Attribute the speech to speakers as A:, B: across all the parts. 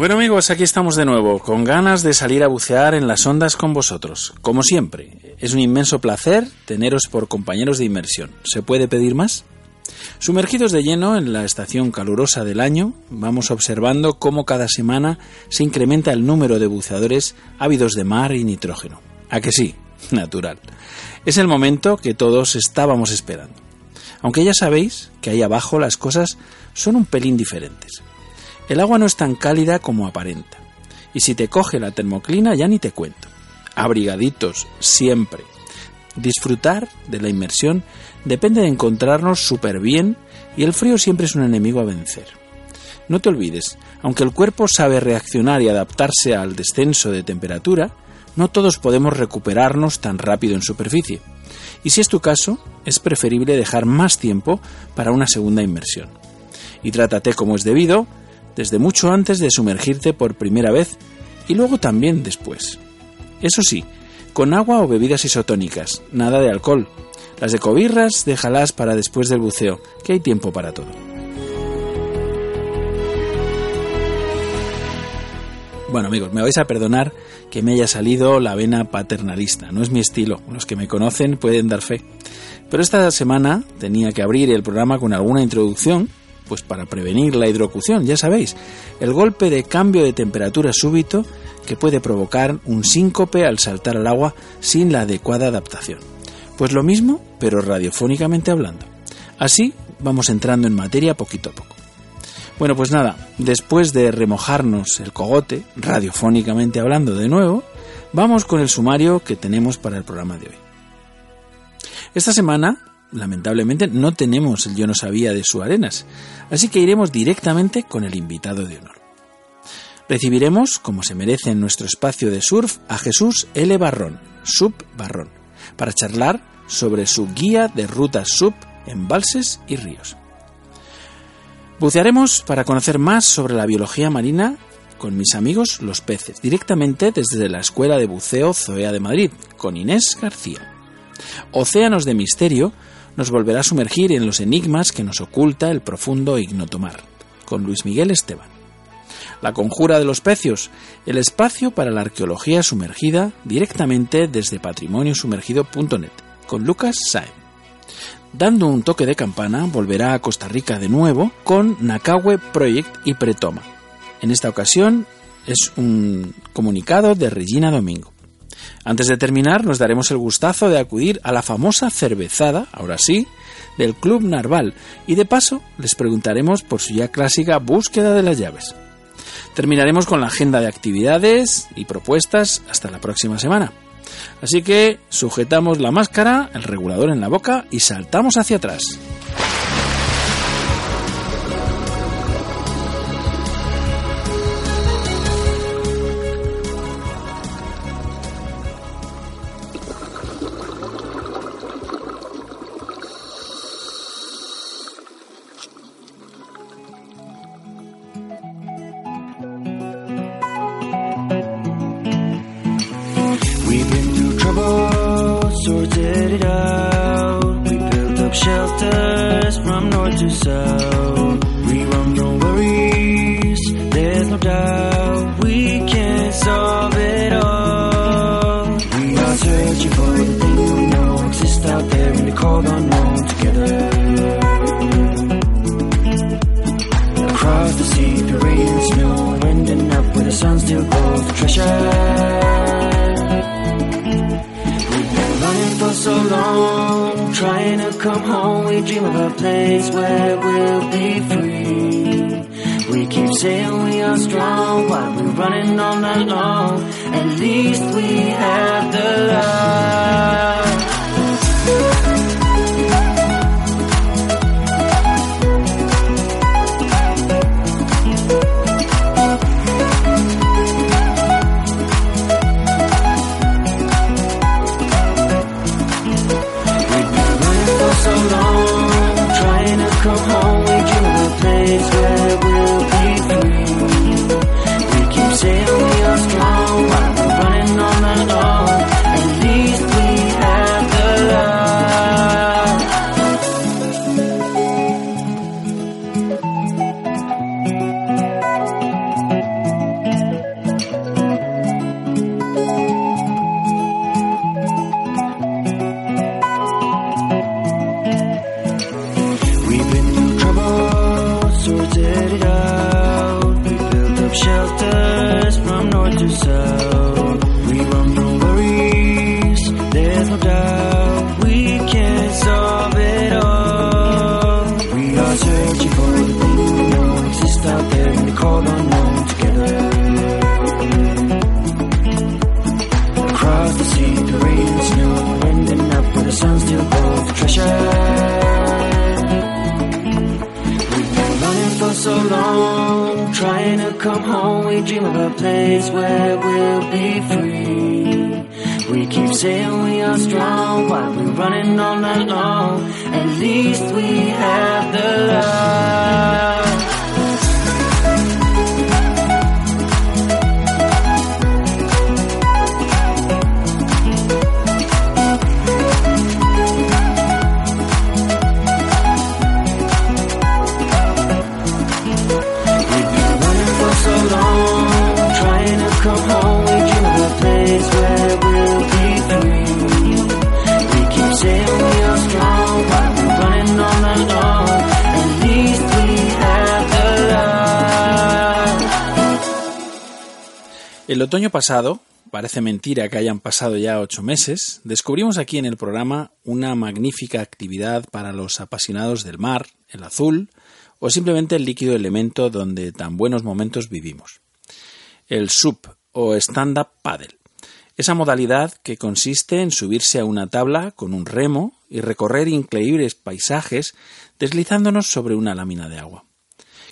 A: Bueno amigos, aquí estamos de nuevo, con ganas de salir a bucear en las ondas con vosotros. Como siempre, es un inmenso placer teneros por compañeros de inmersión. ¿Se puede pedir más? Sumergidos de lleno en la estación calurosa del año, vamos observando cómo cada semana se incrementa el número de buceadores ávidos de mar y nitrógeno. ¿A que sí? Natural. Es el momento que todos estábamos esperando. Aunque ya sabéis que ahí abajo las cosas son un pelín diferentes. El agua no es tan cálida como aparenta. Y si te coge la termoclina ya ni te cuento. Abrigaditos, siempre. Disfrutar de la inmersión depende de encontrarnos súper bien y el frío siempre es un enemigo a vencer. No te olvides, aunque el cuerpo sabe reaccionar y adaptarse al descenso de temperatura, no todos podemos recuperarnos tan rápido en superficie. Y si es tu caso, es preferible dejar más tiempo para una segunda inmersión. Y trátate como es debido, desde mucho antes de sumergirte por primera vez y luego también después. Eso sí, con agua o bebidas isotónicas, nada de alcohol. Las de cobirras déjalas para después del buceo, que hay tiempo para todo. Bueno amigos, me vais a perdonar que me haya salido la vena paternalista, no es mi estilo, los que me conocen pueden dar fe. Pero esta semana tenía que abrir el programa con alguna introducción pues para prevenir la hidrocución, ya sabéis, el golpe de cambio de temperatura súbito que puede provocar un síncope al saltar al agua sin la adecuada adaptación. Pues lo mismo, pero radiofónicamente hablando. Así vamos entrando en materia poquito a poco. Bueno, pues nada, después de remojarnos el cogote, radiofónicamente hablando de nuevo, vamos con el sumario que tenemos para el programa de hoy. Esta semana lamentablemente no tenemos el yo no sabía de su arenas, así que iremos directamente con el invitado de honor. Recibiremos, como se merece en nuestro espacio de surf, a Jesús L. Barrón, Sub Barrón, para charlar sobre su guía de rutas sub, embalses y ríos. Bucearemos para conocer más sobre la biología marina con mis amigos los peces, directamente desde la Escuela de Buceo Zoea de Madrid, con Inés García. Océanos de Misterio nos volverá a sumergir en los enigmas que nos oculta el profundo ignotomar, con Luis Miguel Esteban. La conjura de los pecios, el espacio para la arqueología sumergida directamente desde patrimoniosumergido.net, con Lucas Saem. Dando un toque de campana, volverá a Costa Rica de nuevo con Nakawe Project y Pretoma. En esta ocasión es un comunicado de Regina Domingo. Antes de terminar, nos daremos el gustazo de acudir a la famosa cervezada, ahora sí, del Club Narval y de paso les preguntaremos por su ya clásica búsqueda de las llaves. Terminaremos con la agenda de actividades y propuestas hasta la próxima semana. Así que sujetamos la máscara, el regulador en la boca y saltamos hacia atrás. El otoño pasado, parece mentira que hayan pasado ya ocho meses, descubrimos aquí en el programa una magnífica actividad para los apasionados del mar, el azul, o simplemente el líquido elemento donde tan buenos momentos vivimos. El SUP o stand-up paddle. Esa modalidad que consiste en subirse a una tabla con un remo y recorrer increíbles paisajes deslizándonos sobre una lámina de agua.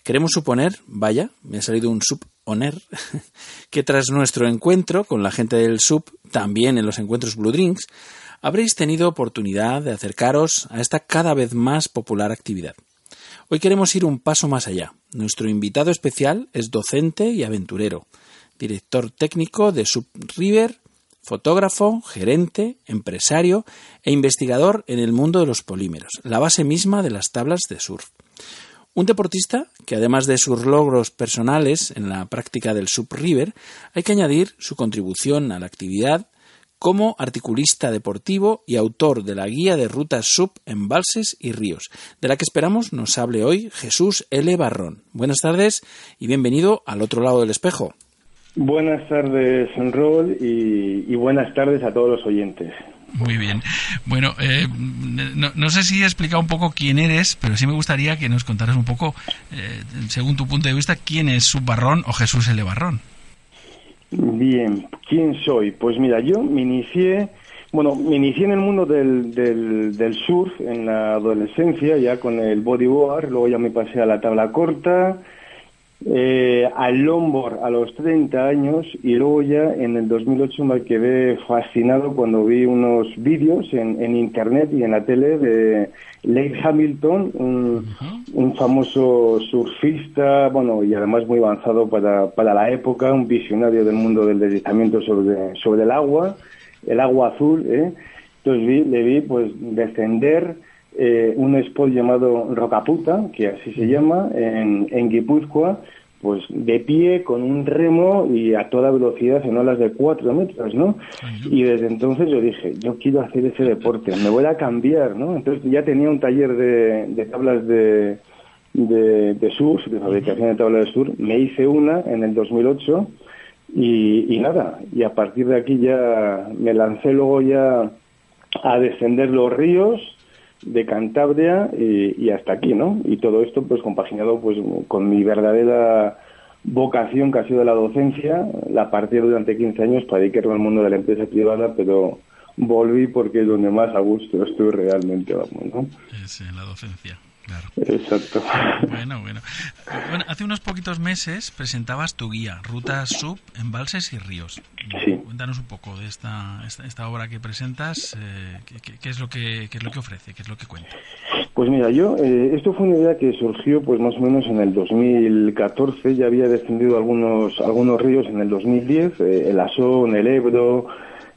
A: Queremos suponer, vaya, me ha salido un sub que tras nuestro encuentro con la gente del sub, también en los encuentros Blue Drinks, habréis tenido oportunidad de acercaros a esta cada vez más popular actividad. Hoy queremos ir un paso más allá. Nuestro invitado especial es docente y aventurero, director técnico de Sub River, fotógrafo, gerente, empresario e investigador en el mundo de los polímeros, la base misma de las tablas de surf. Un deportista que además de sus logros personales en la práctica del sub river, hay que añadir su contribución a la actividad como articulista deportivo y autor de la guía de rutas sub, embalses y ríos, de la que esperamos nos hable hoy Jesús L. Barrón. Buenas tardes y bienvenido al otro lado del espejo.
B: Buenas tardes, Rol, y, y buenas tardes a todos los oyentes.
C: Muy bien. Bueno, eh, no, no, sé si he explicado un poco quién eres, pero sí me gustaría que nos contaras un poco, eh, según tu punto de vista, quién es Subbarrón o Jesús L. Barrón.
B: Bien, ¿quién soy? Pues mira, yo me inicié, bueno, me inicié en el mundo del, del, del surf en la adolescencia, ya con el bodyboard, luego ya me pasé a la tabla corta, eh, al longboard a los 30 años y luego ya en el 2008 me quedé fascinado cuando vi unos vídeos en, en internet y en la tele de Lake Hamilton, un, un famoso surfista, bueno, y además muy avanzado para, para la época, un visionario del mundo del deslizamiento sobre, sobre el agua, el agua azul, ¿eh? Entonces vi, le vi pues descender eh, un spot llamado Rocaputa, que así se llama, en, en Guipúzcoa, pues de pie, con un remo y a toda velocidad en olas de cuatro metros, ¿no? Y desde entonces yo dije, yo quiero hacer ese deporte, me voy a cambiar, ¿no? Entonces ya tenía un taller de, de tablas de, de, de surf, de fabricación de tablas de surf, me hice una en el 2008 y, y nada, y a partir de aquí ya me lancé luego ya a descender los ríos, de Cantabria y, y, hasta aquí, ¿no? Y todo esto pues compaginado pues con mi verdadera vocación que ha sido la docencia, la partí durante 15 años para dedicarme al mundo de la empresa privada, pero volví porque es donde más a gusto estoy realmente, vamos, ¿no?
A: Es en la docencia. Claro.
B: Exacto.
A: Bueno, bueno. Bueno, hace unos poquitos meses presentabas tu guía, Rutas Sub, Embalses y Ríos.
B: Sí.
A: Cuéntanos un poco de esta, esta, esta obra que presentas, eh, ¿qué, qué, es lo que, qué es lo que ofrece, qué es lo que cuenta.
B: Pues mira, yo, eh, esto fue una idea que surgió pues más o menos en el 2014, ya había descendido algunos, algunos ríos en el 2010, eh, el Asón, el Ebro,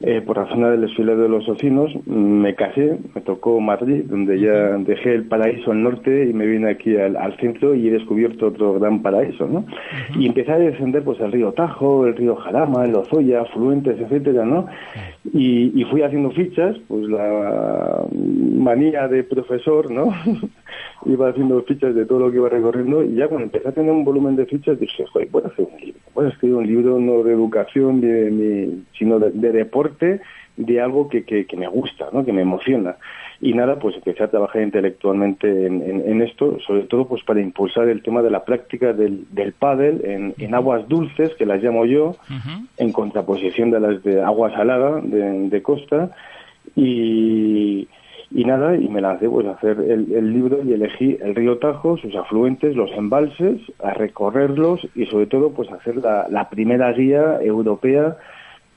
B: eh, por la zona del desfile de los ocinos, me casé, me tocó Madrid, donde ya dejé el paraíso al norte y me vine aquí al, al centro y he descubierto otro gran paraíso, ¿no? Y empecé a descender pues el río Tajo, el río Jarama, el Ozoya, afluentes, etcétera, ¿no? Y, y fui haciendo fichas, pues la manía de profesor, ¿no? iba haciendo fichas de todo lo que iba recorriendo y ya cuando empecé a tener un volumen de fichas dije, joder, voy hacer un libro, voy a escribir un libro no de educación, sino de, deporte, de algo que, que, que, me gusta, ¿no? que me emociona. Y nada, pues empecé a trabajar intelectualmente en, en, en esto, sobre todo pues para impulsar el tema de la práctica del, del pádel en, en aguas dulces, que las llamo yo, uh -huh. en contraposición de las de agua salada de, de costa. Y, y nada, y me lancé pues a hacer el, el, libro y elegí el río Tajo, sus afluentes, los embalses, a recorrerlos y sobre todo pues hacer la, la primera guía europea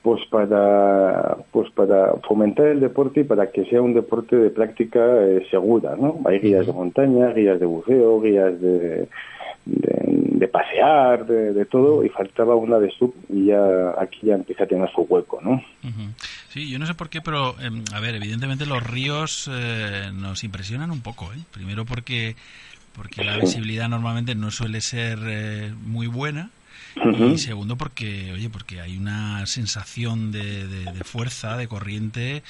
B: pues para pues para fomentar el deporte y para que sea un deporte de práctica eh, segura, ¿no? Hay guías de montaña, guías de buceo, guías de, de, de pasear, de, de, todo, y faltaba una de sub y ya aquí ya empieza a tener su hueco, ¿no?
A: Uh -huh. Sí, yo no sé por qué, pero eh, a ver, evidentemente los ríos eh, nos impresionan un poco, ¿eh? Primero porque porque la visibilidad normalmente no suele ser eh, muy buena. Uh -huh. Y segundo porque, oye, porque hay una sensación de, de, de fuerza, de corriente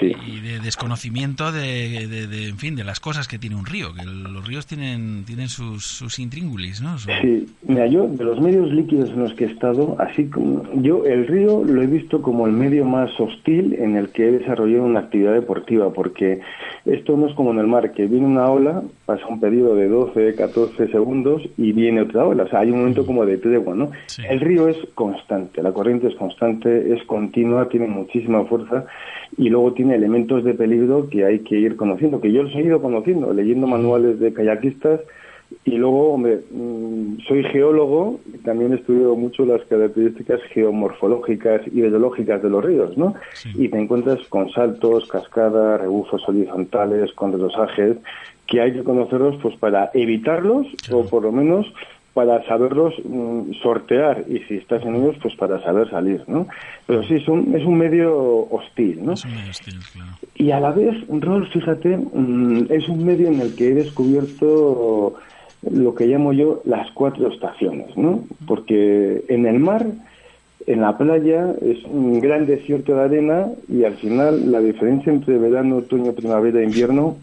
A: sí. y de desconocimiento de, de, en fin, de las cosas que tiene un río. Que los ríos tienen tienen sus, sus intríngulis, ¿no? Su...
B: Sí, mira, yo de los medios líquidos en los que he estado, así como yo el río lo he visto como el medio más hostil en el que he desarrollado una actividad deportiva, porque esto no es como en el mar, que viene una ola, pasa un periodo de 12, 14 segundos y viene otra ola. O sea, hay un momento como de tregua, ¿no? Sí. El río es constante, la corriente es constante, es continua, tiene muchísima fuerza y luego tiene elementos de peligro que hay que ir conociendo, que yo los he ido conociendo, leyendo manuales de kayakistas y luego, hombre, soy geólogo y también estudio mucho las características geomorfológicas y hidrológicas de los ríos, ¿no? Sí. Y te encuentras con saltos, cascadas, rebufos horizontales, con relosajes, que hay que conocerlos pues para evitarlos claro. o por lo menos para saberlos mm, sortear y si estás en ellos pues para saber salir no pero sí es un es un medio hostil no
A: es un medio hostil claro.
B: Y a la vez Rolf fíjate mm, es un medio en el que he descubierto lo que llamo yo las cuatro estaciones no porque en el mar en la playa es un gran desierto de arena y al final la diferencia entre verano, otoño, primavera e invierno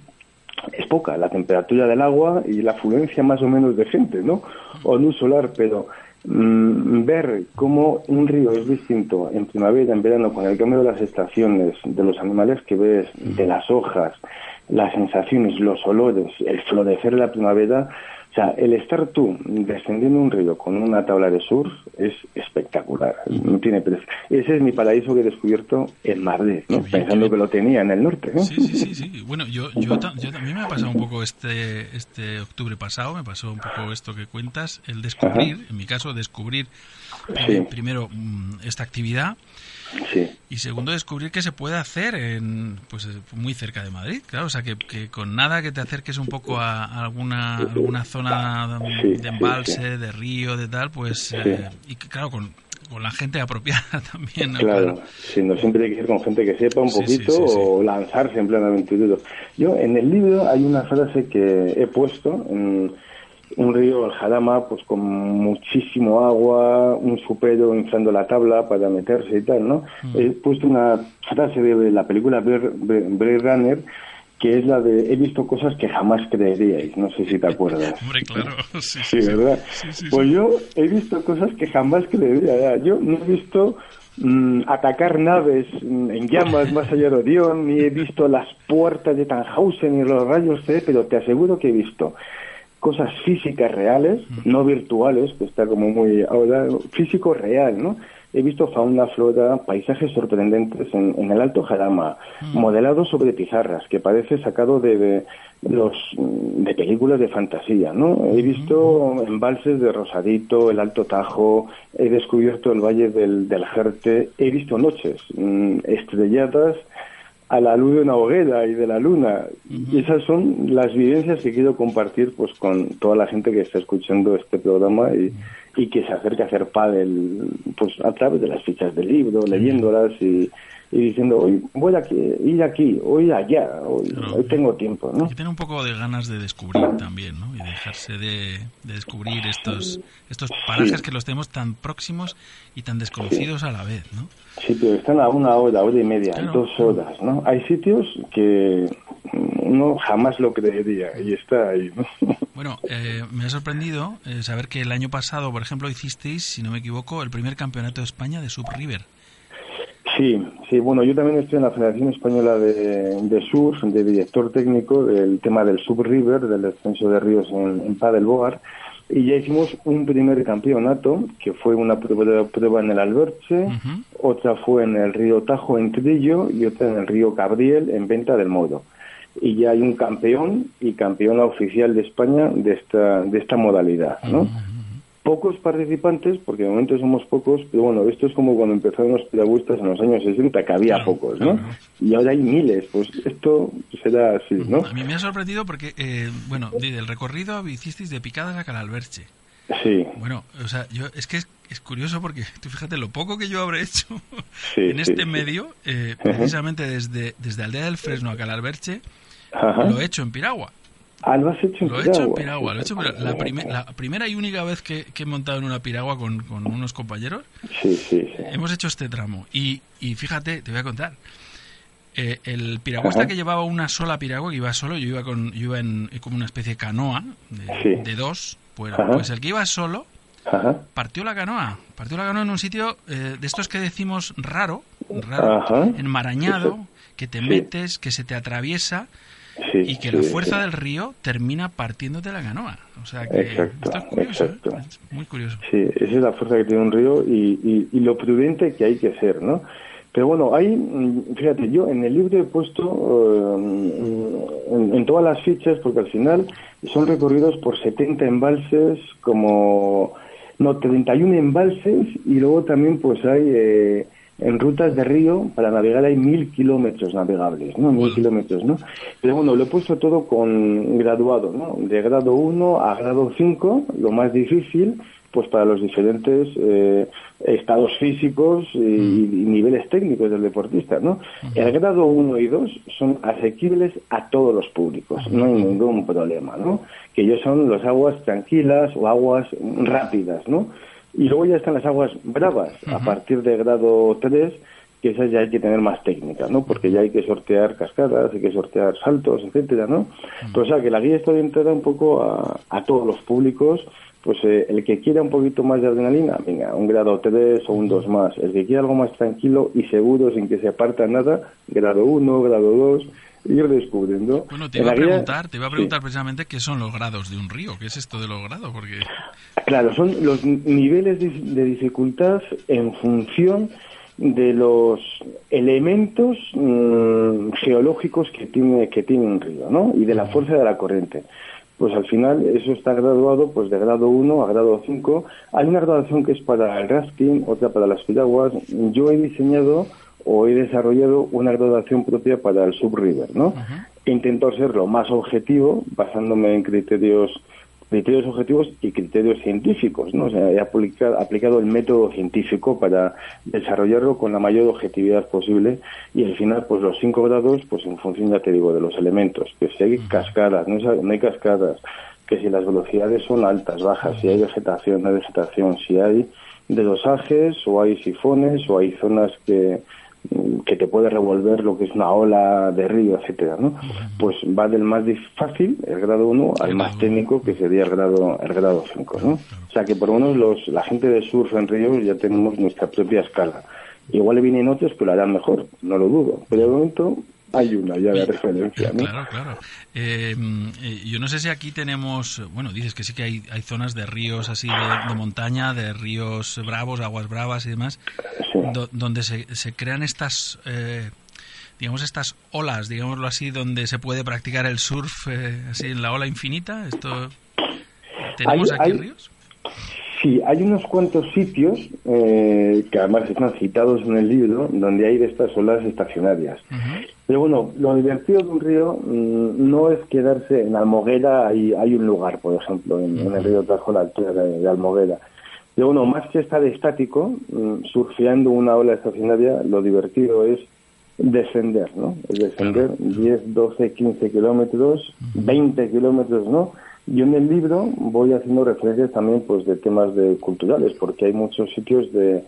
B: es poca, la temperatura del agua y la afluencia más o menos de gente, ¿no? O luz solar, pero mmm, ver cómo un río es distinto en primavera, en verano, con el cambio de las estaciones, de los animales que ves, de las hojas, las sensaciones, los olores, el florecer de la primavera, o sea, el estar tú descendiendo un río con una tabla de surf es espectacular, no tiene precio. Ese es mi paraíso que he descubierto en Madrid, ¿no? pensando que lo tenía en el norte. ¿no?
A: Sí, sí, sí, sí. Bueno, yo, yo, yo, también me ha pasado un poco este, este octubre pasado, me pasó un poco esto que cuentas, el descubrir, Ajá. en mi caso, descubrir sí. primero mm, esta actividad
B: Sí.
A: Y segundo, descubrir que se puede hacer en, pues, muy cerca de Madrid, claro, o sea, que, que con nada que te acerques un poco a, alguna, alguna zona de embalse, de río, de tal, pues, eh, y claro, con, con la gente apropiada también. ¿no?
B: Claro, sí, no siempre hay que ir con gente que sepa un
A: Sí,
B: poquito
A: sí, sí, sí.
B: o lanzarse en plan aventurero. Yo en el libro hay una frase que he puesto, en un río, el Jarama, pues con muchísimo agua, un supero inflando la tabla para meterse y tal, ¿no?
A: Mm.
B: He puesto una frase de la película Blade Runner que es la de he visto cosas que jamás creeríais, no sé si te acuerdas.
A: Hombre, claro. Sí,
B: Sí. ¿verdad?
A: Sí,
B: pues yo he visto cosas que jamás creería. Yo no he visto mm, atacar naves mm, en llamas más allá de Orión, ni he visto las puertas de Tannhausen ni los rayos C, pero te aseguro que he visto cosas físicas reales, no virtuales, que está como muy ahora, físico real, ¿no? He visto fauna, flora, paisajes sorprendentes en, en el Alto Jarama, modelados sobre pizarras, que parece sacado de, de los de películas de fantasía, ¿no? He visto embalses de Rosadito, el Alto Tajo, he descubierto el Valle del, del Jerte, he visto noches mm, estrelladas a la luz de una hoguera y de la luna. Y esas son las vivencias que quiero compartir pues con toda la gente que está escuchando este programa y, y que se acerca a hacer pádel pues a través de las fichas del libro, leyéndolas y, y diciendo, hoy voy a aquí, ir aquí, hoy allá, hoy,
A: Claro.
B: hoy tengo tiempo, ¿no?
A: Y tener un poco de ganas de descubrir también, ¿no? Y dejarse de, de descubrir estos estos parajes que los tenemos tan próximos y tan desconocidos a la vez, ¿no?
B: Sí, pero están a una hora, hora y media,
A: Claro.
B: dos horas, ¿no? Hay sitios que uno jamás lo creería y está ahí, ¿no?
A: Bueno, eh, me ha sorprendido eh, saber que el año pasado, por ejemplo, hicisteis, si no me equivoco, el primer campeonato de España de Sub River.
B: Sí, sí, bueno, yo también estoy en la Federación Española de, de Surf, de director técnico del tema del Sub-River, del descenso de ríos en, en Padelboard, y ya hicimos un primer campeonato, que fue una prueba, prueba en el Alberche, otra fue en el río Tajo en Trillo y otra en el río Cabriel en Venta del Moro. Y ya hay un campeón y campeona oficial de España de esta, de esta modalidad, ¿no? Pocos participantes, porque de momento somos pocos, pero bueno, esto es como cuando empezaron los piragüistas en los años 60, que había
A: Claro,
B: pocos, ¿no?
A: claro.
B: Y ahora hay miles, pues esto será así, ¿no?
A: A mí me ha sorprendido porque, eh, bueno, del recorrido hicisteis de Picadas a Calalberche.
B: Sí,
A: Bueno, o sea, yo es que es, es curioso porque tú fíjate lo poco que yo habré hecho
B: Sí,
A: en este
B: sí.
A: medio, eh, precisamente desde, desde Aldea del Fresno a Calalberche,
B: ajá.
A: lo he hecho en Piragua.
B: Ah, lo has hecho en
A: Lo he hecho en
B: Piragua.
A: lo he hecho en piragua. La, prime- la primera y única vez que, que he montado en una piragua con, con unos compañeros,
B: Sí, sí, sí.
A: hemos hecho este tramo. Y, y fíjate, te voy a contar. Eh, el piragüista
B: Ajá.
A: que llevaba una sola piragua, que iba solo, yo iba con yo iba en como una especie de canoa de, dos, pues, pues el que iba solo
B: Ajá,
A: partió la canoa. Partió la canoa en un sitio eh, de estos que decimos raro, raro enmarañado, que te metes, que se te atraviesa
B: sí.
A: y que la fuerza
B: sí.
A: del río termina partiéndote la canoa. O sea que
B: Exacto,
A: esto es curioso, ¿eh?
B: exacto.
A: Es muy curioso.
B: Sí, esa es la fuerza que tiene un río y, y- y lo prudente que hay que ser, ¿no? Pero bueno, hay, mm, fíjate, yo en el libro he puesto eh, en, en todas las fichas, porque al final son recorridos por 70 embalses, como, no, 31 embalses, y luego también pues hay, eh, en rutas de río, para navegar hay mil kilómetros navegables, ¿no? Mil kilómetros, ¿no? Pero bueno, lo he puesto todo con graduado, ¿no? De grado 1 a grado 5, lo más difícil, pues para los diferentes eh, estados físicos y, y niveles técnicos del deportista, ¿no? El grado 1 y 2 son asequibles a todos los públicos, no hay ningún problema, ¿no? Que ellos son las aguas tranquilas o aguas rápidas, ¿no? Y luego ya están las aguas bravas, a partir de grado 3, que esas ya hay que tener más técnica, ¿no? Porque ya hay que sortear cascadas, hay que sortear saltos, etcétera, ¿no? Pues, o sea, que la guía está orientada un poco a, a todos los públicos, pues eh, el que quiera un poquito más de adrenalina, venga, un grado 3 o un 2 más. El que quiera algo más tranquilo y seguro, sin que se aparta nada, grado 1, grado 2, ir descubriendo.
A: Bueno, te iba a
B: guía-
A: preguntar, te iba a
B: sí.
A: preguntar precisamente qué son los grados de un río, qué es esto de los grados, porque
B: Claro, son los niveles de, dificultad en función de los elementos mm, geológicos que tiene que tiene un río, ¿no? Y de la fuerza de la corriente. Pues al final eso está graduado pues de grado 1 a grado 5. Hay una graduación que es para el rafting, otra para las piraguas. Yo he diseñado o he desarrollado una graduación propia para el subriver, ¿no? Intento ser lo más objetivo, basándome en criterios criterios objetivos y criterios científicos, ¿no? O sea, he aplicado, aplicado el método científico para desarrollarlo con la mayor objetividad posible y al final, pues los cinco grados, pues en función, ya te digo, de los elementos, que si hay cascadas, no, hay- no hay cascadas, que si las velocidades son altas, bajas, si hay vegetación, no hay vegetación, si hay dedosajes o hay sifones o hay zonas que que te puede revolver lo que es una ola de río, etcétera, ¿no? Pues va del más fácil, el grado 1, al más técnico, que sería el grado el grado 5, ¿no? O sea que por lo menos los, la gente de surf en ríos ya tenemos nuestra propia escala. Igual vienen otros que lo harán mejor, no lo dudo, pero de momento hay una ya de referencia, ¿no?
A: Claro, claro. Eh, yo no sé si aquí tenemos, bueno, dices que sí que hay, hay zonas de ríos así de, de montaña, de ríos bravos, aguas bravas y demás,
B: Sí.
A: do- donde se, se crean estas, eh, digamos, estas olas, digámoslo así, donde se puede practicar el surf eh, así en la ola infinita. Esto, ¿Tenemos
B: Hay-
A: aquí
B: hay-
A: ríos?
B: Sí, hay unos cuantos sitios eh, que además están citados en el libro donde hay de estas olas estacionarias. Pero bueno, lo divertido de un río mm, no es quedarse en Almoguera, hay, hay un lugar, por ejemplo, en, en el río Tajo, la altura de, de Almoguera. Pero bueno, más que estar estático, mm, surfeando una ola estacionaria, lo divertido es descender, ¿no? Es descender 10, 12, 15 kilómetros, 20 kilómetros, ¿no? Yo en el libro voy haciendo referencias también pues de temas de culturales, porque hay muchos sitios de,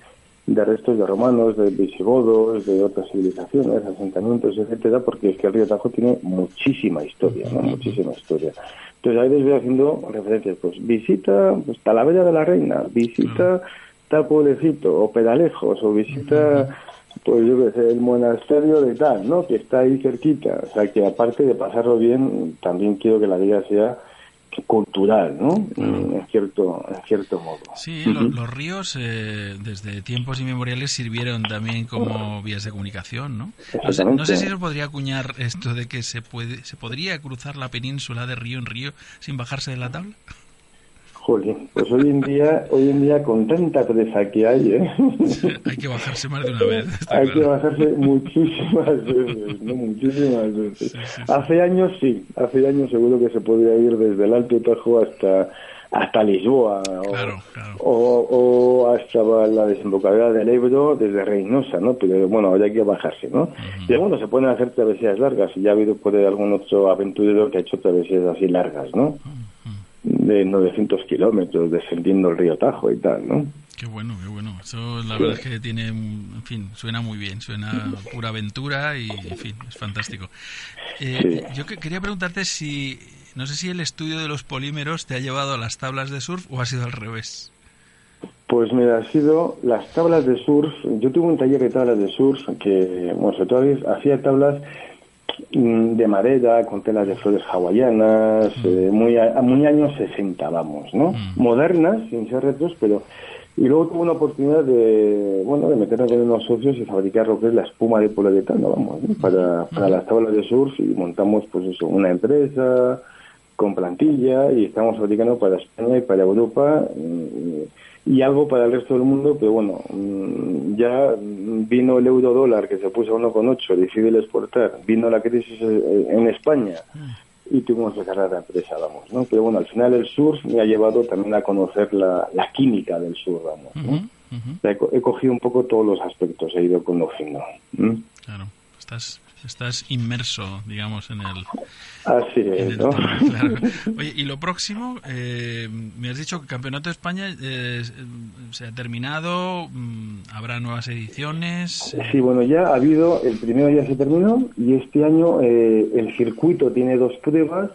B: de restos de romanos, de visigodos, de otras civilizaciones, asentamientos, etcétera, porque es que el río Tajo tiene muchísima historia, ¿no? Muchísima historia. Entonces ahí les voy haciendo referencias, pues visita pues, Talavera de la Reina, visita tal pueblecito, o Pedalejos, o visita, pues yo qué sé, el monasterio de tal, ¿no? Que está ahí cerquita. O sea que aparte de pasarlo bien, también quiero que la vida sea cultural, ¿no? En cierto, en cierto modo.
A: Sí, lo- los ríos eh, desde tiempos inmemoriales sirvieron también como vías de comunicación, ¿no? No sé, no sé si se podría acuñar esto de que se puede, se podría cruzar la península de río en río sin bajarse de la tabla.
B: Jolín, pues hoy en día, hoy en día con tanta presa que hay, ¿eh?
A: Hay que bajarse más de una vez.
B: Hay que bajarse muchísimas veces, ¿no? Muchísimas veces. Hace años sí, hace años seguro que se podía ir desde el Alto Tajo hasta hasta Lisboa o,
A: Claro, claro.
B: o, o hasta la desembocadura del Ebro desde Reynosa, ¿no? Pero bueno, hay que bajarse, ¿no? Y bueno, se pueden hacer travesías largas y ya ha habido por ahí algún otro aventurero que ha hecho travesías así largas, ¿no? De 900 kilómetros descendiendo el río Tajo y tal, ¿no?
A: Qué bueno, qué bueno. Eso la verdad es que tiene, en fin, suena muy bien, suena pura aventura y, en fin, es fantástico. Eh,
B: Sí.
A: Yo que- quería preguntarte si, no sé si el estudio de los polímeros te ha llevado a las tablas de surf o ha sido al revés.
B: Pues mira, ha sido las tablas de surf. Yo tuve un taller de tablas de surf que, bueno, sobre todo hacía tablas de madera, con telas de flores hawaianas, eh, muy, a, muy años 60, vamos, ¿no? Modernas, sin ser retros, pero... Y luego tuve una oportunidad de, bueno, de meterme con unos socios y fabricar lo que es la espuma de poliuretano, vamos, ¿no? para, para las tablas de surf y montamos, pues eso, una empresa con plantilla y estamos fabricando para España y para Europa mm, y algo para el resto del mundo, pero bueno, mm, ya vino el euro dólar que se puso a 1,8, difícil exportar, vino la crisis eh, en España y tuvimos que cerrar la empresa, vamos, ¿no? Pero bueno, al final el surf me ha llevado también a conocer la, la química del surf, vamos, ¿no? O sea, he, co- he cogido un poco todos los aspectos, he ido conociendo.
A: Claro, estás, estás inmerso, digamos, en el,
B: Así
A: en
B: es,
A: el
B: ¿no?
A: tema, claro. Oye, y lo próximo, eh, me has dicho que el Campeonato de España eh, se ha terminado, mm, habrá nuevas ediciones.
B: Sí, bueno, ya ha habido, el primero ya se terminó y este año eh, el circuito tiene dos pruebas,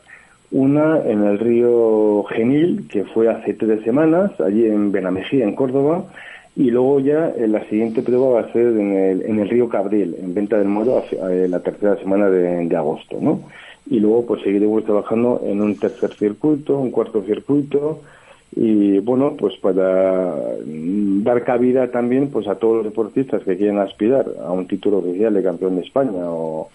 B: una en el río Genil, que fue hace tres semanas, allí en Benamejía, en Córdoba, y luego ya eh, la siguiente prueba va a ser en el, en el río Cabril, en Venta del Moro, hacia- eh, la tercera semana de, de agosto, ¿no? Y luego pues seguiremos trabajando en un tercer circuito, un cuarto circuito, y bueno pues para mm, dar cabida también pues a todos los deportistas que quieren aspirar a un título oficial de campeón de España o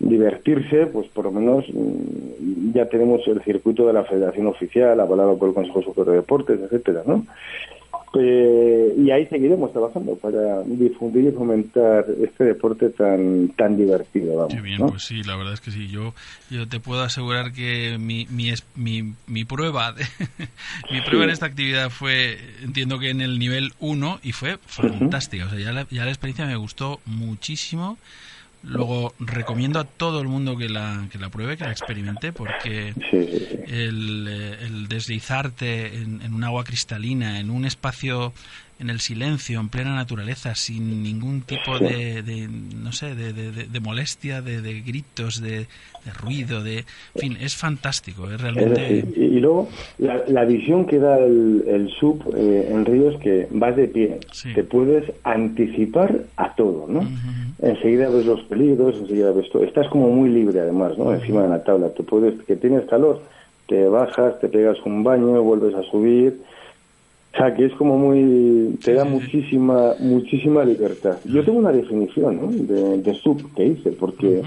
B: divertirse pues por lo menos mm, ya tenemos el circuito de la Federación Oficial avalado por el Consejo Superior de Deportes etcétera no Eh, y ahí seguiremos trabajando para difundir y fomentar este deporte tan tan divertido. Vamos,
A: Qué bien,
B: ¿no?
A: pues sí, la verdad es que sí. Yo, yo te puedo asegurar que mi, mi, es- mi, mi prueba, de- mi prueba en esta actividad fue, entiendo que en el nivel 1 y fue fantástica. O sea, ya la, ya la experiencia me gustó muchísimo. Luego recomiendo a todo el mundo que la, que la pruebe, que la experimente, porque
B: Sí, sí, sí.
A: el, eh, el deslizarte en, en un agua cristalina, en un espacio, en el silencio, en plena naturaleza, sin ningún tipo de, de, no sé, de, de- de- de molestia, de, gritos, de, ruido, de, en fin, es fantástico, es
B: Es
A: realmente.
B: decir, y, luego la, la visión que da el, el sub eh, en ríos que vas de pie,
A: Sí.
B: te puedes anticipar a todo, ¿no?
A: Ujú.
B: Enseguida ves los peligros, enseguida ves todo. Estás como muy libre además, ¿no? Encima de la tabla. Te puedes, que tienes calor, te bajas, te pegas un baño, vuelves a subir. O sea, que es como muy... te da muchísima muchísima libertad. Yo tengo una definición ¿no? de, de sub que hice, porque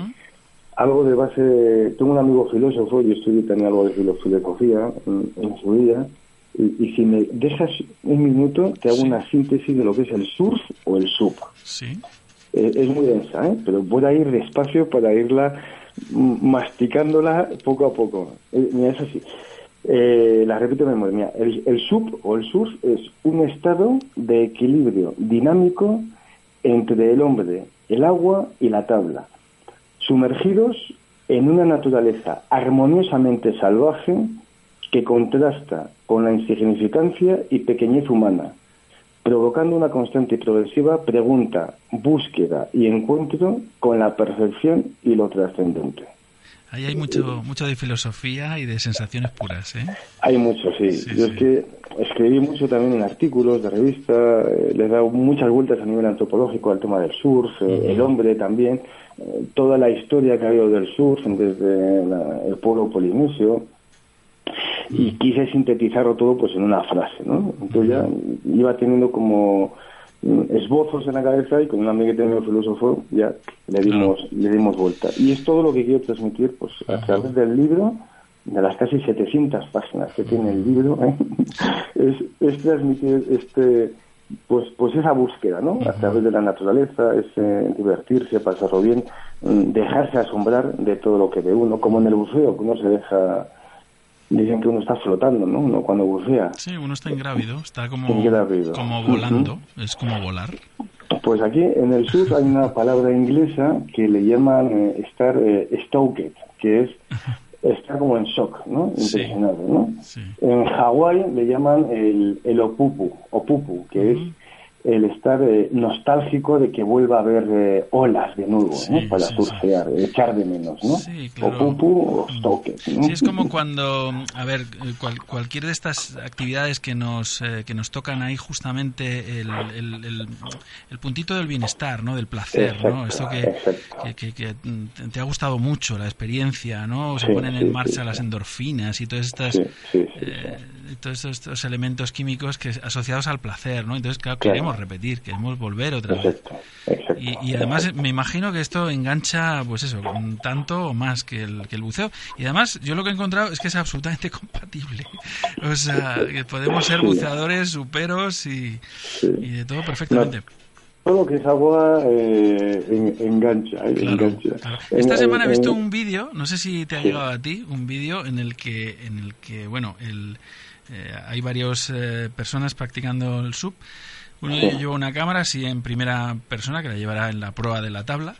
B: algo de base... Tengo un amigo filósofo, yo estudié también algo de filo- filosofía en, en su día, y, y si me dejas un minuto, te hago
A: Sí.
B: una síntesis de lo que es el surf o el sub.
A: Sí,
B: Eh, es muy densa, ¿eh? pero voy a ir despacio para irla masticándola poco a poco. Eh, mira, es así. Eh, la repito memoria. El, el sub o el surf es un estado de equilibrio dinámico entre el hombre, el agua y la tabla, sumergidos en una naturaleza armoniosamente salvaje que contrasta con la insignificancia y pequeñez humana, provocando una constante y progresiva pregunta, búsqueda y encuentro con la percepción y lo trascendente.
A: Ahí hay mucho, mucho de filosofía y de sensaciones puras, ¿eh?
B: Hay mucho, sí.
A: Sí,
B: Yo
A: sí.
B: es que escribí mucho también en artículos de revista, eh, le he dado muchas vueltas a nivel antropológico al tema del surf, eh, el hombre también, eh, toda la historia que ha habido del surf desde la- el pueblo polinesio, y quise sintetizarlo todo pues en una frase, ¿no? Entonces ya iba teniendo como esbozos en la cabeza y con un amiguete mío filósofo ya le dimos le dimos vuelta. Y es todo lo que quiero transmitir pues a través del libro, de las casi 700 páginas que tiene el libro, ¿eh? es, es transmitir este pues pues esa búsqueda, ¿no? A través de la naturaleza, es eh, divertirse, pasarlo bien, mm, dejarse asombrar de todo lo que ve uno, como en el buceo, que uno se deja dicen que uno está flotando, ¿no? Uno cuando bucea.
A: Sí, uno está ingrávido, está como,
B: Ingrávido.
A: como volando, es como volar.
B: Pues aquí en el sur hay una palabra inglesa que le llaman eh, estar eh, stoked, que es estar como en shock, ¿no?
A: Sí.
B: Impresionado, ¿no?
A: Sí.
B: En Hawái le llaman el, el opupu, opupu, que es el estar eh, nostálgico de que vuelva a haber eh, olas de nuevo,
A: Sí,
B: ¿no? Para
A: sí,
B: surfear, echar de menos, ¿no?
A: Sí, claro.
B: O stoked, ¿no?
A: Sí, es como cuando, a ver, eh, cual- cualquier de estas actividades que nos, eh, que nos tocan ahí justamente el, el, el- el puntito del bienestar, ¿no? Del placer, ¿no?
B: Exacto,
A: Esto que, que, que- que, mm, te ha gustado mucho, la experiencia, ¿no? Se ponen en marcha las endorfinas y todas estas... Todos estos, estos elementos químicos que asociados al placer, ¿no? Entonces, claro,
B: Claro.
A: Queremos repetir, queremos volver otra vez.
B: Exacto, exacto.
A: Y, y además me imagino que esto engancha, pues eso, un tanto o más que el, que el buceo. Y además yo lo que he encontrado es que es absolutamente compatible. O sea, que podemos ser buceadores, superos y, y de todo perfectamente.
B: Todo lo que es agua eh, en- engancha, eh,
A: Claro,
B: engancha.
A: claro.
B: En-
A: Esta
B: en-
A: semana he visto
B: en-
A: un vídeo, no sé si te ha
B: Sí.
A: llegado a ti, un vídeo en el que, en el que bueno, el, eh, hay varias personas practicando el sub. Uno de ellos
B: Sí.
A: lleva una cámara así en primera persona que la llevará en la proa de la tabla.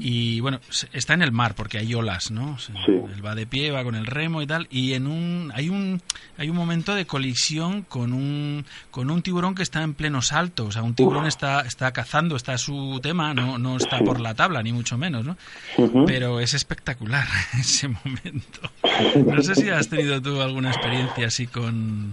A: Y bueno, está en el mar porque hay olas, ¿no? O sea,
B: Sí.
A: Él va de pie, va con el remo y tal. Y en un hay un hay un momento de colisión con un con un tiburón que está en pleno salto. O sea, un tiburón está está cazando, está a su tema, no no está por la tabla ni mucho menos, ¿no? Pero es espectacular ese momento. No sé si has tenido tú alguna experiencia así con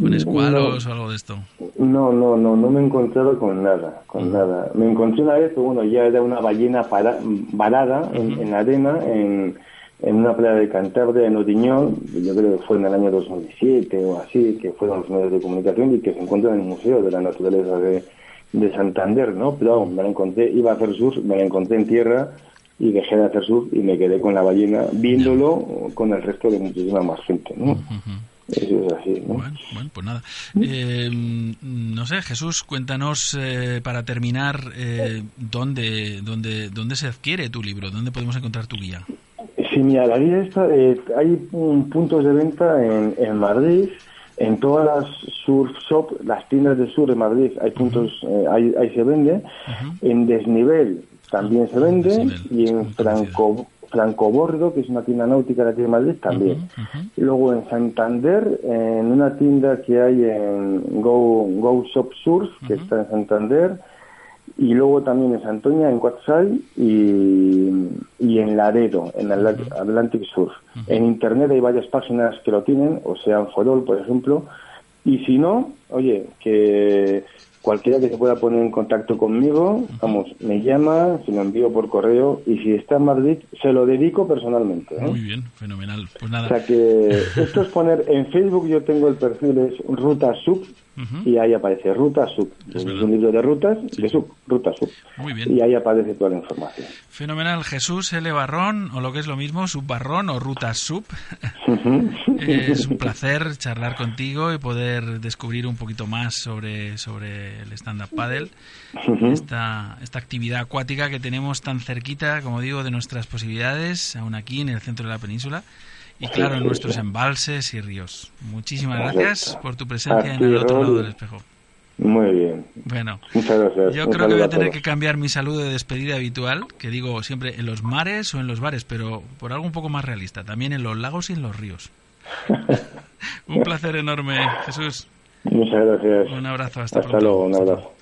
A: con escualos o algo de esto.
B: No, no, no, no me he encontrado con nada, con nada. Me encontré una vez, bueno, ya era una ballena para- varada en, en la arena, en, en una playa de Cantabria, en Odiñón, yo creo que fue en el año 2007 o así, que fueron los medios de comunicación y que se encuentra en el Museo de la Naturaleza de, de Santander, ¿no? Pero vamos, me la encontré, iba a hacer surf, me la encontré en tierra y dejé de hacer surf y me quedé con la ballena viéndolo con el resto de muchísima más gente, ¿no? Eso es así, ¿no?
A: Bueno, bueno, pues nada. Eh, no sé, Jesús, cuéntanos eh, para terminar eh, dónde, dónde, dónde se adquiere tu libro, dónde podemos encontrar tu guía.
B: Sí, mira, la guía está, eh, hay mm, puntos de venta en, en Madrid, en todas las surf shop, las tiendas de surf de Madrid, hay puntos, eh, ahí, ahí se vende. En Desnivel también se vende
A: Desnivel,
B: y en. Franco, Francobordo, que es una tienda náutica de aquí de Madrid, también. Y luego en Santander, en una tienda que hay en Go, Go Shop Surf, que está en Santander, y luego también en Santoña, en Coatzai y, y en Laredo, en Atl- Atlantic Surf. En Internet hay varias páginas que lo tienen, o sea, en Forol, por ejemplo, y si no, oye, que cualquiera que se pueda poner en contacto conmigo, vamos, me llama, se lo envío por correo, y si está en Madrid, se lo dedico personalmente. ¿eh?
A: Muy bien, fenomenal. Pues
B: O
A: nada,
B: sea que esto es poner en Facebook, yo tengo el perfil, es Ruta Sub, Y ahí aparece Ruta Sub.
A: Es
B: un libro de rutas, de Sub, Ruta Sub.
A: Muy bien.
B: Y ahí aparece toda la información.
A: fenomenal. Jesús L. Barrón, o lo que es lo mismo, Subbarrón o Ruta Sub. Es un placer charlar contigo y poder descubrir un poquito más sobre, sobre el stand-up paddle. Esta, esta actividad acuática que tenemos tan cerquita, como digo, de nuestras posibilidades, aún aquí en el centro de la península. Y claro, en nuestros embalses y ríos. Muchísimas gracias por tu presencia en el otro lado del espejo.
B: Muy bien.
A: Bueno,
B: Muchas gracias.
A: yo creo que voy a tener que cambiar mi saludo de despedida habitual, que digo siempre en los mares o en los bares, pero por algo un poco más realista, también en los lagos y en los ríos. un placer enorme, Jesús.
B: Muchas gracias.
A: Un abrazo, hasta,
B: Hasta
A: pronto.
B: luego, un abrazo.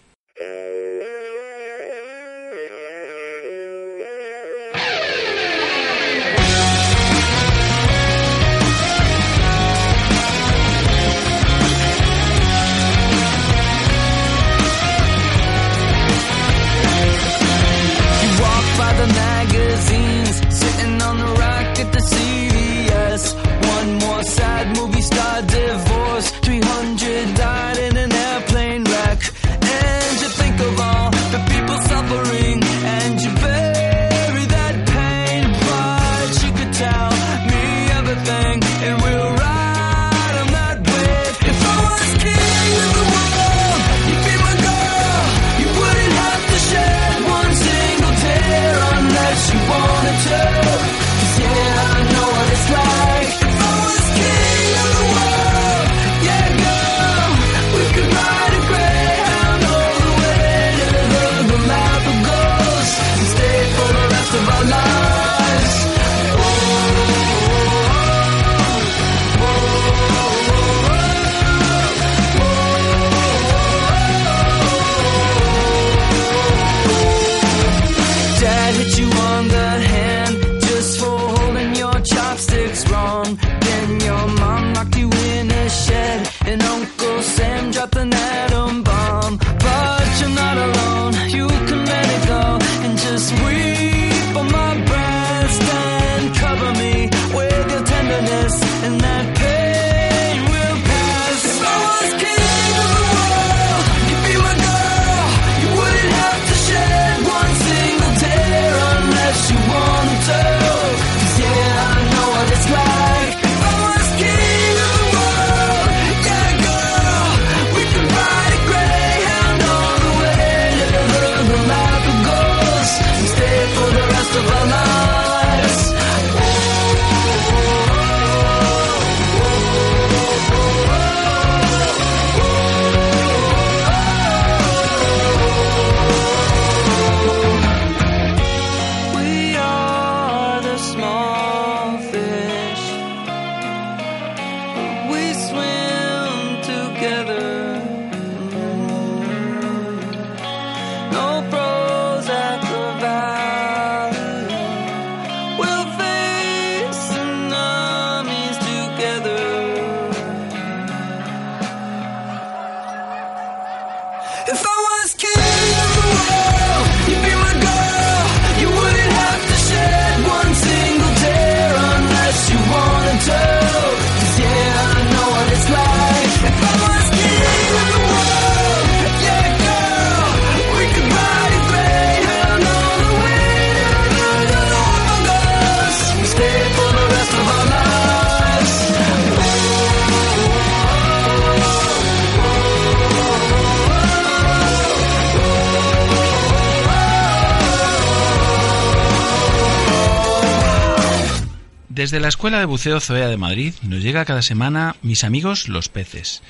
A: Desde la Escuela de Buceo Zoea de Madrid nos llega cada semana Mis amigos los peces.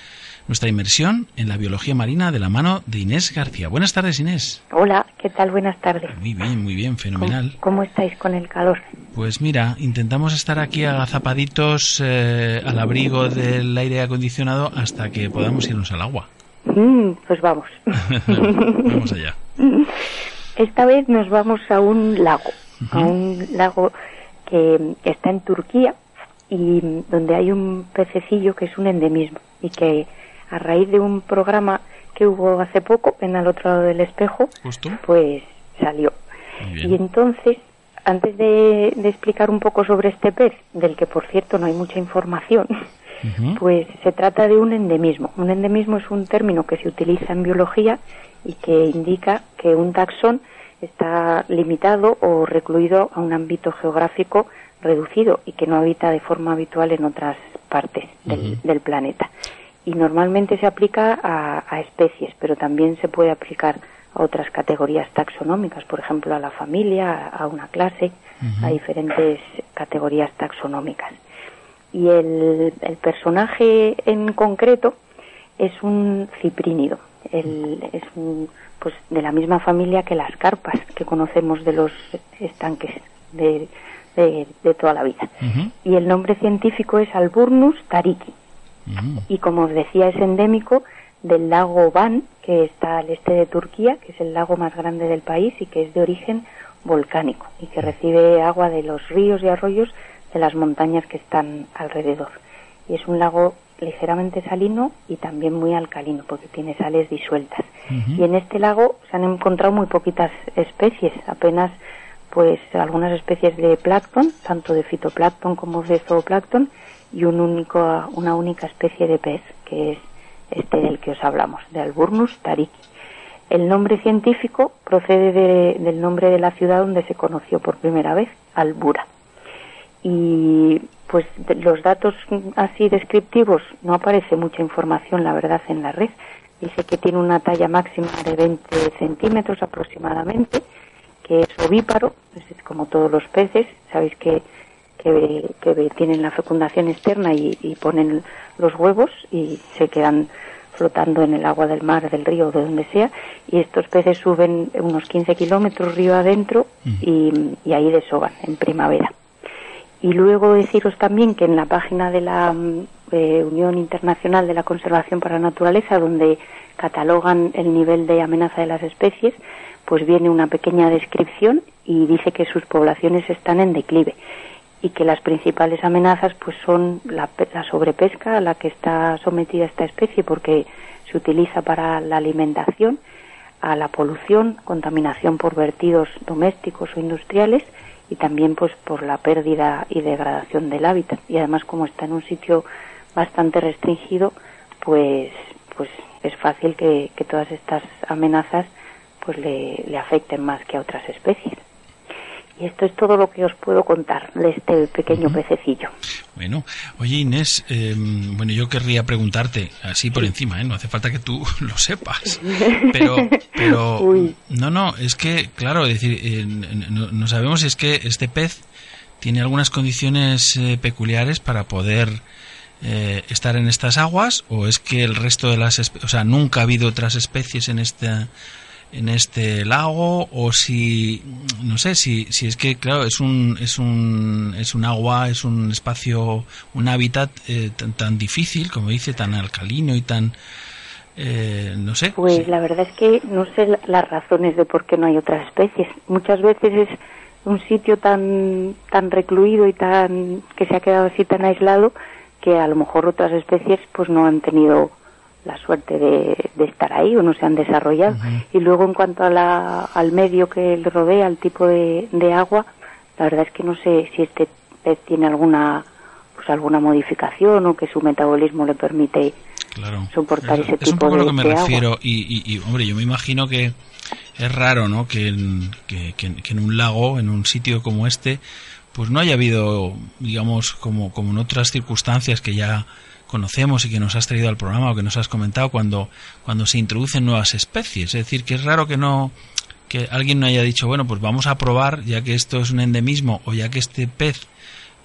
A: Nuestra inmersión en la biología marina de la mano de Inés García. Buenas tardes, Inés.
D: Hola, ¿qué tal? Buenas tardes.
A: Muy bien, muy bien,
D: ¿Cómo,
A: fenomenal.
D: cómo estáis con el calor?
A: Pues mira, intentamos estar aquí agazapaditos eh, al abrigo del aire acondicionado hasta que podamos irnos al agua.
D: Mm, pues vamos.
A: Vamos allá.
D: Esta vez nos vamos a un lago, a un lago que está en Turquía y donde hay un pececillo que es un endemismo y que a raíz de un programa que hubo hace poco en al otro lado del espejo,
A: Justo.
D: pues salió. Y entonces, antes de, de explicar un poco sobre este pez, del que por cierto no hay mucha información, pues se trata de un endemismo. Un endemismo es un término que se utiliza en biología y que indica que un taxón está limitado o recluido a un ámbito geográfico reducido y que no habita de forma habitual en otras partes del, planeta. Y normalmente se aplica a, a especies, pero también se puede aplicar a otras categorías taxonómicas, por ejemplo a la familia, a, a una clase, a diferentes categorías taxonómicas. Y el, el personaje en concreto es un ciprínido. El- es un, pues de la misma familia que las carpas que conocemos de los estanques de, de- de toda la vida. Y el nombre científico es Alburnus tariki.
A: Ujú.
D: Y como os decía, es endémico del lago Van, que está al este de Turquía, que es el lago más grande del país y que es de origen volcánico y que recibe agua de los ríos y arroyos de las montañas que están alrededor. Y es un lago ligeramente salino y también muy alcalino porque tiene sales disueltas. Y en este lago se han encontrado muy poquitas especies, apenas pues algunas especies de plancton, tanto de fitoplancton como de zooplancton, y un único, una única especie de pez, que es este del que os hablamos, de Alburnus tariki. El nombre científico procede de- del nombre de la ciudad donde se conoció por primera vez, Albura. Y pues los datos así descriptivos no aparece mucha información, la verdad, en la red. Dice que tiene una talla máxima de 20 centímetros aproximadamente, que es ovíparo, es como todos los peces. Sabéis que, que, que tienen la fecundación externa y, y ponen los huevos y se quedan flotando en el agua del mar, del río, de donde sea. Y estos peces suben unos 15 kilómetros río adentro y, y ahí desovan en primavera. Y luego deciros también que en la página de la mm, eh, Unión Internacional de la Conservación para la Naturaleza, donde catalogan el nivel de amenaza de las especies, pues viene una pequeña descripción y dice que sus poblaciones están en declive y que las principales amenazas pues son la, la sobrepesca a la que está sometida esta especie porque se utiliza para la alimentación, a la polución, contaminación por vertidos domésticos o industriales y también pues por la pérdida y degradación del hábitat. Y además como está en un sitio bastante restringido pues pues es fácil que, que todas estas amenazas pues le, le afecten más que a otras especies. Y esto es todo lo que os puedo contar de este pequeño pececillo.
A: Bueno, oye Inés, eh, bueno, yo querría preguntarte, así por encima, ¿eh? no hace falta que tú lo sepas, pero, pero,
D: Uy.
A: no, no, es que, claro, es decir, eh, no, no sabemos si es que este pez tiene algunas condiciones eh, peculiares para poder eh, estar en estas aguas, o es que el resto de las, o sea, nunca ha habido otras especies en esta en este lago o si no sé si, si es que claro es un es un es un agua es un espacio un hábitat eh, tan, tan difícil como dice tan alcalino y tan eh, no sé
D: Pues
A: sí.
D: la verdad es que no sé la- las razones de por qué no hay otras especies. Muchas veces es un sitio tan tan recluido y tan que se ha quedado así tan aislado que a lo mejor otras especies pues no han tenido la suerte de, de estar ahí o no se han desarrollado. Y luego en cuanto a la, al medio que le rodea, al tipo de, de agua, la verdad es que no sé si este pez tiene alguna pues alguna modificación o que su metabolismo le permite
A: claro.
D: soportar
A: es,
D: ese
A: es un
D: tipo
A: poco
D: de-
A: lo que me refiero. Y, y- y, hombre yo me imagino que es raro no que en, que, que- que en un lago en un sitio como este pues no haya habido digamos como como en otras circunstancias que ya conocemos y que nos has traído al programa o que nos has comentado cuando cuando se introducen nuevas especies es decir que es raro que no que alguien no haya dicho bueno pues vamos a probar ya que esto es un endemismo o ya que este pez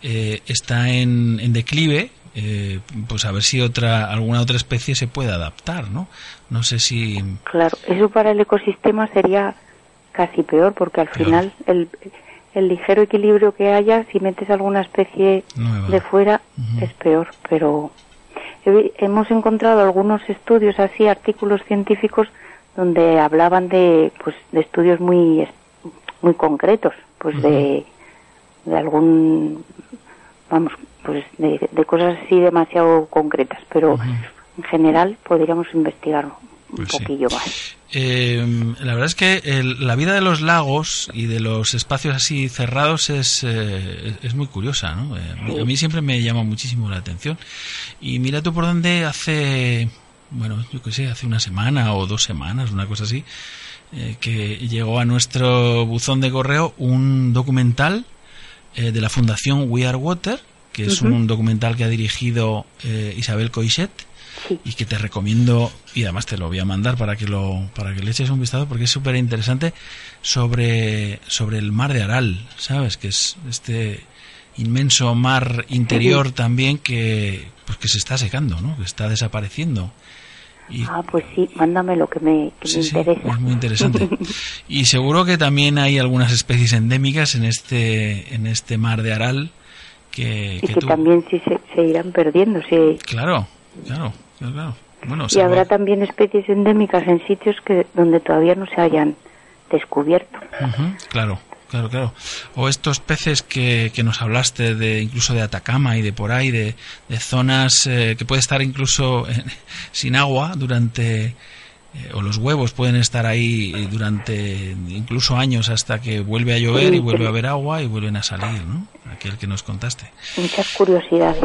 A: eh, está en, en declive, eh, pues a ver si otra alguna otra especie se puede adaptar, ¿no? No sé si
D: Claro, eso para el ecosistema sería casi peor porque al final el, el ligero equilibrio que haya, si metes alguna especie
A: Nueva.
D: de fuera, es peor. Pero hemos encontrado algunos estudios así, artículos científicos, donde hablaban de, pues, de estudios muy, muy concretos, pues de, de algún, vamos, pues de, de cosas así demasiado concretas. Pero en general podríamos investigar un
A: Pues sí.
D: poquillo más.
A: Eh, la verdad es que el- la vida de los lagos y de los espacios así cerrados es, eh, es muy curiosa, ¿no? Eh, a mí- siempre me llama muchísimo la atención. Y mira tú por dónde hace, bueno, yo qué sé, hace una semana o dos semanas, una cosa así, eh, que llegó a nuestro buzón de correo un documental eh, de la Fundación We Are Water, que es un documental que ha dirigido Isabel Coixet
D: Sí.
A: y que te recomiendo y además te lo voy a mandar para que lo para que le eches un vistazo porque es súper interesante sobre sobre el mar de Aral sabes que es este inmenso mar interior también que pues que se está secando no que está desapareciendo y
D: Ah, pues sí, mándame lo que me, que
A: Sí,
D: me
A: sí,
D: interesa.
A: es muy interesante. Y seguro que también hay algunas especies endémicas en este en este mar de Aral que,
D: y
A: que
D: que
A: tú-
D: también sí se, se irán perdiendo. sí.
A: claro, claro, claro,
D: Y habrá también especies endémicas en sitios que donde todavía no se hayan descubierto.
A: Claro, claro, claro. O estos peces que, que nos hablaste de incluso de Atacama y de por ahí, de, de zonas eh, que puede estar incluso eh, sin agua durante eh, o los huevos pueden estar ahí eh, durante incluso años hasta que vuelve a llover y vuelve a haber agua y vuelven a salir, ¿no? Aquel que nos contaste.
D: Muchas curiosidades.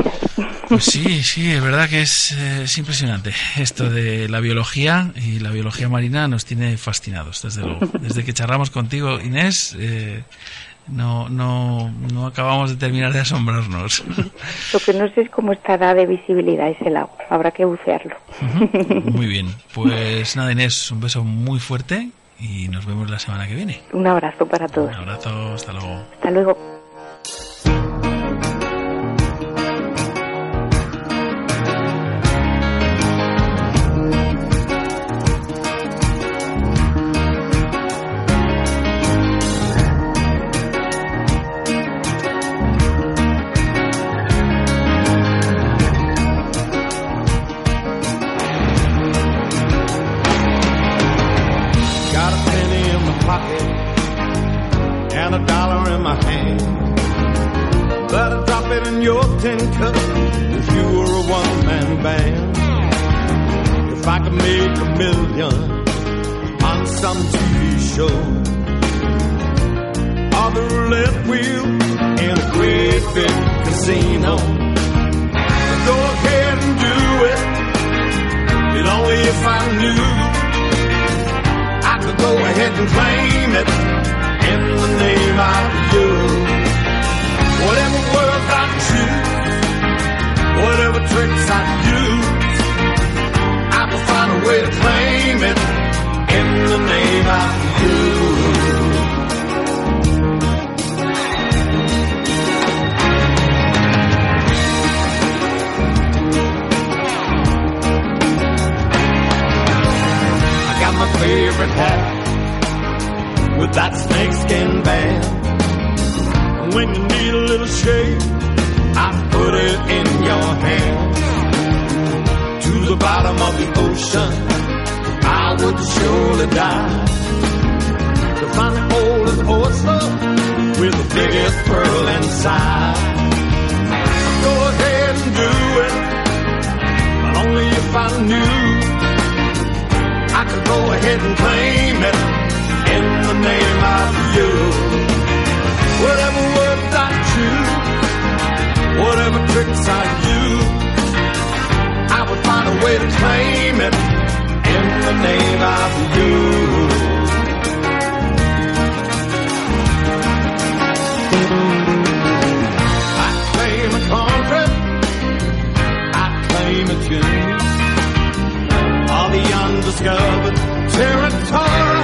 A: Pues sí, sí, es verdad que es, eh, es impresionante esto de la biología y la biología marina nos tiene fascinados, desde luego. Desde que charlamos contigo, Inés, eh, no, no, no acabamos de terminar de asombrarnos.
D: Lo que no sé es cómo estará de visibilidad ese lago. Habrá que bucearlo.
A: Muy bien, pues nada, Inés, un beso muy fuerte y nos vemos la semana que viene.
D: Un abrazo para todos.
A: Un abrazo, hasta luego.
D: Hasta luego.
E: Favorite hat with that snakeskin band. When you need a little shade, I put it in your hand. To the bottom of the ocean, I would surely die. To find the oldest oyster with the biggest pearl inside. Go ahead and do it, but only if I knew Could go ahead and claim it in the name of you. Whatever words I choose, whatever tricks I use, I would find a way to claim it in the name of you. I claim a country, I claim a tune undiscovered territory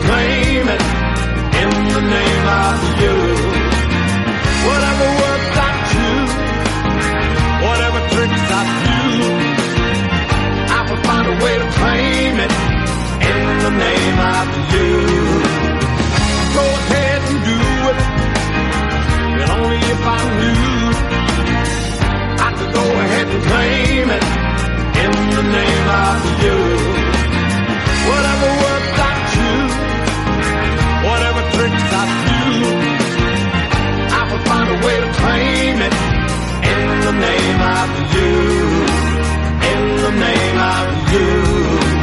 E: claim it in the name of you. Whatever words I choose, whatever tricks I use, I will find a way to claim it in the name of you. Go ahead and do it, but only if I knew I could go ahead and claim it in the name of you. Whatever words Find a way to claim it in the name of you. In the name of you.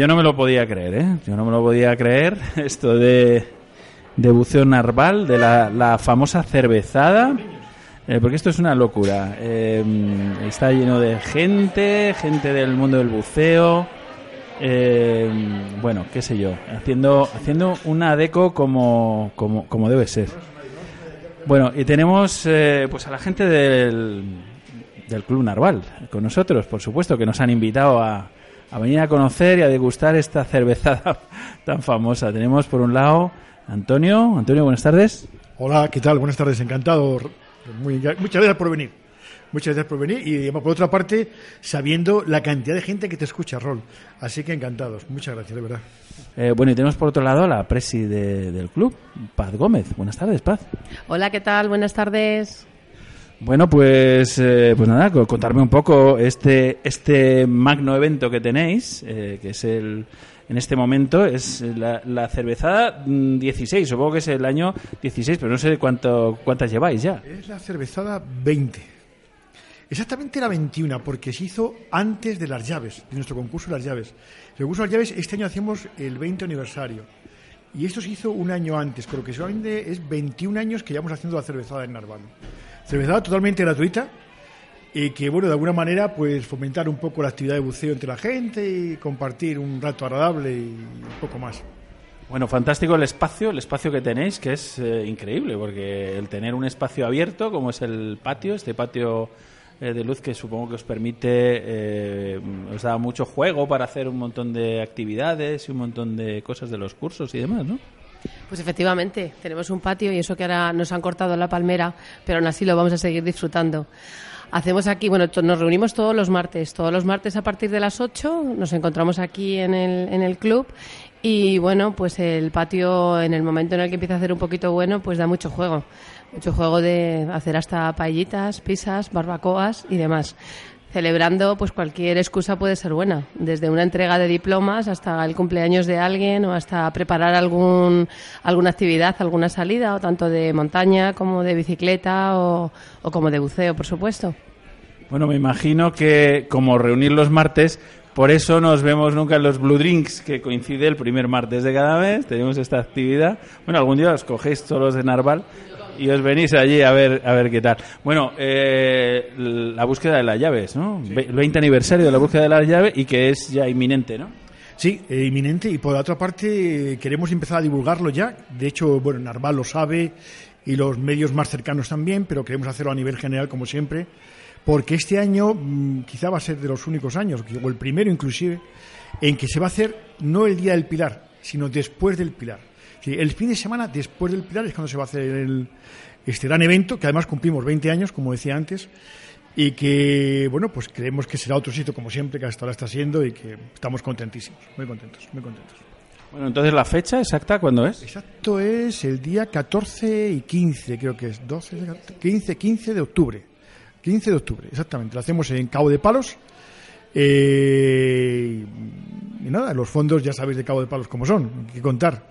A: Yo no me lo podía creer, ¿eh? Yo no me lo podía creer. Esto de, buceo narval, de la, la famosa cervezada. eh, porque esto es una locura. Eh, está lleno de gente, gente del mundo del buceo. eh, bueno, qué sé yo. Haciendo, haciendo una deco como, como, como debe ser. Bueno, y tenemos pues a la gente del, del Club Narval con nosotros, por supuesto, que nos han invitado a, a venir a conocer y a degustar esta cervezada tan famosa. Tenemos por un lado Antonio. Antonio, buenas tardes.
F: Hola, ¿qué tal? Buenas tardes, encantado. Muy- muchas gracias por venir. Muchas gracias por venir y además, por otra parte, sabiendo la cantidad de gente que te escucha, Rol. Así que encantados. Muchas gracias, de verdad.
A: Eh, bueno, y tenemos por otro lado a la presi de- del club, Paz Gómez. Buenas tardes, Paz.
G: Hola, ¿qué tal? Buenas tardes.
A: Bueno, pues, eh, pues nada, co- contarme un poco este, este magno evento que tenéis, eh, que es el, en este momento, es la, la cervezada mm, 16, supongo que es el año 16, pero no sé cuánto, cuántas lleváis ya.
F: Es la cervezada 20. Exactamente la 21, porque se hizo antes de las llaves, de nuestro concurso de las llaves. El concurso de las llaves, este año hacemos el 20 aniversario. Y esto se hizo un año antes, creo que solamente es 21 años que llevamos haciendo la cervezada en Narvano. Cervezada totalmente gratuita y que, bueno, de alguna manera, pues fomentar un poco la actividad de buceo entre la gente y compartir un rato agradable y un poco más.
A: Bueno, fantástico el espacio, el espacio que tenéis, que es eh, increíble, porque el tener un espacio abierto, como es el patio, este patio eh, de luz que supongo que os permite, eh, os da mucho juego para hacer un montón de actividades y un montón de cosas de los cursos y demás, ¿no?
G: Pues efectivamente, tenemos un patio y eso que ahora nos han cortado la palmera, pero aún así lo vamos a seguir disfrutando. Hacemos aquí, bueno, nos reunimos todos los martes. Todos los martes a partir de las 8 nos encontramos aquí en el, en el club y bueno, pues el patio en el momento en el que empieza a hacer un poquito bueno, pues da mucho juego. Mucho juego de hacer hasta paellitas, pizzas, barbacoas y demás. Celebrando, pues cualquier excusa puede ser buena, desde una entrega de diplomas hasta el cumpleaños de alguien o hasta preparar algún, alguna actividad, alguna salida, o tanto de montaña como de bicicleta o, como de buceo, por supuesto.
A: Bueno, me imagino que como reunir los martes, por eso nos vemos nunca en los Blue Drinks, que coincide el primer martes de cada mes, tenemos esta actividad. Bueno, algún día os cogéis todos los de Narval y os venís allí a ver a ver qué tal. Bueno, eh, la búsqueda de las llaves, ¿no? El 20 aniversario de la búsqueda de las llaves y que es ya inminente, ¿no?
F: Sí, eh, inminente. Y por otra parte, queremos empezar a divulgarlo ya. De hecho, bueno, Narval lo sabe y los medios más cercanos también, pero queremos hacerlo a nivel general, como siempre, porque este año mm, quizá va a ser de los únicos años, o el primero inclusive, en que se va a hacer no el Día del Pilar, sino después del Pilar. Sí, el fin de semana después del Pilar es cuando se va a hacer el- este gran evento, que además cumplimos 20 años, como decía antes, y que, bueno, pues creemos que será otro sitio como siempre, que hasta ahora está siendo, y que estamos contentísimos, muy contentos, muy contentos.
A: Bueno, entonces la fecha exacta, ¿cuándo es?
F: Exacto es el día 14 y 15, creo que es 12, 15, 15 de octubre. 15 de octubre, exactamente. Lo hacemos en Cabo de Palos. Eh, y nada, los fondos ya sabéis de Cabo de Palos cómo son, hay que contar.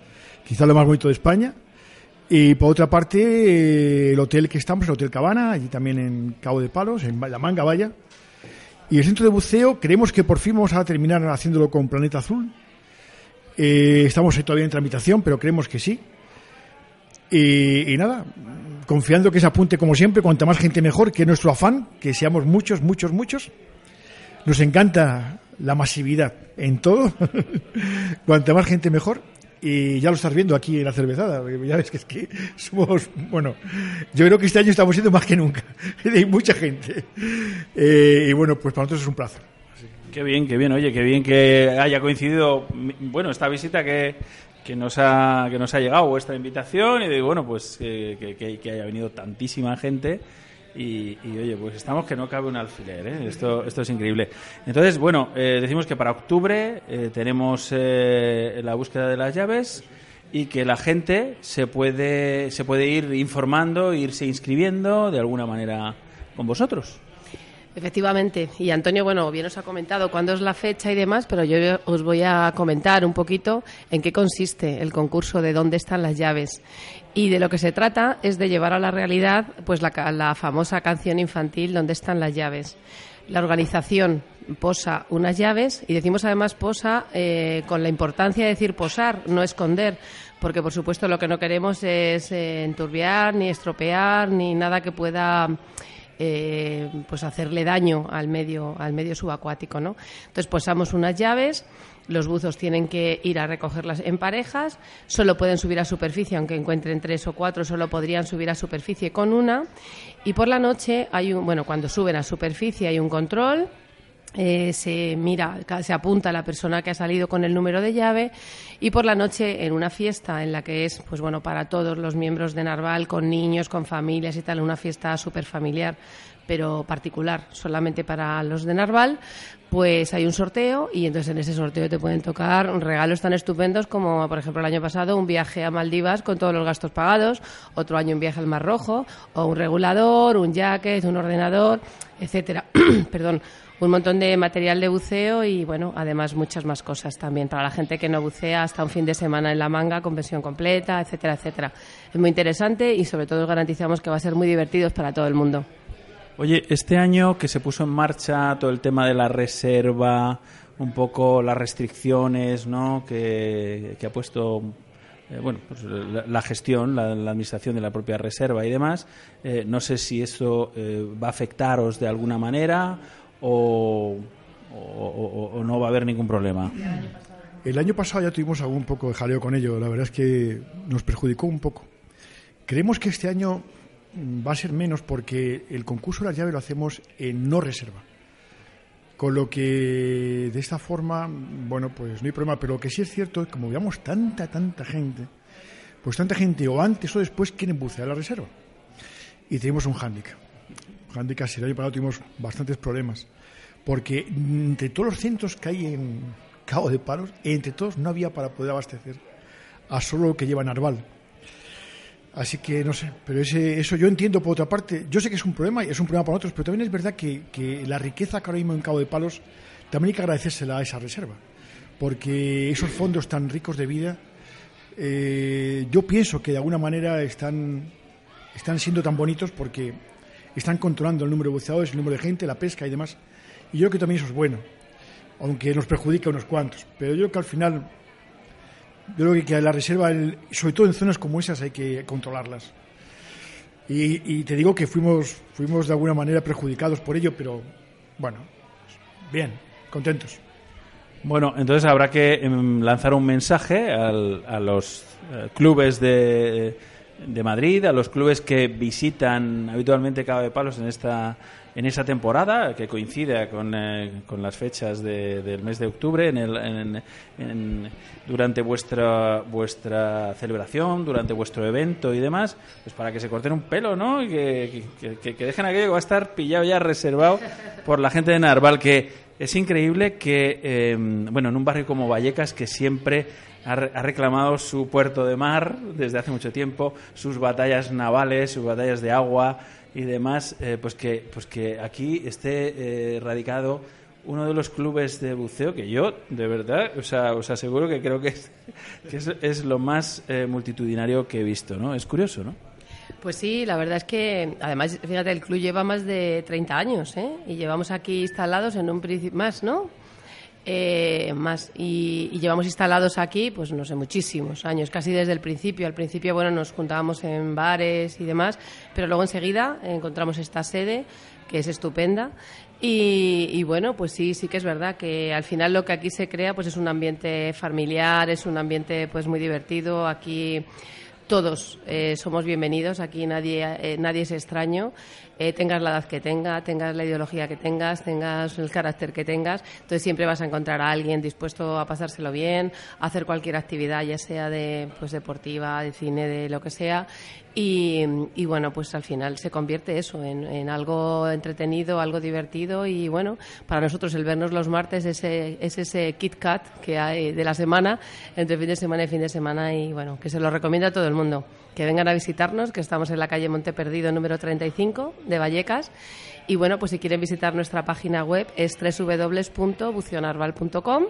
F: Quizá lo más bonito de España. Y por otra parte, eh, el hotel que estamos, el Hotel Cabana, allí también en Cabo de Palos, en La Manga, vaya. Y el centro de buceo, creemos que por fin vamos a terminar haciéndolo con Planeta Azul. Eh, estamos todavía en tramitación, pero creemos que sí. Y, y nada, confiando que se apunte como siempre, cuanta más gente mejor, que es nuestro afán, que seamos muchos, muchos, muchos. Nos encanta la masividad en todo. Cuanta más gente mejor. Y ya lo estás viendo aquí en la cervezada. Ya ves que es que somos, bueno, yo creo que este año estamos siendo más que nunca. Hay mucha gente. Eh, y bueno, pues para nosotros es un placer.
A: Qué bien, qué bien, oye, qué bien que haya coincidido, bueno, esta visita que, que nos ha que nos ha llegado vuestra invitación y digo, bueno, pues que haya venido tantísima gente y, y, oye, pues estamos que no cabe un alfiler, ¿eh? esto, esto es increíble. Entonces, bueno, eh, decimos que para octubre eh, tenemos eh, la búsqueda de las llaves y que la gente se puede, se puede ir informando, irse inscribiendo de alguna manera con vosotros.
G: Efectivamente, y Antonio, bueno, bien os ha comentado cuándo es la fecha y demás, pero yo os voy a comentar un poquito en qué consiste el concurso de dónde están las llaves. Y de lo que se trata es de llevar a la realidad pues la, la famosa canción infantil ¿Dónde están las llaves? La organización posa unas llaves y decimos además posa eh, con la importancia de decir posar, no esconder, porque por supuesto lo que no queremos es eh, enturbiar, ni estropear, ni nada que pueda eh, pues hacerle daño al medio al medio subacuático no entonces posamos unas llaves los buzos tienen que ir a recogerlas en parejas solo pueden subir a superficie aunque encuentren tres o cuatro solo podrían subir a superficie con una. Y por la noche hay un bueno cuando suben a superficie hay un control eh, se mira, se apunta a la persona que ha salido con el número de llave y por la noche en una fiesta en la que es, pues bueno, para todos los miembros de Narval, con niños, con familias y tal, una fiesta súper familiar, pero particular, solamente para los de Narval, pues hay un sorteo y entonces en ese sorteo te pueden tocar regalos tan estupendos como, por ejemplo, el año pasado un viaje a Maldivas con todos los gastos pagados, otro año un viaje al Mar Rojo, o un regulador, un jacket, un ordenador, etcétera. Perdón un montón de material de buceo y bueno, además muchas más cosas también para la gente que no bucea hasta un fin de semana en la manga con pensión completa, etcétera, etcétera. Es muy interesante y sobre todo os garantizamos que va a ser muy divertido para todo el mundo.
A: Oye, este año que se puso en marcha todo el tema de la reserva, un poco las restricciones, ¿no? Que, ha puesto, eh, bueno, pues la, gestión, la, administración de la propia reserva y demás. Eh, no sé si eso eh, va a afectaros de alguna manera o, o- no va a haber ningún problema.
F: El año pasado ya tuvimos algún poco de jaleo con ello. La verdad es que nos perjudicó un poco. Creemos que este año va a ser menos porque el concurso de las llaves lo hacemos en no reserva. Con lo que de esta forma, bueno, pues no hay problema. Pero lo que sí es cierto es que como veamos tanta, tanta gente, pues tanta gente o antes o después quieren bucear la reserva. Y tenemos un hándicap. Un hándicap, si el año pasado tuvimos bastantes problemas. Porque entre todos los centros que hay en Cabo de Palos, entre todos no había para poder abastecer a solo lo que lleva Narval. Así que no sé, pero ese, eso yo entiendo por otra parte. Yo sé que es un problema y es un problema para otros, pero también es verdad que, la riqueza que ahora mismo en Cabo de Palos también hay que agradecérsela a esa reserva. Porque esos fondos tan ricos de vida, eh, yo pienso que de alguna manera están, están siendo tan bonitos porque están controlando el número de buceadores, el número de gente, la pesca y demás. Y yo creo que también eso es bueno, aunque nos perjudica a unos cuantos. Pero yo creo que al final, yo creo que, la reserva, el- sobre todo en zonas como esas, hay que controlarlas. Y, y te digo que fuimos, fuimos de alguna manera perjudicados por ello, pero bueno, bien, contentos.
A: Bueno, entonces habrá que em, lanzar un mensaje al- a los eh, clubes de, de Madrid, a los clubes que visitan habitualmente Cabo de Palos en esta en esa temporada que coincide con, eh, con las fechas de- del mes de octubre en el- en- durante vuestra vuestra celebración, durante vuestro evento y demás, pues para que se corten un pelo, ¿no? Y que, que- dejen aquello que va a estar pillado ya reservado por la gente de Narval que es increíble que, eh, bueno, en un barrio como Vallecas, que siempre ha, re- ha reclamado su puerto de mar desde hace mucho tiempo, sus batallas navales, sus batallas de agua y demás, eh, pues, que, pues que aquí esté eh, radicado uno de los clubes de buceo que yo, de verdad, o sea, os aseguro que creo que es, que es, es lo más eh, multitudinario que he visto, ¿no? Es curioso, ¿no?
G: Pues sí, la verdad es que, además, fíjate, el club lleva más de 30 años, ¿eh? Y llevamos aquí instalados en un principio, más, ¿no? Eh, más. Y, llevamos instalados aquí, pues no sé, muchísimos años, casi desde el principio. Al principio, bueno, nos juntábamos en bares y demás, pero luego enseguida encontramos esta sede que es estupenda. Y, y bueno, pues sí, sí que es verdad que al final lo que aquí se crea pues es un ambiente familiar, es un ambiente pues muy divertido. Aquí todos eh, somos bienvenidos, aquí nadie, eh, nadie es extraño, eh, tengas la edad que tenga, tengas la ideología que tengas, tengas el carácter que tengas, entonces siempre vas a encontrar a alguien dispuesto a pasárselo bien, a hacer cualquier actividad, ya sea de pues deportiva, de cine, de lo que sea, y, y bueno, pues al final se convierte eso en, en algo entretenido, algo divertido y bueno, para nosotros el vernos los martes ese, es ese Kit Kat que hay de la semana, entre fin de semana y fin de semana y bueno, que se lo recomiendo a todo el mundo. Que vengan a visitarnos, que estamos en la calle Monteperdido número 35 de Vallecas. Y bueno, pues si quieren visitar nuestra página web es www.bucionarval.com.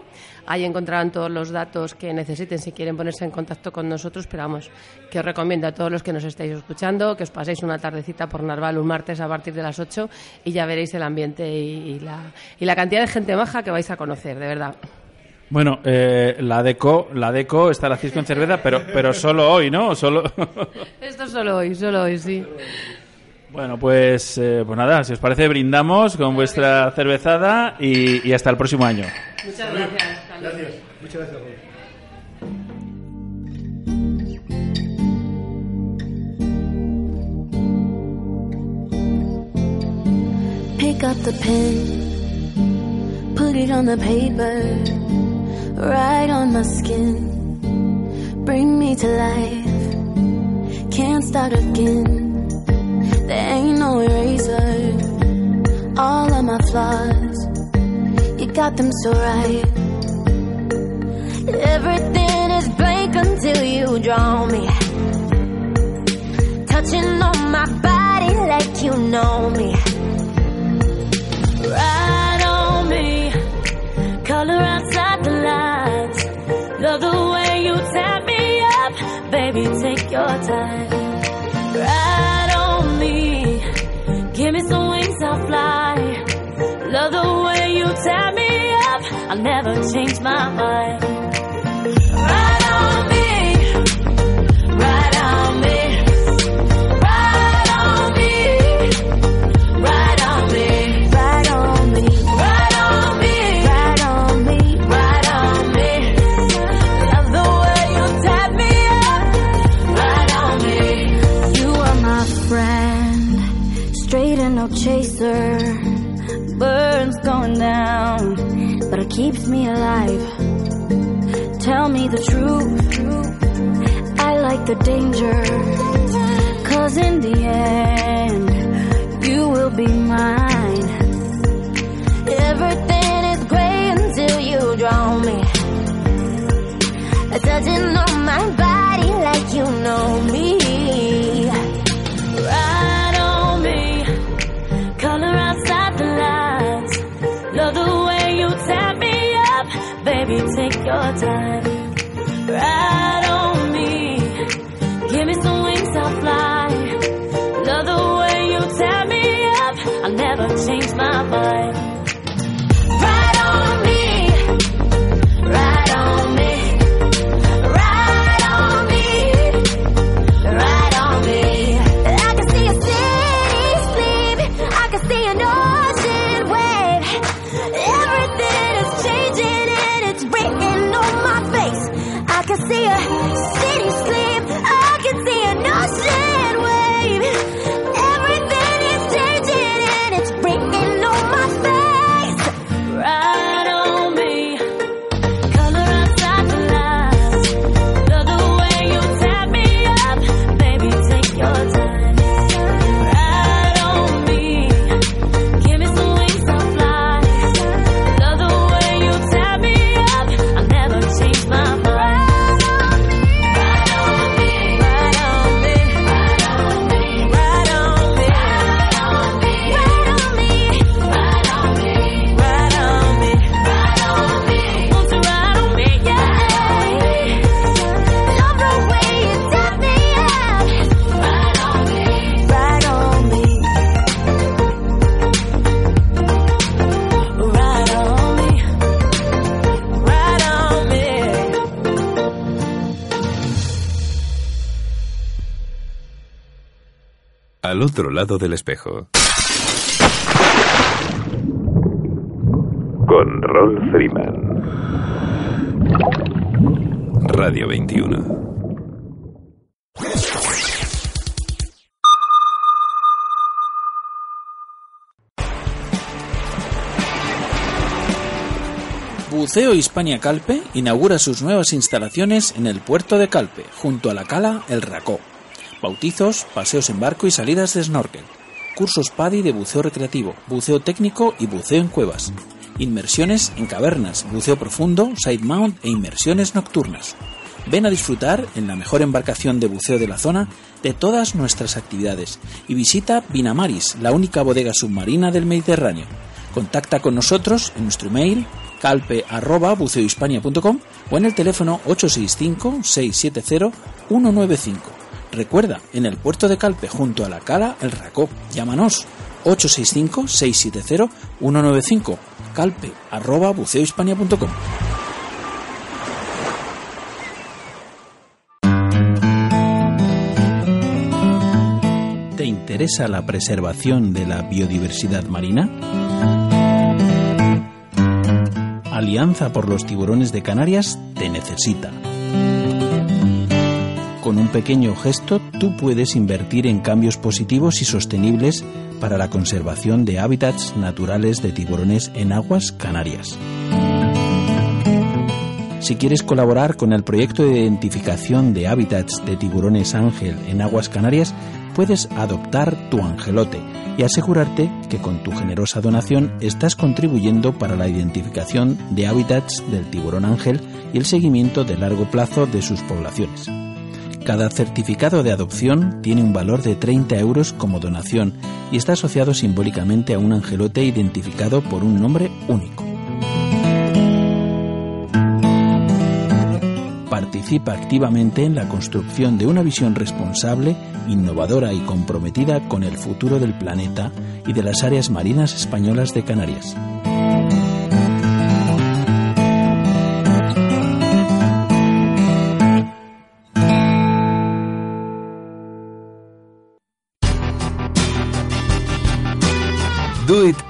G: Ahí encontrarán todos los datos que necesiten si quieren ponerse en contacto con nosotros. Pero vamos, que os recomiendo a todos los que nos estáis escuchando que os paséis una tardecita por Narval un martes a partir de las 8 y ya veréis el ambiente y, y la, y la cantidad de gente maja que vais a conocer, de verdad.
A: Bueno, eh, la deco, la deco está la hacéis con cerveza, pero, pero solo hoy, ¿no? Solo.
G: Esto solo hoy, solo hoy, sí.
A: Bueno, pues, eh, pues nada, si os parece, brindamos con vuestra cervezada y, y hasta el próximo año.
G: Muchas gracias.
F: Gracias. Muchas gracias.
H: Pick up the pen, put it on the paper, right on my skin. Bring me to life, can't start again. There ain't no eraser, all of my flaws, you got them so right. Everything is blank until you draw me. Touching on my body like you know me. Ride on me, color outside the lines. Love the way you tap me up, baby. Take your time. Me some wings, I'll fly. Love the way you tap me up, I'll never change my mind. Keeps me alive. Tell me the truth. I like the danger, cause in the end, you will be mine. Everything is gray until you draw me. Touching on my body like you know me. Your time. Ride
I: al otro lado del espejo. Con Rolf Freeman. Radio 21.
A: Buceo Hispania Calpe inaugura sus nuevas instalaciones en el puerto de Calpe, junto a la cala El Racó. Bautizos, paseos en barco y salidas de snorkel. Cursos PADI de buceo recreativo, buceo técnico y buceo en cuevas. Inmersiones en cavernas, buceo profundo, side mount e inmersiones nocturnas. Ven a disfrutar en la mejor embarcación de buceo de la zona de todas nuestras actividades y visita Vinamaris, la única bodega submarina del Mediterráneo. Contacta con nosotros en nuestro email calpe@buceohispania.com o en el teléfono 865-670-195. Recuerda, en el puerto de Calpe, junto a la cala El Racó. Llámanos 865-670-195. calpe@buceohispania.com. ¿Te interesa la preservación de la biodiversidad marina? Alianza por los Tiburones de Canarias te necesita. Con un pequeño gesto tú puedes invertir en cambios positivos y sostenibles para la conservación de hábitats naturales de tiburones en aguas canarias. Si quieres colaborar con el proyecto de identificación de hábitats de tiburones ángel en aguas canarias, puedes adoptar tu angelote y asegurarte que con tu generosa donación estás contribuyendo para la identificación de hábitats del tiburón ángel y el seguimiento de largo plazo de sus poblaciones. Cada certificado de adopción tiene un valor de 30 euros como donación y está asociado simbólicamente a un angelote identificado por un nombre único. Participa activamente en la construcción de una visión responsable, innovadora y comprometida con el futuro del planeta y de las áreas marinas españolas de Canarias.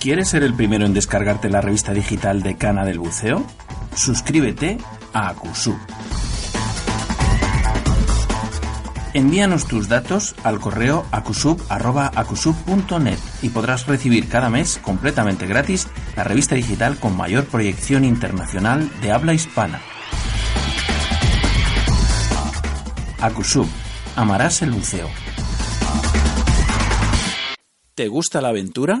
A: ¿Quieres ser el primero en descargarte la revista digital de Cana del Buceo? Suscríbete a Acusub. Envíanos tus datos al correo acusub.acusub.net y podrás recibir cada mes completamente gratis la revista digital con mayor proyección internacional de habla hispana. Acusub. Amarás el buceo. ¿Te gusta la aventura?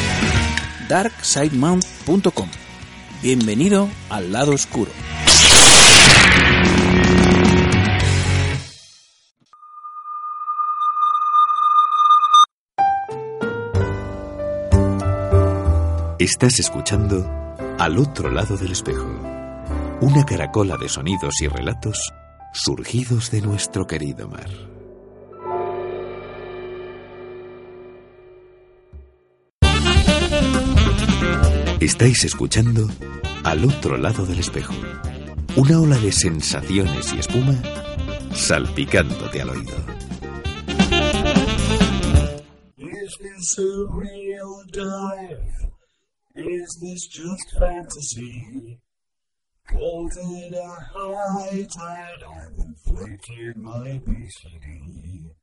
A: darksidemount.com. Bienvenido al lado oscuro.
J: Estás escuchando Al otro lado del espejo, una caracola de sonidos y relatos surgidos de nuestro querido mar. Estáis escuchando Al otro lado del espejo. Una ola de sensaciones y espuma salpicándote al oído.
K: Is this a real dive? Is this just fantasy? Called it a high tide, I've inflated my obesity.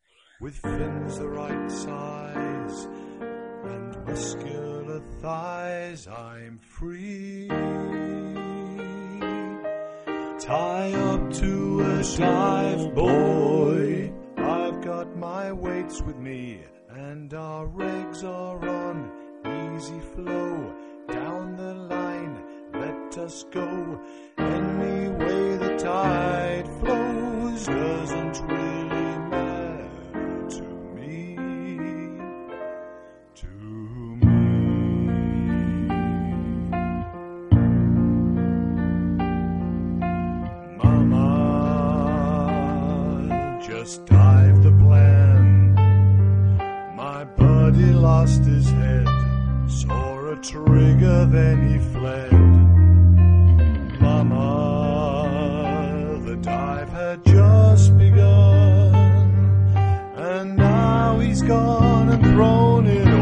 K: With fins the right size and muscular thighs, I'm free. Tie up to a dive boy. I've got my weights with me, and our rigs are on easy flow. Down the line, let us go. Any way the tide flows doesn't just dived a plan. My buddy lost his head, saw a trigger, then he fled. Mama, the dive had just begun, and now he's gone and thrown it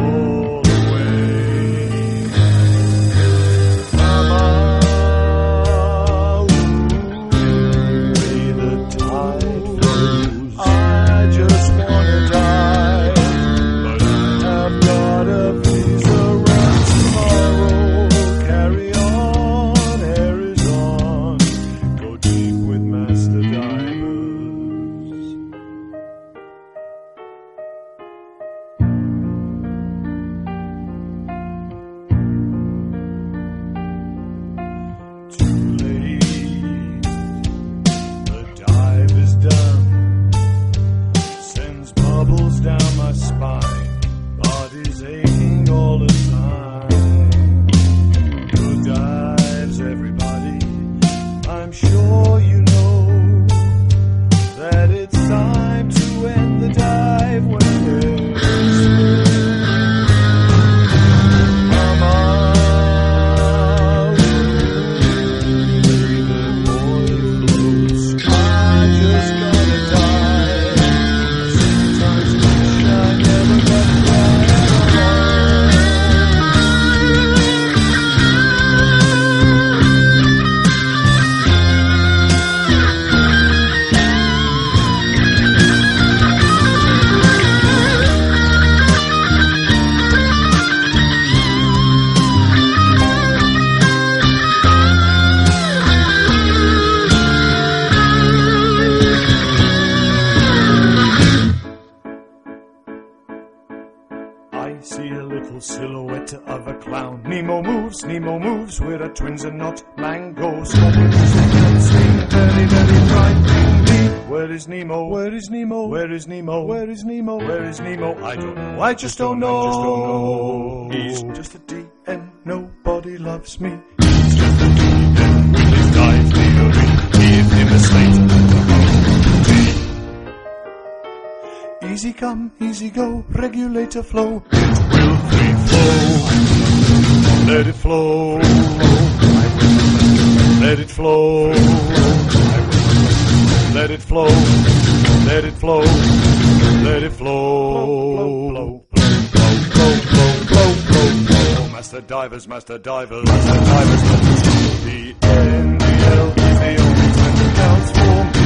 K: twins are not mango. Scorpions and sting, very, very frightening. Where is Nemo? Where is Nemo? Where is Nemo? Where is Nemo? Where is Nemo? I don't know. I just don't know. Just don't know. He's just a DM. Nobody loves me. He's just a DM with his dive theory. Give him a slate Easy come, easy go, regulator flow. It will free flow. Let it flow. Let it flow. Let it flow. Let it flow. Let it flow. Master divers, master divers, master divers, let us go. The NDL is the only time that counts for me.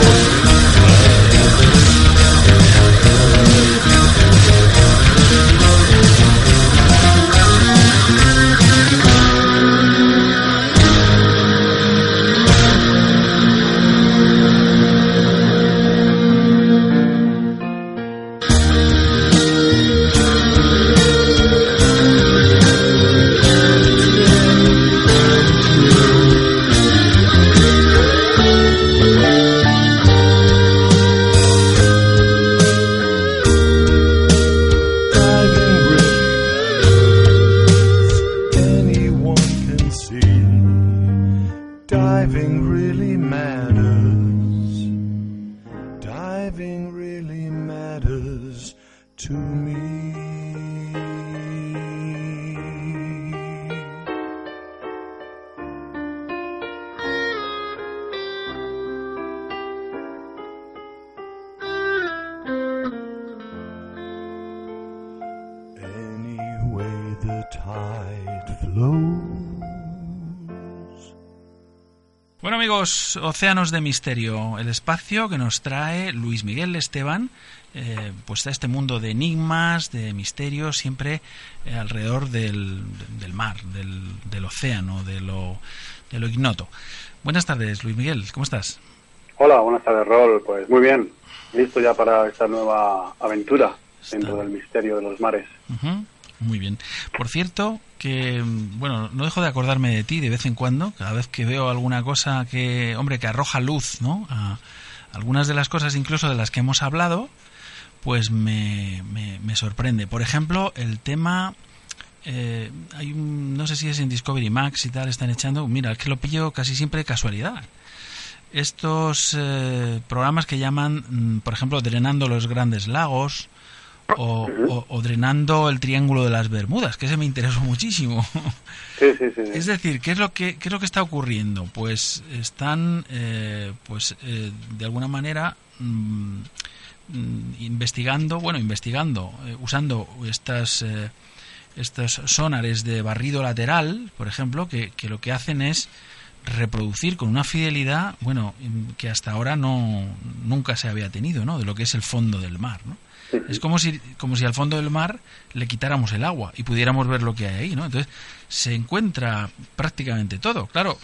K: the tide flows.
A: Bueno amigos, Océanos de Misterio, el espacio que nos trae Luis Miguel Esteban, eh, pues a este mundo de enigmas, de misterios, siempre eh, alrededor del, del mar, del, del océano, de lo, de lo ignoto. Buenas tardes, Luis Miguel, ¿cómo estás?
L: Hola, buenas tardes, Rol. Pues muy bien, listo ya para esta nueva aventura dentro del misterio de los mares.
A: Ujú, Muy bien. Por cierto, que bueno, no dejo de acordarme de ti de vez en cuando, cada vez que veo alguna cosa que, hombre, que arroja luz, ¿no? A algunas de las cosas incluso de las que hemos hablado, pues me, me, me sorprende. Por ejemplo, el tema eh, hay un, no sé si es en Discovery Max y tal, están echando, mira, es que lo pillo casi siempre de casualidad. Estos eh, programas que llaman, mm, por ejemplo, Drenando los Grandes Lagos o, o- o Drenando el Triángulo de las Bermudas, que ese me interesó muchísimo.
L: Sí, sí, sí. sí.
A: Es decir, ¿qué es lo que, qué es lo que está ocurriendo? Pues están, eh, pues eh, de alguna manera mm, investigando, bueno, investigando, eh, usando estas eh, estos sonares de barrido lateral, por ejemplo, que, que lo que hacen es reproducir con una fidelidad, bueno, que hasta ahora no nunca se había tenido, ¿no? De lo que es el fondo del mar, ¿no? Es como si, como si al fondo del mar le quitáramos el agua y pudiéramos ver lo que hay ahí, ¿no? Entonces se encuentra prácticamente todo. Claro,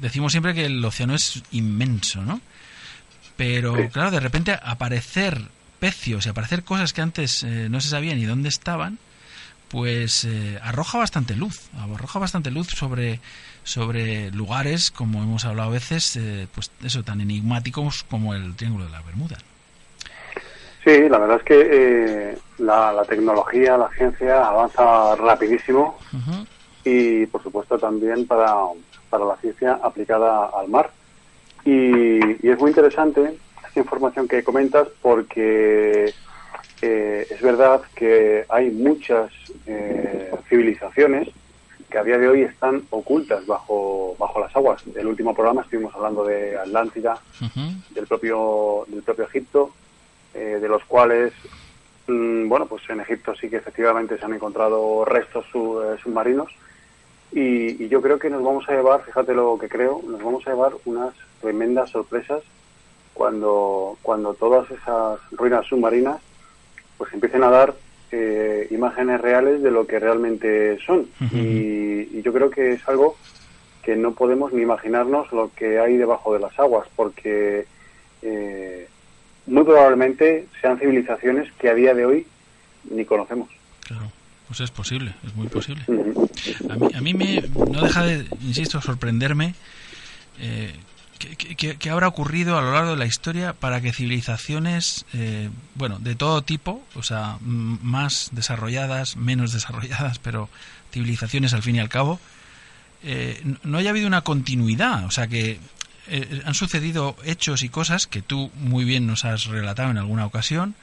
A: decimos siempre que el océano es inmenso, ¿no? Pero claro, de repente aparecer pecios y aparecer cosas que antes eh, no se sabía ni dónde estaban, pues eh, arroja bastante luz, arroja bastante luz sobre sobre lugares, como hemos hablado a veces, eh, pues eso, tan enigmáticos como el Triángulo de las Bermudas.
L: Sí, la verdad es que eh, la, la tecnología, la ciencia avanza rapidísimo y, por supuesto, también para, para la ciencia aplicada al mar. Y, y es muy interesante esta información que comentas porque eh, es verdad que hay muchas eh, civilizaciones que a día de hoy están ocultas bajo, bajo las aguas. Del último programa estuvimos hablando de Atlántida, del propio, del propio Egipto, eh, de los cuales, mm, bueno, pues en Egipto sí que efectivamente se han encontrado restos su- eh, submarinos y, y yo creo que nos vamos a llevar, fíjate lo que creo, nos vamos a llevar unas tremendas sorpresas cuando, cuando todas esas ruinas submarinas pues empiecen a dar eh, imágenes reales de lo que realmente son. y, y yo creo que es algo que no podemos ni imaginarnos lo que hay debajo de las aguas, porque eh, muy probablemente sean civilizaciones que a día de hoy ni conocemos.
A: Claro, pues es posible, es muy posible. A mí, a mí me, no deja de, insisto, sorprenderme eh, habrá ocurrido a lo largo de la historia para que civilizaciones, eh, bueno, de todo tipo, o sea, más desarrolladas, menos desarrolladas, pero civilizaciones al fin y al cabo, eh, no haya habido una continuidad, o sea que eh, han sucedido hechos y cosas que tú muy bien nos has relatado en alguna ocasión,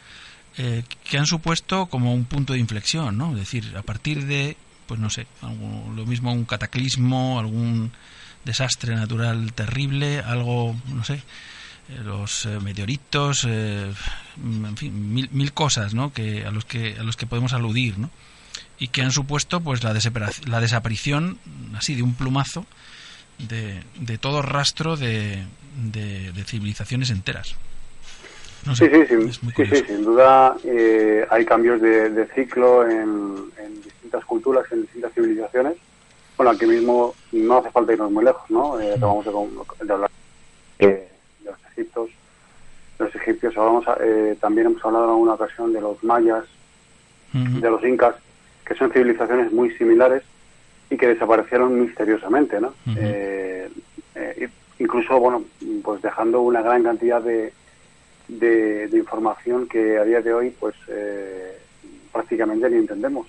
A: eh, que han supuesto como un punto de inflexión, ¿no? Es decir, a partir de, pues no sé, lo mismo un cataclismo, algún desastre natural terrible, algo, no sé, eh, los eh, meteoritos, eh, en fin, mil, mil cosas, ¿no? Que a los que a los que podemos aludir, ¿no? Y que han supuesto, pues, la, la desaparición, así de un plumazo, de, de todo rastro de, de, de civilizaciones enteras. No
L: sí,
A: sé,
L: sí, sí, sin duda eh, hay cambios de, de ciclo en, en distintas culturas, en distintas civilizaciones. Bueno, aquí mismo no hace falta irnos muy lejos, ¿no? Eh, acabamos de, hablar de, de los egiptos, los egipcios. Hablamos, eh, también hemos hablado en alguna ocasión de los mayas, de los incas, que son civilizaciones muy similares y que desaparecieron misteriosamente, ¿no? Eh, eh, incluso, bueno, pues dejando una gran cantidad de, de, de información que a día de hoy, pues eh, prácticamente ni entendemos.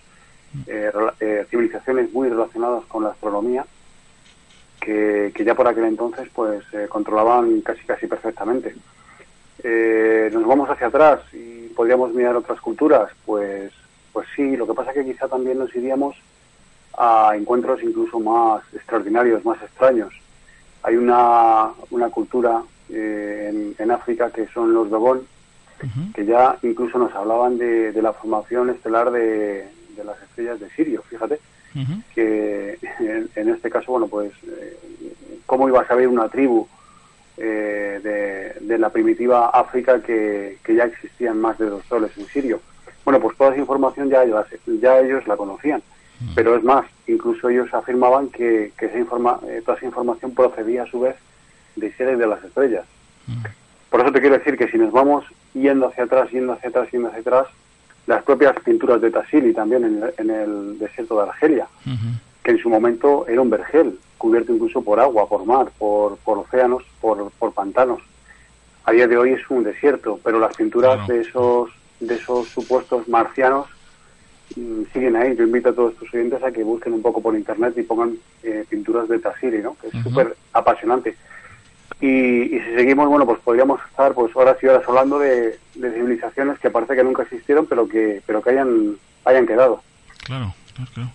L: Eh, eh, civilizaciones muy relacionadas con la astronomía que, que ya por aquel entonces pues controlaban casi casi perfectamente. nos vamos hacia atrás y podríamos mirar otras culturas, pues, pues sí, lo que pasa es que quizá también nos iríamos a encuentros incluso más extraordinarios, más extraños. Hay una, una cultura eh, en, en África que son los Dogon, que ya incluso nos hablaban de, de la formación estelar de, de las estrellas de Sirio, fíjate, que en, en este caso, bueno, pues, eh, ¿cómo iba a saber una tribu eh, de, de la primitiva África que, que ya existían más de dos soles en Sirio? Bueno, pues toda esa información ya, ya ellos la conocían. Pero es más, incluso ellos afirmaban que, que esa informa- eh, toda esa información procedía a su vez de seres de las estrellas. Por eso te quiero decir que si nos vamos yendo hacia atrás, yendo hacia atrás, yendo hacia atrás, las propias pinturas de Tassili también en el, en el desierto de Argelia, que en su momento era un vergel, cubierto incluso por agua, por mar, por, por océanos, por, por pantanos. A día de hoy es un desierto, pero las pinturas de esos de esos supuestos marcianos mm, siguen ahí. Yo invito a todos tus oyentes a que busquen un poco por internet y pongan eh, pinturas de Tassili, ¿no? Que es
C: Ujú.
L: súper apasionante. Y, y si seguimos, bueno, pues podríamos estar pues horas y horas hablando de, de civilizaciones que parece que nunca existieron, pero que pero que hayan hayan quedado.
C: Claro, claro, claro.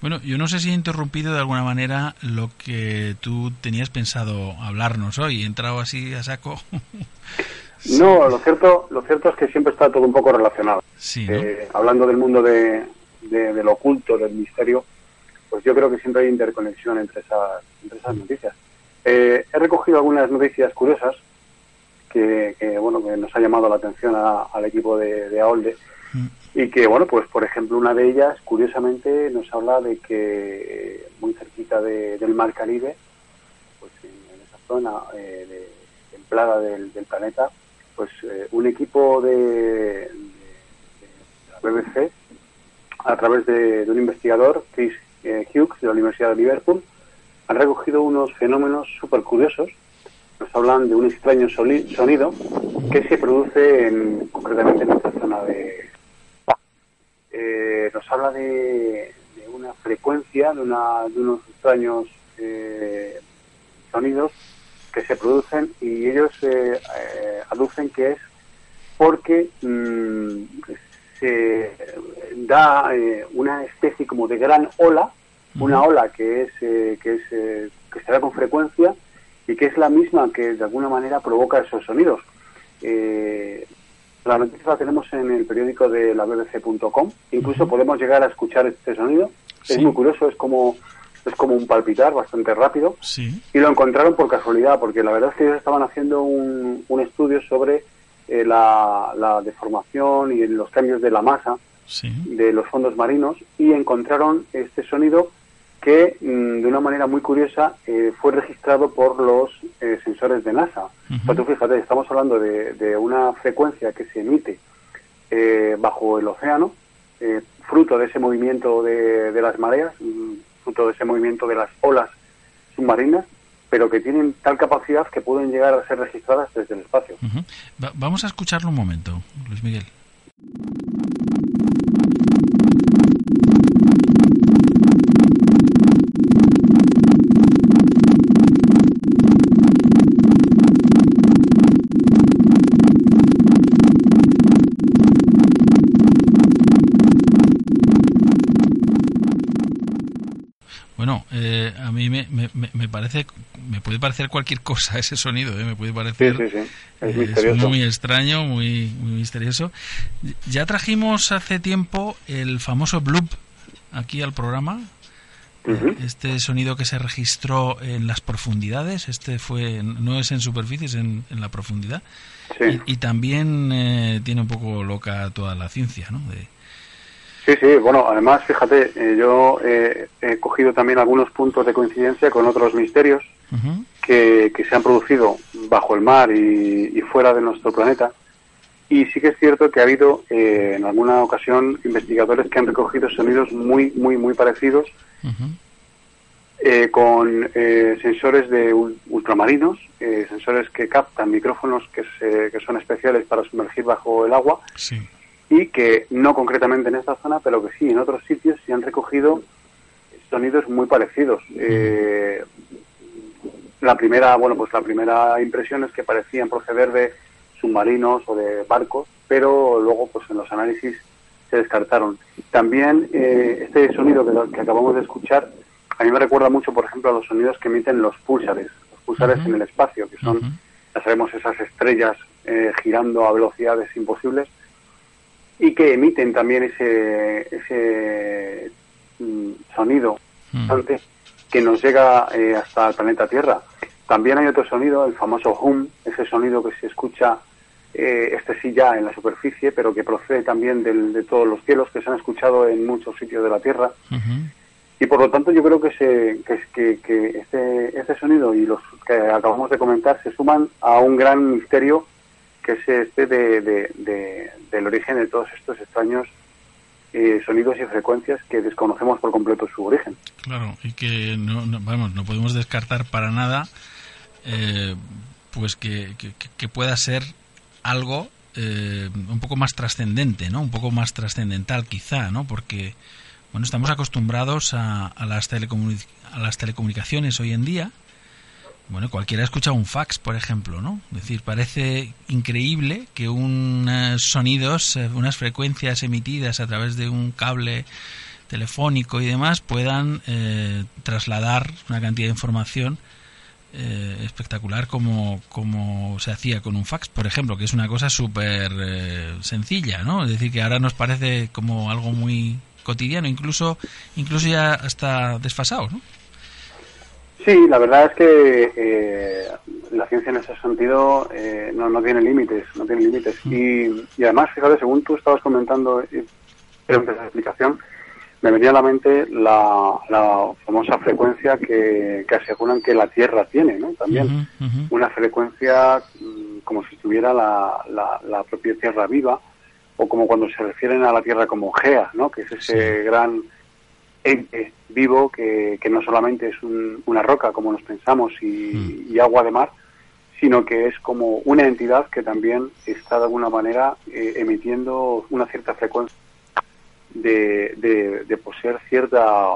C: Bueno, yo no sé si he interrumpido de alguna manera lo que tú tenías pensado hablarnos hoy. He entrado así a saco.
L: No, lo cierto lo cierto es que siempre está todo un poco relacionado.
C: Sí, ¿no?
L: Eh, hablando del mundo de, de, de lo oculto, del misterio, pues yo creo que siempre hay interconexión entre esas, entre esas noticias. Eh, he recogido algunas noticias curiosas que, que, bueno que nos ha llamado la atención a- al equipo de, de AOLDE y que bueno pues por ejemplo una de ellas curiosamente nos habla de que muy cerquita de- del mar Caribe pues en, en esa zona eh, de- templada del, del planeta pues eh, un equipo de, la BBC a través de, un investigador Chris eh, Hughes de la Universidad de Liverpool han recogido unos fenómenos súper curiosos nos hablan de un extraño sonido que se produce en, concretamente en esta zona de eh, nos habla de, de una frecuencia de, una, de unos extraños eh, sonidos que se producen y ellos eh, eh, aducen que es porque mm, se da eh, una especie como de gran ola, una ola que es eh, que es eh, que se da con frecuencia y que es la misma que de alguna manera provoca esos sonidos. Eh, la noticia la tenemos en el periódico de la bbc.com. Incluso podemos llegar a escuchar este sonido. Es muy curioso, es como es como un palpitar bastante rápido.
C: Sí.
L: Y lo encontraron por casualidad, porque la verdad es que ellos estaban haciendo un, un estudio sobre eh, la, la deformación y los cambios de la masa
C: Sí.
L: de los fondos marinos y encontraron este sonido que mm, de una manera muy curiosa eh, fue registrado por los eh, sensores de NASA. O sea, tú fíjate, estamos hablando de, de una frecuencia que se emite eh, bajo el océano, eh, fruto de ese movimiento de, de las mareas, de ese movimiento de las olas submarinas, pero que tienen tal capacidad que pueden llegar a ser registradas desde el espacio.
C: Vamos a escucharlo un momento, Luis Miguel. Bueno, eh, a mí me, me, me- parece, me puede parecer cualquier cosa ese sonido, ¿eh? me puede parecer
L: Sí, sí, sí. Es
C: es
L: misterioso.
C: muy extraño, muy, muy misterioso. Ya trajimos hace tiempo el famoso bloop aquí al programa.
L: Ujú.
C: Este sonido que se registró en las profundidades, este fue no es en superficie, es en, en la profundidad.
L: Sí.
C: Y, y también eh, tiene un poco loca toda la ciencia, ¿no? De,
L: Sí, sí, bueno, además, fíjate, eh, yo eh, he cogido también algunos puntos de coincidencia con otros misterios que, que se han producido bajo el mar y, y fuera de nuestro planeta. Y sí que es cierto que ha habido eh, en alguna ocasión investigadores que han recogido sonidos muy, muy, muy parecidos eh, con eh, sensores de ul- ultramarinos, eh, sensores que captan micrófonos que, se- que son especiales para sumergir bajo el agua
C: Sí.
L: Y que no concretamente en esta zona, pero que sí en otros sitios se han recogido sonidos muy parecidos. Eh, la primera, bueno, pues la primera impresión es que parecían proceder de submarinos o de barcos, pero luego pues en los análisis se descartaron. También eh, este sonido que, que acabamos de escuchar a mí me recuerda mucho, por ejemplo, a los sonidos que emiten los púlsares, los púlsares en el espacio, que son, ya sabemos, esas estrellas eh, girando a velocidades imposibles y que emiten también ese, ese mm, sonido constante que nos llega eh, hasta el planeta Tierra. También hay otro sonido, el famoso hum, ese sonido que se escucha, eh, este sí ya en la superficie, pero que procede también del- de todos los cielos, que se han escuchado en muchos sitios de la Tierra. Y por lo tanto yo creo que, se, que, que, que este, este sonido y los que acabamos de comentar se suman a un gran misterio que es este de, de- de- del origen de todos estos extraños eh, sonidos y frecuencias que desconocemos por completo su origen.
A: Claro, y que no, no- vamos, no podemos descartar para nada eh, pues que, que- que pueda ser algo eh, un poco más trascendente, ¿no? Un poco más trascendental quizá, ¿no? Porque bueno, estamos acostumbrados a, a las telecomunic- a las telecomunicaciones hoy en día. Bueno, cualquiera escucha un fax, por ejemplo, ¿no? Es decir, parece increíble que unos sonidos, eh, unas frecuencias emitidas a través de un cable telefónico y demás puedan eh, trasladar una cantidad de información eh, espectacular como, como se hacía con un fax, por ejemplo, que es una cosa súper eh, sencilla, ¿no? Es decir, que ahora nos parece como algo muy cotidiano, incluso incluso ya hasta desfasado, ¿no?
L: Sí, la verdad es que eh, la ciencia en ese sentido eh, no, no tiene límites, no tiene límites. Y, y además, fíjate, según tú estabas comentando eh, en esa explicación, me venía a la mente la, la famosa frecuencia que, que aseguran que la Tierra tiene, ¿no? También una frecuencia mm, como si estuviera la, la, la propia Tierra viva, o como cuando se refieren a la Tierra como Gea, ¿no? Que es ese gran ente vivo que, que no solamente es un- una roca como nos pensamos y, y agua de mar, sino que es como una entidad que también está de alguna manera eh, emitiendo una cierta frecuencia de, de, de poseer cierta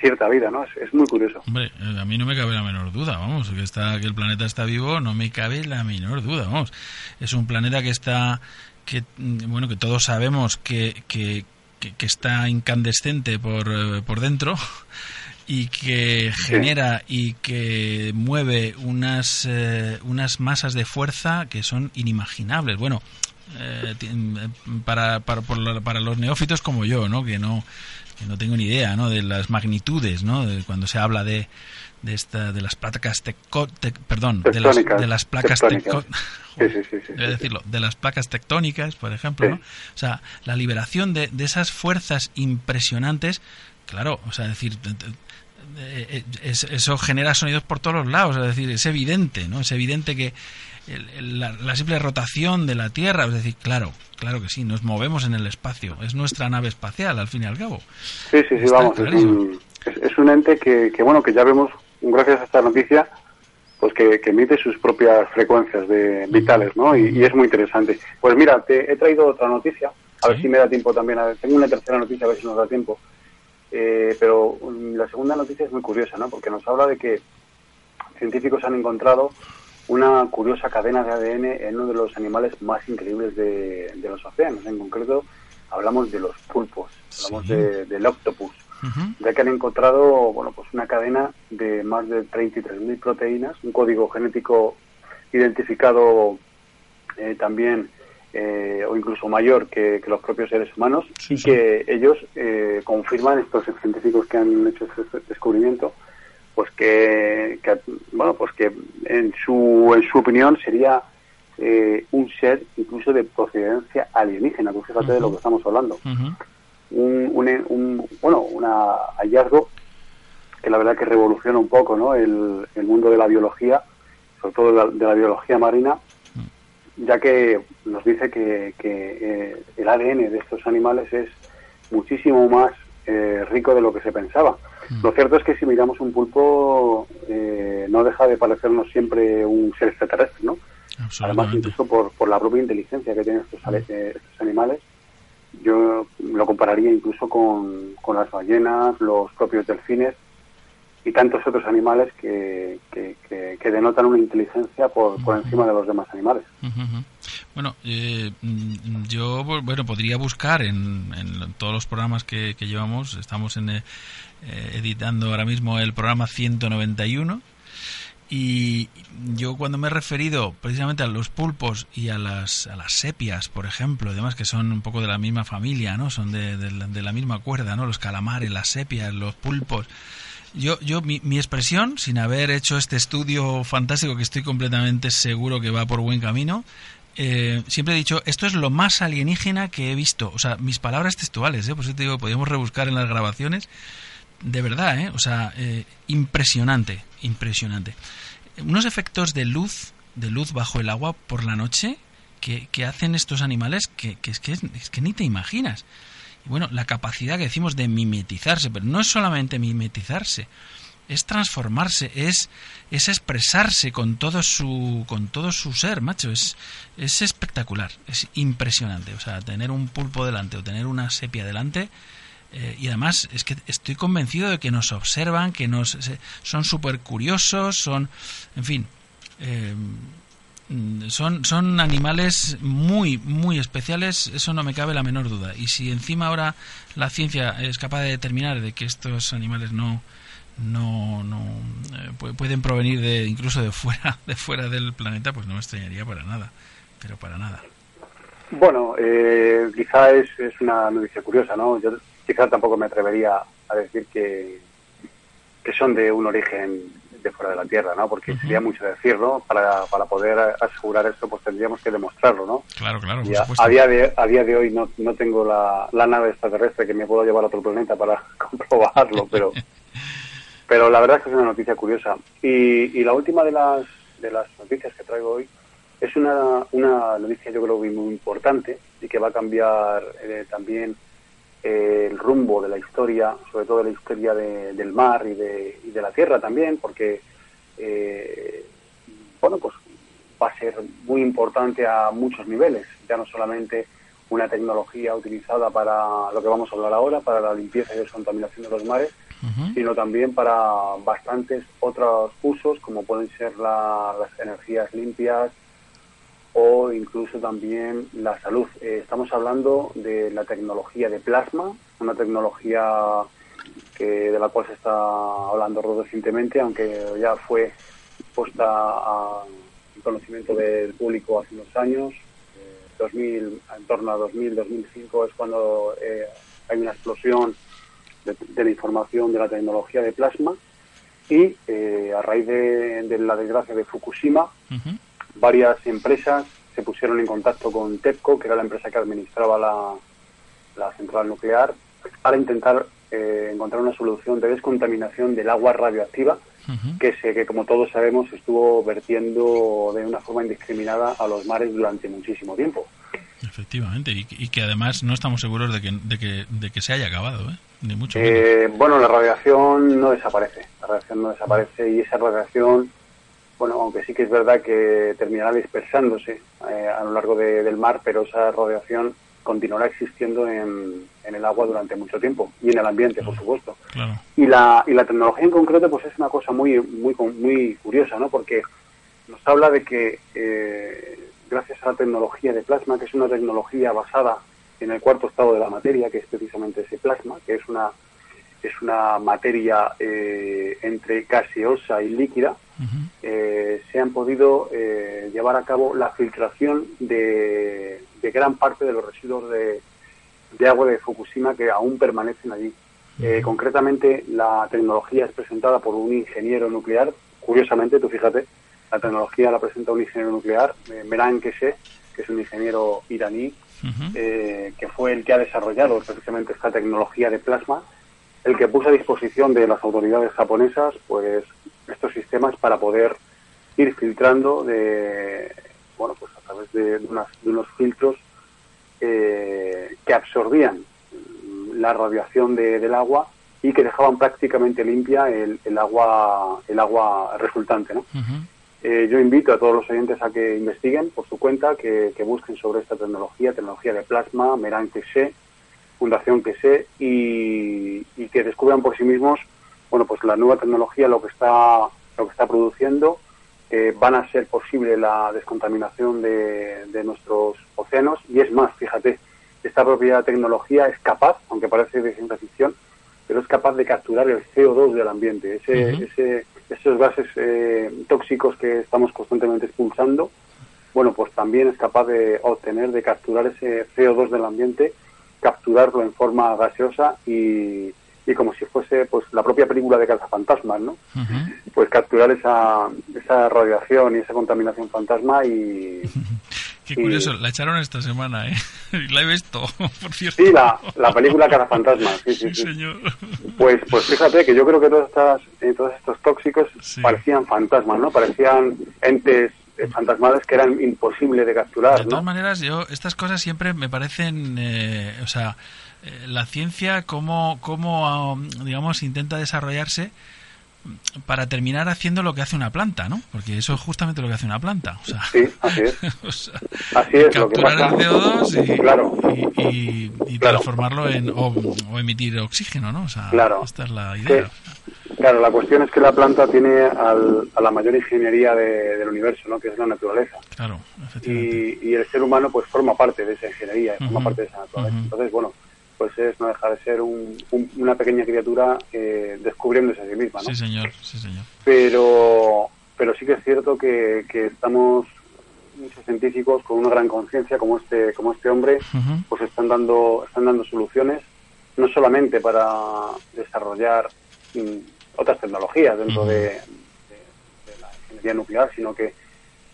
L: cierta vida, ¿no? Es, es muy curioso.
A: Hombre, eh, a mí no me cabe la menor duda, vamos, que está que el planeta está vivo, no me cabe la menor duda, vamos. Es un planeta que está que mm, bueno, que todos sabemos que que, que, que está incandescente por eh, por dentro y que genera y que mueve unas eh, unas masas de fuerza que son inimaginables. Bueno, eh, ti- eh, para, para, por la- para los neófitos como yo, ¿no? Que no que no tengo ni idea, ¿no? De las magnitudes, ¿no? De cuando se habla de de esta de las placas tecco- tec- perdón, de las,
L: Tectónicas,
A: de las placas
L: tectónicas. Sí, sí, sí,
A: decirlo, de las placas tectónicas, por ejemplo, ¿no? O sea, la liberación de, de esas fuerzas impresionantes, claro, o sea, decir, eh, eh, es- eso genera sonidos por todos los lados, es decir, es evidente, ¿no? Es evidente que el- el- la, la simple rotación de la Tierra, es decir, claro, claro que sí, nos movemos en el espacio, es nuestra nave espacial, al fin y al cabo.
L: Sí, sí, sí,
A: Está
L: vamos, es un, es, es un ente que, que, bueno, que ya vemos, gracias a esta noticia, pues que, que emite sus propias frecuencias de vitales, ¿no? Y, y es muy interesante. Pues mira, te he traído otra noticia, a ver si me da tiempo también, a ver, tengo una tercera noticia, a ver si nos da tiempo. Eh, pero mm, la segunda noticia es muy curiosa, ¿no? Porque nos habla de que científicos han encontrado una curiosa cadena de ADN en uno de los animales más increíbles de, de los océanos. En concreto, hablamos de los pulpos, hablamos de- del octopus, ya que han encontrado bueno, pues una cadena de más de 33.000 proteínas, un código genético identificado eh, también eh, o incluso mayor que, que los propios seres humanos y que ellos eh, confirman estos científicos que han hecho este descubrimiento pues que, que, bueno pues que en su en su opinión sería eh, un ser incluso de procedencia alienígena pues fíjate de lo que estamos hablando un, un, un- bueno un hallazgo que la verdad que revoluciona un poco ¿no? el, el mundo de la biología sobre todo de la, de la biología marina ya que nos dice que, que, eh, el ADN de estos animales es muchísimo más eh, rico de lo que se pensaba. Lo cierto es que si miramos un pulpo eh, no deja de parecernos siempre un ser extraterrestre, ¿no? Además, incluso por, por la propia inteligencia que tienen estos, eh, estos animales, yo lo compararía incluso con, con las ballenas, los propios delfines y tantos otros animales que, que, que- que denotan una inteligencia por, por encima de los demás animales.
A: Bueno, eh, yo bueno podría buscar en, en todos los programas que, que llevamos. Estamos en, eh, editando ahora mismo el programa 191 y yo cuando me he referido precisamente a los pulpos y a las, a las sepias, por ejemplo, además que son un poco de la misma familia, ¿no? Son de, de la- misma cuerda, ¿no? Los calamares, las sepias, los pulpos. Yo, yo mi, mi expresión, sin haber hecho este estudio fantástico que estoy completamente seguro que va por buen camino, eh, siempre he dicho, esto es lo más alienígena que he visto. O sea, mis palabras textuales, ¿eh? Por eso te digo, podríamos rebuscar en las grabaciones. De verdad, ¿eh? O sea, eh, impresionante, impresionante. Unos efectos de luz, de luz bajo el agua por la noche que, que hacen estos animales que, que es que es que ni te imaginas. Y bueno, la capacidad que decimos de mimetizarse, pero no es solamente mimetizarse, es transformarse, es, es expresarse con todo su con todo su ser, macho, es, es espectacular, es impresionante. O sea, tener un pulpo delante o tener una sepia delante, eh, y además es que estoy convencido de que nos observan, que nos son súper curiosos, son, en fin, eh, son, son animales muy, muy especiales, eso no me cabe la menor duda. Y si encima ahora la ciencia es capaz de determinar de que estos animales no, no, no eh, pu- pueden provenir de incluso de fuera, de fuera del planeta, pues no me extrañaría para nada, pero para nada.
L: Bueno, eh, quizá es, es una noticia curiosa, ¿no? Yo quizá tampoco me atrevería a decir que, que son de un origen de fuera de la Tierra, ¿no? Porque sería mucho decirlo. Para, para poder asegurar esto, pues tendríamos que demostrarlo, ¿no?
A: Claro, claro, por
L: a,
A: supuesto.
L: a día de, a día de hoy no, no tengo la, la nave extraterrestre que me puedo llevar a otro planeta para comprobarlo, pero pero la verdad es que es una noticia curiosa. Y, y la última de las, de las noticias que traigo hoy es una, una noticia yo creo que muy importante y que va a cambiar eh, también eh, el rumbo de la historia, sobre todo de la historia de- del mar y de, y de la tierra también, porque eh, bueno, pues va a ser muy importante a muchos niveles, ya no solamente una tecnología utilizada para lo que vamos a hablar ahora, para la limpieza y descontaminación de los mares, sino también para bastantes otros usos, como pueden ser la- las energías limpias o incluso también la salud. Eh, estamos hablando de la tecnología de plasma, una tecnología que de la cual se está hablando recientemente, aunque ya fue puesta a en conocimiento del público hace unos años. Eh, 2000, en torno a 2000, 2005 es cuando eh, hay una explosión de, de la información de la tecnología de plasma y eh, a raíz de, de la desgracia de Fukushima, varias empresas se pusieron en contacto con TEPCO, que era la empresa que administraba la, la central nuclear, para intentar eh, encontrar una solución de descontaminación del agua radioactiva que, se, que, como todos sabemos, estuvo vertiendo de una forma indiscriminada a los mares durante muchísimo tiempo.
A: Efectivamente, y, y que además no estamos seguros de que, de que, de que se haya acabado, ¿eh? ni mucho menos.
L: Eh, bueno, la radiación no desaparece, la radiación no desaparece y esa radiación, bueno, aunque sí que es verdad que terminará dispersándose eh, a lo largo de- del mar, pero esa radiación continuará existiendo en, en el agua durante mucho tiempo y en el ambiente, por supuesto.
A: Claro.
L: Y la, y la tecnología en concreto pues es una cosa muy muy muy curiosa, ¿no? Porque nos habla de que eh, gracias a la tecnología de plasma, que es una tecnología basada en el cuarto estado de la materia, que es precisamente ese plasma, que es una es una materia eh, entre gaseosa y líquida, eh, se han podido eh, llevar a cabo la filtración de, de gran parte de los residuos de, de agua de Fukushima que aún permanecen allí. Eh, concretamente, la tecnología es presentada por un ingeniero nuclear. Curiosamente, tú fíjate, la tecnología la presenta un ingeniero nuclear, Meran Kese, que es un ingeniero iraní, que fue el que ha desarrollado precisamente esta tecnología de plasma, el que puso a disposición de las autoridades japonesas pues estos sistemas para poder ir filtrando de bueno pues a través de, unas- de unos filtros eh, que absorbían la radiación de- del agua y que dejaban prácticamente limpia el, el agua el agua resultante ¿no? Eh, yo invito a todos los oyentes a que investiguen por su cuenta, que, que busquen sobre esta tecnología, tecnología de plasma, Meran Keshe, Fundación Keshe, y, y que descubran por sí mismos, bueno, pues la nueva tecnología, lo que está, lo que está produciendo, eh, van a ser posible la descontaminación de, de nuestros océanos. Y es más, fíjate, esta propia tecnología es capaz, aunque parece de ciencia ficción, pero es capaz de capturar el CO2 del ambiente, ese, ese- esos gases eh, tóxicos que estamos constantemente expulsando, bueno, pues también es capaz de obtener, de capturar ese CO2 del ambiente, capturarlo en forma gaseosa y, y como si fuese pues la propia película de cazafantasmas, ¿no? Pues capturar esa, esa radiación y esa contaminación fantasma y,
A: Qué
L: Sí.
A: curioso, la echaron esta semana, ¿eh? La he visto, por cierto.
L: Sí, la, la película Cazafantasmas, sí, sí, sí.
A: señor.
L: Pues, pues fíjate que yo creo que todas estas, eh, todos estos tóxicos parecían fantasmas, ¿no? Parecían entes fantasmales que eran imposibles de capturar,
A: De
L: ¿no?
A: todas maneras, yo estas cosas siempre me parecen, eh, o sea, eh, la ciencia cómo, cómo um, digamos, intenta desarrollarse para terminar haciendo lo que hace una planta, ¿no? Porque eso es justamente lo que hace una planta. O sea,
L: Sí, así es.
A: o sea,
L: Así es, lo que
A: capturar el CO2 y,
L: Claro.
A: y, y- y transformarlo en o, o emitir oxígeno, ¿no? O sea,
L: Claro.
A: esta es la
L: Sí. Claro, la cuestión es que la planta tiene al- a la mayor ingeniería de- del universo, ¿no? Que es la naturaleza.
A: Claro,
L: Y, y el ser humano pues forma parte de esa ingeniería, forma parte de esa naturaleza. Entonces, bueno, pues es no deja de ser un- un- una pequeña criatura eh, descubriéndose a sí misma, ¿no?
A: Sí, señor, sí, señor.
L: pero pero sí que es cierto que, que estamos muchos científicos con una gran conciencia como este como este hombre pues están dando están dando soluciones no solamente para desarrollar mm, otras tecnologías dentro de, de- de la ingeniería nuclear sino que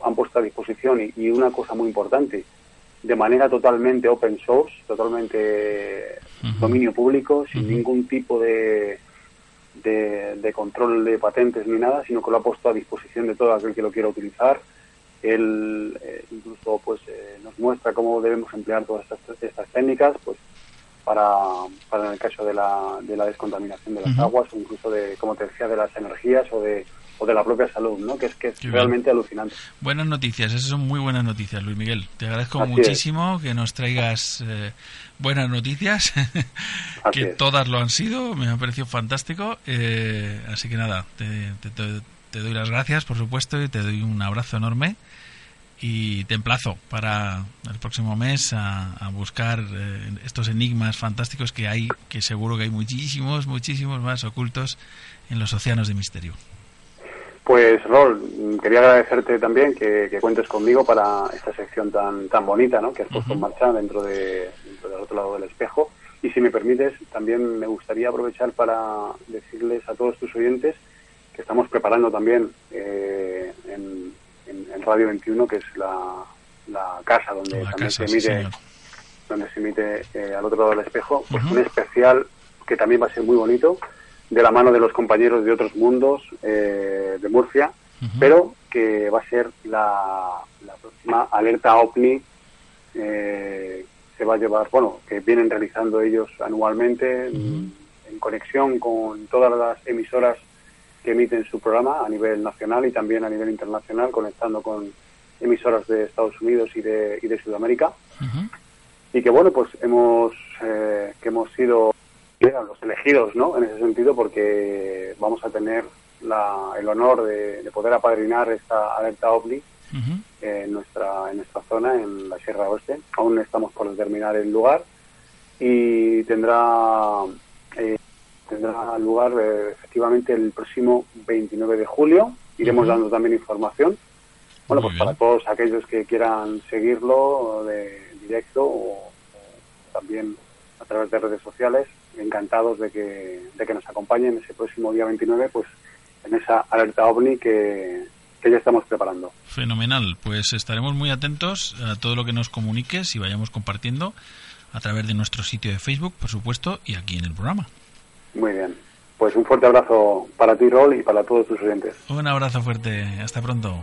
L: han puesto a disposición y, y una cosa muy importante de manera totalmente open source totalmente dominio público sin ningún tipo de de, de control de patentes ni nada, sino que lo ha puesto a disposición de todo aquel que lo quiera utilizar. Él eh, incluso pues eh, nos muestra cómo debemos emplear todas estas, estas técnicas pues para, para en el caso de la, de la descontaminación de las aguas o incluso de, como te decía, de las energías o de, o de la propia salud, ¿no? que es que es
A: Qué bien.
L: realmente alucinante.
A: Buenas noticias, esas son muy buenas noticias, Luis Miguel. Te agradezco
L: Así es.
A: muchísimo que nos traigas eh, buenas noticias, que
L: es.
A: todas lo han sido, me ha parecido fantástico. eh, así que nada, te, te- te- te doy las gracias, por supuesto, y te doy un abrazo enorme. Y te emplazo para el próximo mes a, a buscar eh, estos enigmas fantásticos que hay, que seguro que hay muchísimos, muchísimos más ocultos en los océanos de misterio.
L: Pues Rol, quería agradecerte también que, que cuentes conmigo para esta sección tan tan bonita ¿no? que has puesto en marcha dentro, de, dentro del otro lado del espejo. Y si me permites, también me gustaría aprovechar para decirles a todos tus oyentes que estamos preparando también eh, en, en- en Radio 21, que es la, la casa donde
A: La
L: también
A: casa,
L: se emite, donde se emite eh, al otro lado del espejo, pues un especial que también va a ser muy bonito, de la mano de los compañeros de otros mundos eh, de Murcia, pero que va a ser la, la próxima alerta OVNI. eh, se va a llevar, bueno, que vienen realizando ellos anualmente en, en conexión con todas las emisoras que emiten su programa a nivel nacional y también a nivel internacional, conectando con emisoras de Estados Unidos y de, y de Sudamérica. Y que bueno pues hemos eh, que hemos sido los elegidos no en ese sentido porque vamos a tener la- el honor de, de poder apadrinar esta alerta OVNI en nuestra en nuestra zona en la Sierra Oeste. Aún estamos por determinar el lugar y tendrá eh, tendrá lugar eh, efectivamente el próximo 29 de julio iremos dando también información bueno,
A: Muy
L: pues
A: bien.
L: para todos aquellos que quieran seguirlo de directo o, o también a través de redes sociales, encantados de que, de que nos acompañen ese próximo día 29, pues en esa alerta OVNI que, que ya estamos preparando.
A: Fenomenal, pues estaremos muy atentos a todo lo que nos comuniques y vayamos compartiendo a través de nuestro sitio de Facebook, por supuesto, y aquí en el programa.
L: Muy bien. Pues un fuerte abrazo para ti, Rol, y para todos tus oyentes.
A: Un abrazo fuerte, hasta pronto.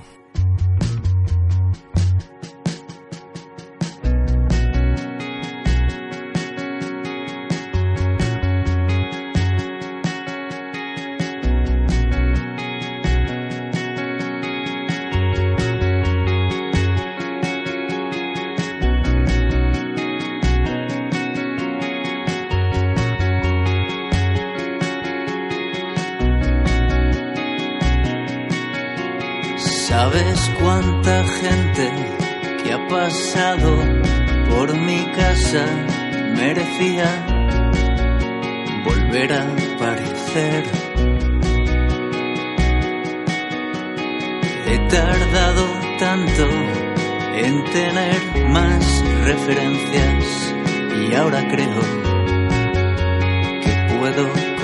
M: Que ha pasado por mi casa merecía volver a aparecer? He tardado tanto en tener más referencias y ahora creo que puedo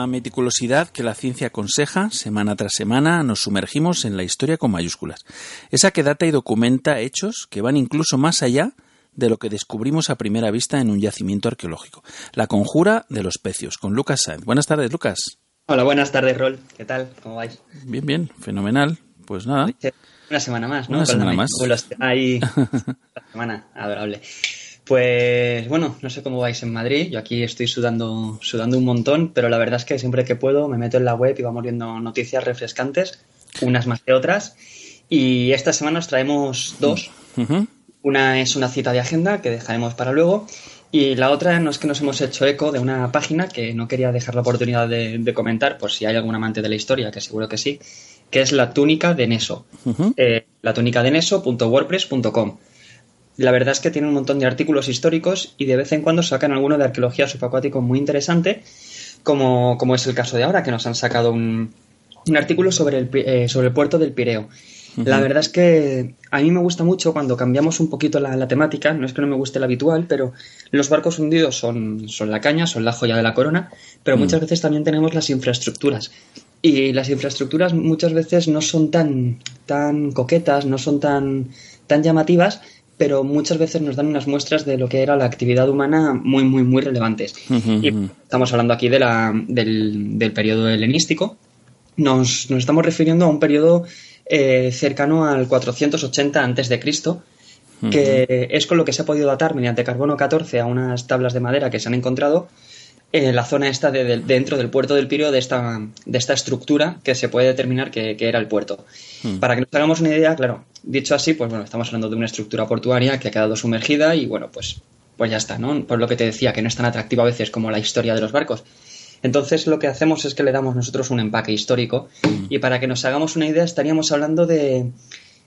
A: la meticulosidad que la ciencia aconseja, semana tras semana nos sumergimos en la historia con mayúsculas. Esa que data y documenta hechos que van incluso más allá de lo que descubrimos a primera vista en un yacimiento arqueológico. La conjura de los pecios, con Lucas Sáenz. Buenas tardes, Lucas.
N: Hola, buenas tardes, Rol. ¿Qué tal? ¿Cómo vais?
A: Bien, bien, fenomenal. Pues nada.
N: Una semana más, ¿no?
A: Una semana más.
N: Ahí, semana, adorable. Pues bueno, no sé cómo vais en Madrid. Yo aquí estoy sudando, sudando un montón, pero la verdad es que siempre que puedo me meto en la web y vamos viendo noticias refrescantes, unas más que otras. Y esta semana os traemos dos. Una es una cita de agenda que dejaremos para luego. Y la otra no es que nos hemos hecho eco de una página que no quería dejar la oportunidad de, de comentar, por si hay algún amante de la historia, que seguro que sí, que es la túnica de Neso. Eh, la túnica de Neso.wordpress.com. La verdad es que tiene un montón de artículos históricos y de vez en cuando sacan alguno de arqueología subacuático muy interesante, como, como es el caso de ahora, que nos han sacado un, un artículo sobre el, eh, sobre el puerto del Pireo. La verdad es que a mí me gusta mucho cuando cambiamos un poquito la, la temática, no es que no me guste la habitual, pero los barcos hundidos son, son la caña, son la joya de la corona, pero
O: Mm.
N: muchas veces también tenemos las infraestructuras. Y las infraestructuras muchas veces no son tan, tan coquetas, no son tan, tan llamativas, pero muchas veces nos dan unas muestras de lo que era la actividad humana muy, muy, muy relevantes. Y estamos hablando aquí de la, del, del periodo helenístico, nos, nos estamos refiriendo a un periodo eh, cercano al 480 antes de Cristo, que es con lo que se ha podido datar mediante carbono 14 a unas tablas de madera que se han encontrado en la zona esta de, de- dentro del puerto del Pireo de esta, de esta estructura que se puede determinar que, que era el puerto. Para que nos hagamos una idea, claro, dicho así, pues bueno, estamos hablando de una estructura portuaria que ha quedado sumergida y bueno, pues, pues ya está, ¿no? Por lo que te decía, que no es tan atractivo a veces como la historia de los barcos. Entonces lo que hacemos es que le damos nosotros un empaque histórico y para que nos hagamos una idea estaríamos hablando de,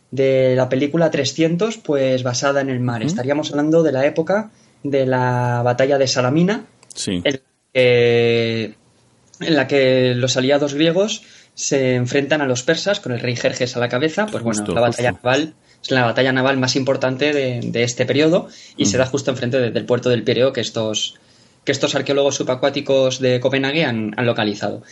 N: de la película 300, pues basada en el mar. Estaríamos hablando de la época de la batalla de Salamina,
A: Sí.
N: Que- en la que los aliados griegos se enfrentan a los persas con el rey Jerjes a la cabeza. Pues bueno,
A: Justo,
N: la batalla
A: justo.
N: naval es la batalla naval más importante de, de este periodo y se da justo enfrente de- del puerto del Pireo que estos, que estos arqueólogos subacuáticos de Copenhague han, han localizado.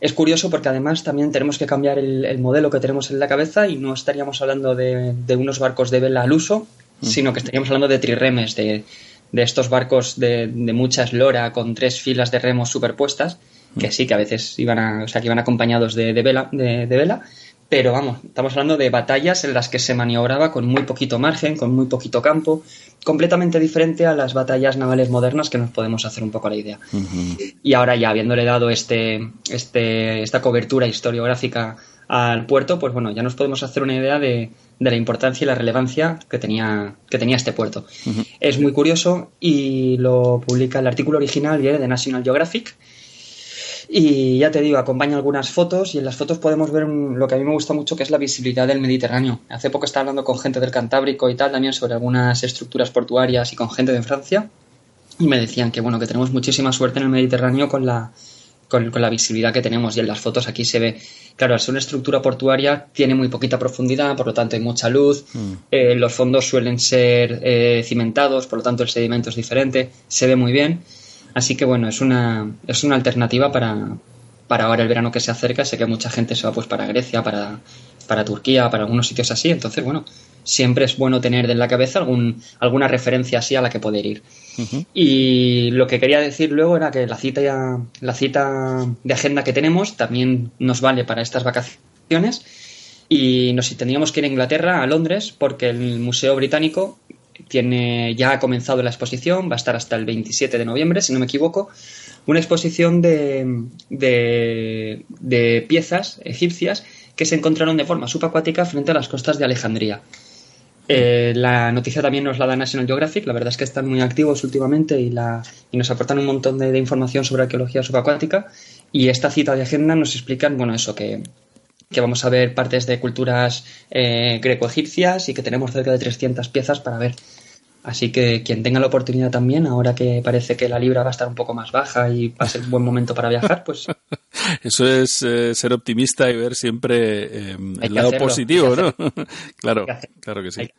N: Es curioso porque además también tenemos que cambiar el, el modelo que tenemos en la cabeza y no estaríamos hablando de, de unos barcos de vela al uso, sino que estaríamos hablando de triremes, de, de estos barcos de, de mucha eslora con tres filas de remos superpuestas, que sí que a veces iban a, o sea, que iban acompañados de, de vela, de, de vela, pero vamos, estamos hablando de batallas en las que se maniobraba con muy poquito margen, con muy poquito campo, completamente diferente a las batallas navales modernas que nos podemos hacer un poco la idea. Y ahora ya habiéndole dado este, este, esta cobertura historiográfica al puerto, pues bueno, ya nos podemos hacer una idea de, de la importancia y la relevancia que tenía, que tenía este puerto. Es muy curioso y lo publica el artículo original viene de National Geographic. Y ya te digo, acompaña algunas fotos y en las fotos podemos ver un- lo que a mí me gusta mucho, que es la visibilidad del Mediterráneo. Hace poco estaba hablando con gente del Cantábrico y tal, también sobre algunas estructuras portuarias y con gente de Francia. Y me decían que bueno, que tenemos muchísima suerte en el Mediterráneo con la, con, con la visibilidad que tenemos. Y en las fotos aquí se ve, claro, al ser una estructura portuaria tiene muy poquita profundidad, por lo tanto hay mucha luz. Eh, los fondos suelen ser eh, cimentados, por lo tanto el sedimento es diferente, se ve muy bien. Así que bueno, es una, es una alternativa para, para ahora el verano que se acerca. Sé que mucha gente se va pues para Grecia, para, para Turquía, para algunos sitios así. Entonces, bueno, siempre es bueno tener en la cabeza algún, alguna referencia así a la que poder ir. Y lo que quería decir luego era que la cita, ya- la cita de agenda que tenemos también nos vale para estas vacaciones. Y nos tendríamos que ir a Inglaterra, a Londres, porque el Museo Británico tiene ya ha comenzado la exposición, va a estar hasta el 27 de noviembre, si no me equivoco, una exposición de, de, piezas egipcias que se encontraron de forma subacuática frente a las costas de Alejandría. Eh, la noticia también nos la da National Geographic, la verdad es que están muy activos últimamente y, la, y nos aportan un montón de, de información sobre arqueología subacuática y esta cita de agenda nos explican, bueno, eso que, que vamos a ver partes de culturas eh, greco-egipcias y que tenemos cerca de 300 piezas para ver. Así que quien tenga la oportunidad también, ahora que parece que la libra va a estar un poco más baja y va a ser un buen momento para viajar, pues
A: Eso es eh, ser optimista y ver siempre eh,
N: Hay
A: el lado
N: hacerlo,
A: positivo, ¿no? claro,
N: que
A: claro que sí.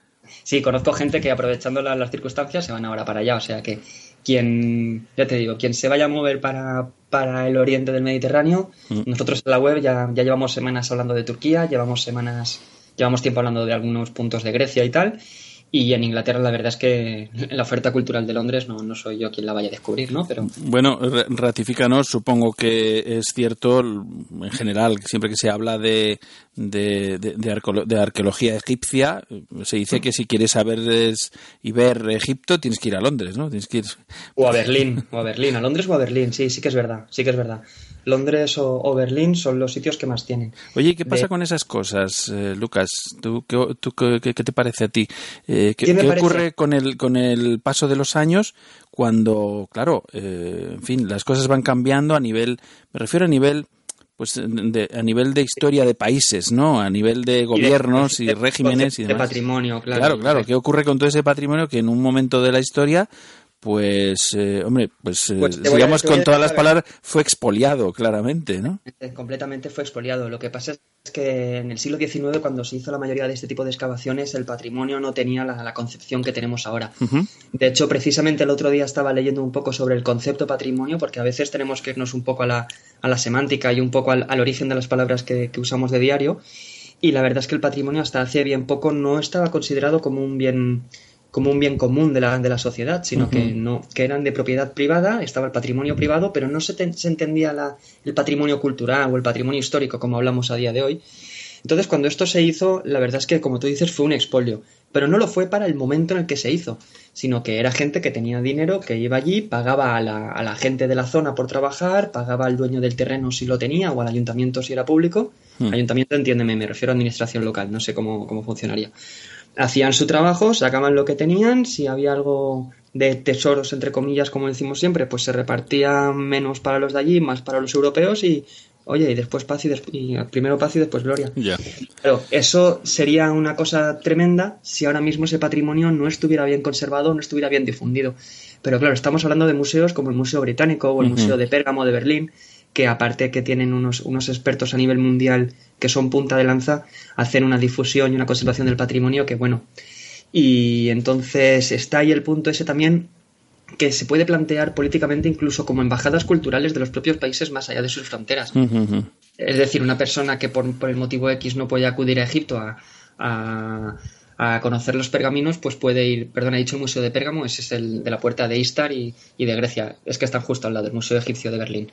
N: Sí, conozco gente que aprovechando la- las circunstancias se van ahora para allá. O sea que quien, ya te digo, quien se vaya a mover para, para el oriente del Mediterráneo,
A: Mm.
N: nosotros en la web ya, ya llevamos semanas hablando de Turquía, llevamos semanas, llevamos tiempo hablando de algunos puntos de Grecia y tal. Y en Inglaterra la verdad es que la oferta cultural de Londres no, no soy yo quien la vaya a descubrir, ¿no? Pero
A: Bueno, ra- ratifícanos, supongo que es cierto, en general, siempre que se habla de, de, de- de arqueolo- de arqueología egipcia, se dice que si quieres saber es- y ver Egipto, tienes que ir a Londres, ¿no? Tienes que ir...
N: O a Berlín, o a Berlín, a Londres o a Berlín, sí, sí que es verdad, sí que es verdad. Londres o, o Berlín son los sitios que más tienen.
A: Oye, ¿y ¿qué pasa
N: De-
A: con esas cosas, eh, Lucas? ¿Tú, qué, tú qué- qué- qué te parece a ti? Eh, ¿Qué, ocurre con el, con el paso de los años cuando, claro, eh, en fin, las cosas van cambiando a nivel, me refiero a nivel, pues, de- a nivel de historia de países, ¿no? A nivel de gobiernos y,
N: de-
A: regímenes y
N: de
A: demás.
N: patrimonio, claro.
A: Claro, claro. ¿Qué ocurre con todo ese patrimonio que en un momento de la historia, pues, eh, hombre, pues, eh,
N: Pues
A: digamos con todas las
N: la
A: palabras, fue expoliado, claramente, ¿no?
N: Eh, Completamente fue expoliado. Lo que pasa es que en el siglo XIX, cuando se hizo la mayoría de este tipo de excavaciones, el patrimonio no tenía la, la concepción que tenemos ahora. De hecho, precisamente el otro día estaba leyendo un poco sobre el concepto patrimonio, porque a veces tenemos que irnos un poco a la, a la semántica y un poco al, al origen de las palabras que, que usamos de diario. Y la verdad es que el patrimonio hasta hace bien poco no estaba considerado como un bien como un bien común de la, de la sociedad, sino que no que eran de propiedad privada, estaba el patrimonio privado, pero no se, te- se entendía la- el patrimonio cultural o el patrimonio histórico como hablamos a día de hoy. Entonces, cuando esto se hizo, la verdad es que, como tú dices, fue un expolio. Pero no lo fue para el momento en el que se hizo, sino que era gente que tenía dinero, que iba allí, pagaba a la, a la gente de la zona por trabajar, pagaba al dueño del terreno si lo tenía o al ayuntamiento si era público.
A: Hmm.
N: Ayuntamiento, entiéndeme, me refiero a administración local, no sé cómo, cómo funcionaría. Hacían su trabajo, sacaban lo que tenían, si había algo de tesoros, entre comillas, como decimos siempre, pues se repartía menos para los de allí, más para los europeos y, oye, y después paz y, des- y primero paz y después gloria.
A: Ya.
N: Claro, eso sería una cosa tremenda si ahora mismo ese patrimonio no estuviera bien conservado, no estuviera bien difundido. Pero claro, estamos hablando de museos como el Museo Británico o el. Museo de Pérgamo de Berlín, que aparte que tienen unos, unos expertos a nivel mundial que son punta de lanza, hacen una difusión y una conservación del patrimonio que bueno. Y entonces está ahí el punto ese también que se puede plantear políticamente incluso como embajadas culturales de los propios países más allá de sus fronteras. Es decir, una persona que por, por el motivo X no puede acudir a Egipto a, a- a conocer los pergaminos, pues puede ir, perdón, he dicho el Museo de Pérgamo, ese es el de la puerta de Istar y, y de Grecia, es que están justo al lado del Museo Egipcio de Berlín.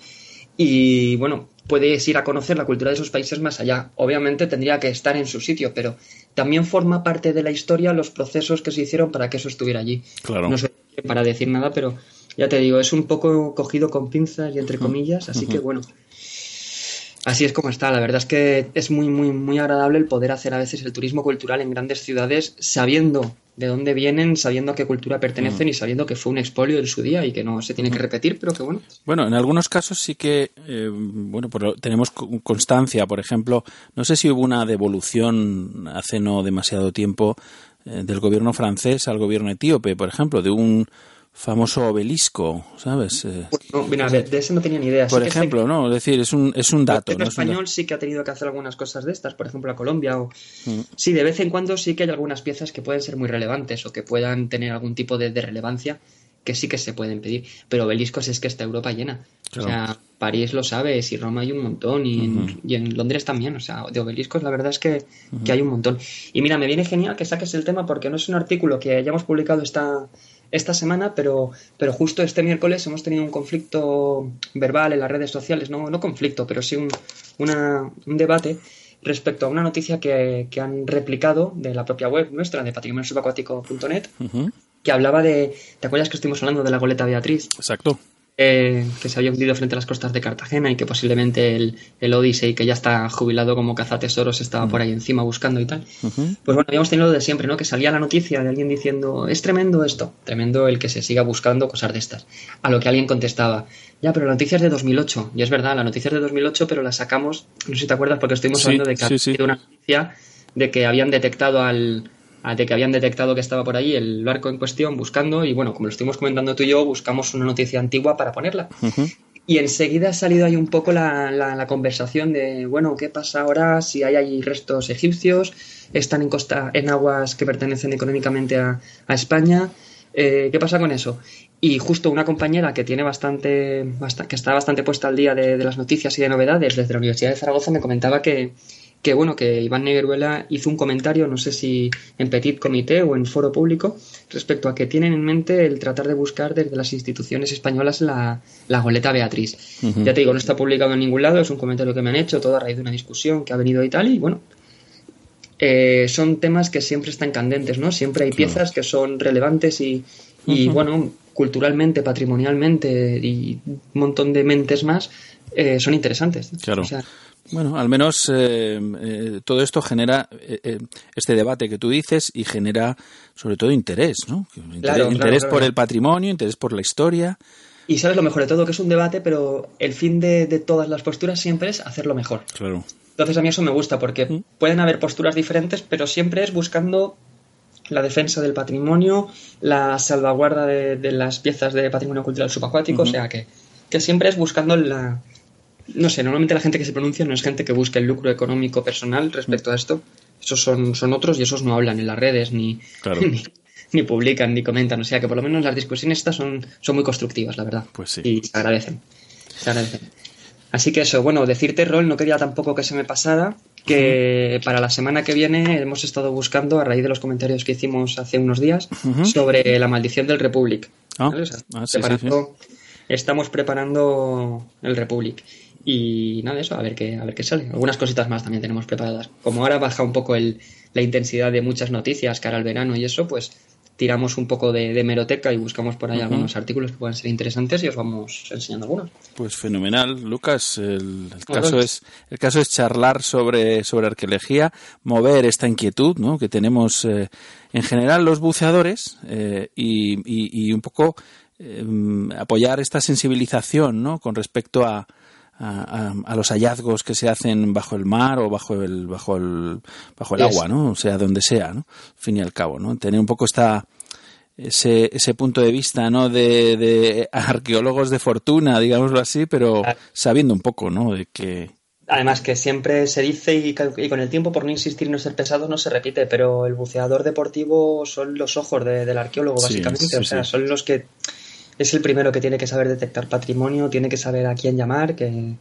N: Y bueno, puedes ir a conocer la cultura de esos países más allá. Obviamente tendría que estar en su sitio, pero también forma parte de la historia los procesos que se hicieron para que eso estuviera allí.
A: Claro.
N: No quien para decir nada, pero ya te digo, es un poco cogido con pinzas y entre comillas, así que bueno. Así es como está. La verdad es que es muy, muy, muy agradable el poder hacer a veces el turismo cultural en grandes ciudades sabiendo de dónde vienen, sabiendo a qué cultura pertenecen y sabiendo que fue un expolio en su día y que no se tiene que repetir, pero que bueno.
A: Bueno, en algunos casos sí que, eh, bueno, tenemos co- constancia, por ejemplo, no sé si hubo una devolución hace no demasiado tiempo eh, del gobierno francés al gobierno etíope, por ejemplo, de un famoso obelisco, ¿sabes? Eh,
N: No, mira, de, de ese no tenía ni idea. Sí
A: por
N: que
A: ejemplo, ¿no? Es decir, es un, es un dato,
N: el
A: ¿no?
N: Español sí que ha tenido que hacer algunas cosas de estas, por ejemplo a Colombia o
A: Mm.
N: sí, de vez en cuando sí que hay algunas piezas que pueden ser muy relevantes o que puedan tener algún tipo de, de relevancia que sí que se pueden pedir, pero obeliscos es que está Europa llena.
A: Claro.
N: O sea, París lo sabe, y Roma hay un montón y, en, y en Londres también, o sea, de obeliscos la verdad es que, que hay un montón. Y mira, me viene genial que saques el tema porque no es un artículo que hayamos publicado esta, esta semana, pero, pero justo este miércoles hemos tenido un conflicto verbal en las redes sociales, no, no conflicto, pero sí un, una- un debate respecto a una noticia que, que han replicado de la propia web nuestra, de patrimoniosubacuático.net,
A: Ujú,
N: que hablaba de, ¿te acuerdas que estuvimos hablando de la goleta Beatriz?
A: Exacto.
N: Eh, que se había hundido frente a las costas de Cartagena y que posiblemente el, el Odyssey, que ya está jubilado como cazatesoros, estaba por ahí encima buscando y tal. Pues bueno, habíamos tenido lo de siempre, ¿no? Que salía la noticia de alguien diciendo, es tremendo esto, tremendo el que se siga buscando cosas de estas. A lo que alguien contestaba, ya, pero la noticia es de 2008. Y es verdad, la noticia es de 2008, pero la sacamos, no sé si te acuerdas, porque estuvimos
A: Sí,
N: hablando de que
A: sí,
N: había
A: sí.
N: habido una noticia de que habían detectado al de que habían detectado que estaba por ahí el barco en cuestión buscando y bueno, como lo estuvimos comentando tú y yo, buscamos una noticia antigua para ponerla.
A: Ujú.
N: Y enseguida ha salido ahí un poco la, la- la conversación de, bueno, ¿qué pasa ahora si hay ahí restos egipcios? ¿Están en, costa, en aguas que pertenecen económicamente a, a España? Eh, ¿Qué pasa con eso? Y justo una compañera que tiene bastante, basta- que está bastante puesta al día de, de las noticias y de novedades desde la Universidad de Zaragoza me comentaba que, que bueno, que Iván Negueruela hizo un comentario, no sé si en Petit Comité o en foro público, respecto a que tienen en mente el tratar de buscar desde las instituciones españolas la, la goleta Beatriz. Ya te digo, no está publicado en ningún lado, es un comentario que me han hecho, todo a raíz de una discusión que ha venido y tal, y bueno, eh, son temas que siempre están candentes, ¿no? Siempre hay piezas que son relevantes y, y, bueno, culturalmente, patrimonialmente y un montón de mentes más eh, son interesantes.
A: Claro.
N: O sea,
A: Bueno, al menos eh, eh, todo esto genera eh, eh, este debate que tú dices y genera sobre todo interés, ¿no? Interés,
N: Claro, claro,
A: interés
N: claro.
A: por el patrimonio, interés por la historia.
N: y sabes lo mejor de todo, que es un debate, pero el fin de, de todas las posturas siempre es hacerlo mejor.
A: Claro.
N: Entonces a mí eso me gusta porque pueden haber posturas diferentes, pero siempre es buscando la defensa del patrimonio, la salvaguarda de, de las piezas de patrimonio cultural subacuático, o sea que, que siempre es buscando la... No sé, normalmente la gente que se pronuncia no es gente que busque el lucro económico personal respecto a esto. Esos son, son otros y esos no hablan en las redes ni,
A: Claro.
N: ni, ni publican ni comentan. O sea que por lo menos las discusiones estas son, son muy constructivas, la verdad.
A: Pues sí.
N: Y se agradecen. Se agradecen. Así que eso, bueno, decirte, Rol, no quería tampoco que se me pasara que para la semana que viene hemos estado buscando, a raíz de los comentarios que hicimos hace unos días, sobre la maldición del Republic.
A: Ah,
N: ¿vale? O sea,
A: ah, sí, sí,
N: preparando- Estamos preparando el Republic. Y nada, eso, a ver qué, a ver qué sale. Algunas cositas más también tenemos preparadas. Como ahora baja un poco el, la intensidad de muchas noticias cara al verano y eso, pues tiramos un poco de, de meroteca y buscamos por ahí algunos artículos que puedan ser interesantes y os vamos enseñando algunos.
A: Pues fenomenal, Lucas. El, caso
N: pues-
A: es el caso es charlar sobre sobre arqueología, mover esta inquietud, ¿no? Que tenemos eh, en general los buceadores eh, y, y- y un poco eh, apoyar esta sensibilización, ¿no? Con respecto a a, los hallazgos que se hacen bajo el mar o bajo el bajo el bajo el
N: Yes.
A: agua, ¿no? O sea, donde sea, ¿no? Al fin y al cabo, ¿no? Tener un poco esta ese, ese punto de vista no de, de arqueólogos de fortuna digámoslo así pero sabiendo un poco no de que
N: Además que siempre se dice y, con el tiempo, por no insistir y no ser pesado, no se repite, pero el buceador deportivo son los ojos de- del arqueólogo,
A: Sí,
N: básicamente.
A: sí,
N: o sea,
A: sí.
N: son los que... Es el primero que tiene que saber detectar patrimonio, tiene que saber a quién llamar, que,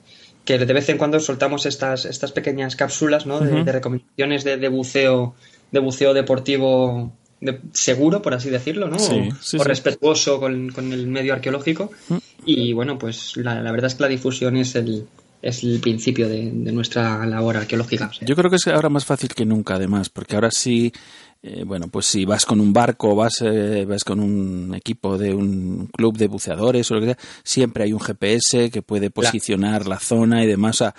N: que de vez en cuando soltamos estas, estas pequeñas cápsulas ¿no? de, recomendaciones de, de buceo de buceo deportivo de- seguro, por así decirlo, ¿no?
A: Sí,
N: o
A: sí,
N: o
A: sí.
N: respetuoso con, con el medio arqueológico. Y bueno, pues la, la verdad es que la difusión es el, es el principio de, de nuestra labor arqueológica. o sea,
A: yo creo que es ahora más fácil que nunca además porque ahora sí eh, bueno pues si vas con un barco vas eh, vas con un equipo de un club de buceadores o lo que sea siempre hay un GPS que puede posicionar la zona y demás o sea,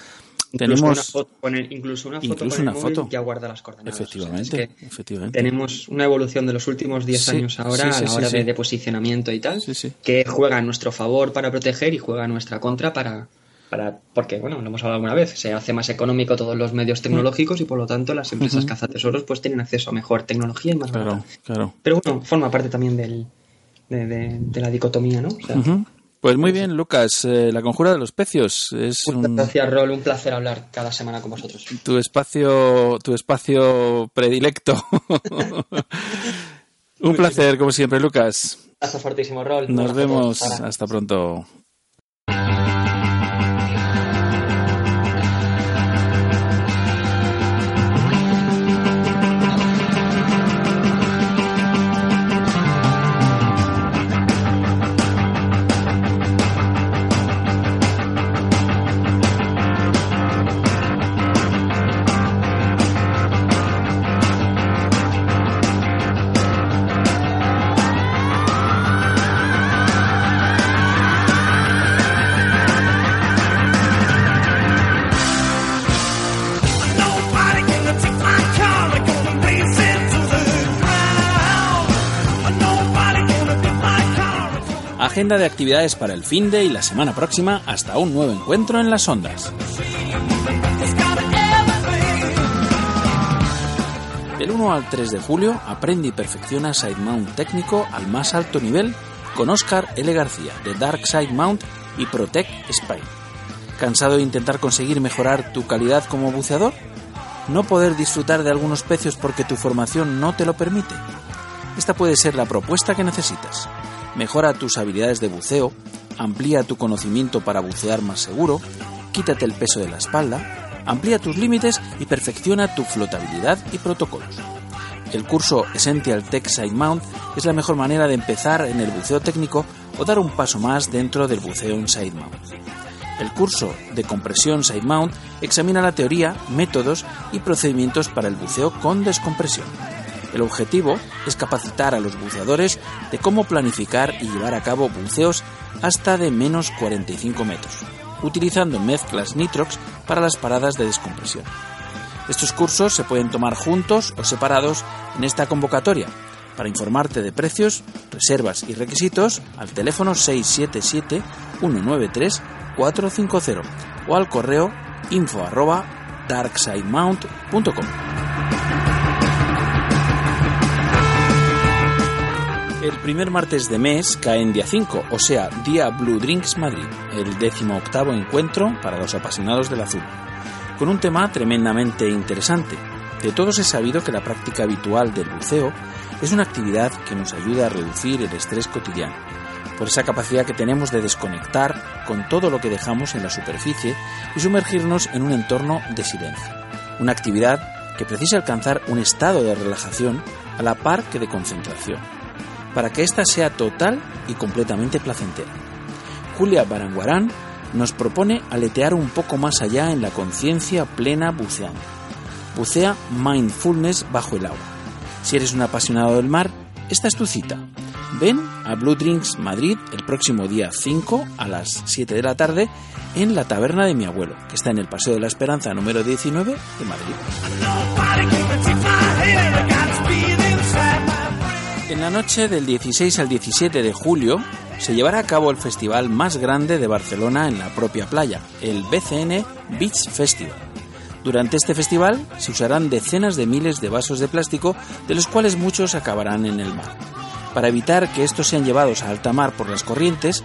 N: Incluso una
A: tenemos
N: foto con el, incluso una foto
A: Incluso
N: con el
A: una
N: móvil
A: foto.
N: ya guarda las coordenadas.
A: efectivamente
N: O sea, es que
A: efectivamente
N: tenemos una evolución de los últimos 10
A: Sí,
N: años ahora
A: sí, sí,
N: a la hora. De, de posicionamiento y tal,
A: sí.
N: que juega a nuestro favor para proteger y juega a nuestra contra para, para porque, bueno, lo hemos hablado alguna vez, se hace más económico todos los medios tecnológicos y por lo tanto las empresas
A: Ujú.
N: cazatesoros pues tienen acceso a mejor tecnología y más
A: claro
N: barata.
A: claro
N: Pero bueno, forma parte también del, de, de- de la dicotomía, ¿no? O sea,
A: Ujú. Pues muy bien, Lucas. eh, la conjura de los pecios es un,
N: Gracias, Rol, un placer hablar cada semana con vosotros.
A: tu espacio, tu espacio predilecto. un placer, como siempre, Lucas.
N: Hasta fortísimo, Rol.
A: Nos vemos.
N: Hasta
A: pronto. Agenda de actividades para el fin de y la semana próxima hasta un nuevo encuentro en las ondas. Del 1 al 3 de julio aprende y perfecciona Side Mount técnico al más alto nivel con Oscar L. García de Dark Side Mount y Protect Spine. ¿Cansado de intentar conseguir mejorar tu calidad como buceador? ¿No poder disfrutar de algunos pecios porque tu formación no te lo permite? Esta puede ser la propuesta que necesitas. Mejora tus habilidades de buceo, amplía tu conocimiento para bucear más seguro, quítate el peso de la espalda, amplía tus límites y perfecciona tu flotabilidad y protocolos. El curso Essential Tech Side Mount es la mejor manera de empezar en el buceo técnico o dar un paso más dentro del buceo en Side Mount. El curso de compresión Side Mount examina la teoría, métodos y procedimientos para el buceo con descompresión. El objetivo es capacitar a los buceadores de cómo planificar y llevar a cabo buceos hasta de menos 45 metros, utilizando mezclas nitrox para las paradas de descompresión. Estos cursos se pueden tomar juntos o separados en esta convocatoria. Para informarte de precios, reservas y requisitos, al teléfono 677-193-450 o al correo info darksidemount.com. El primer martes de mes cae en día 5, o sea, día Blue Drinks Madrid, el décimo octavo encuentro para los apasionados del azul, con un tema tremendamente interesante. De todos es sabido que la práctica habitual del buceo es una actividad que nos ayuda a reducir el estrés cotidiano, por esa capacidad que tenemos de desconectar con todo lo que dejamos en la superficie y sumergirnos en un entorno de silencio. una actividad que precisa alcanzar un estado de relajación a la par que de concentración, para que ésta sea total y completamente placentera. Julia Baranguarán nos propone aletear un poco más allá en la conciencia plena buceando. Bucea mindfulness bajo el agua. Si eres un apasionado del mar, esta es tu cita. Ven a Blue Drinks Madrid el próximo día 5 a las 7 de la tarde en la taberna de mi abuelo, que está en el Paseo de la Esperanza número 19 de Madrid. En la noche del 16 al 17 de julio se llevará a cabo el festival más grande de Barcelona en la propia playa, el BCN Beach Festival. Durante este festival se usarán decenas de miles de vasos de plástico, de los cuales muchos acabarán en el mar. Para evitar que estos sean llevados a alta mar por las corrientes,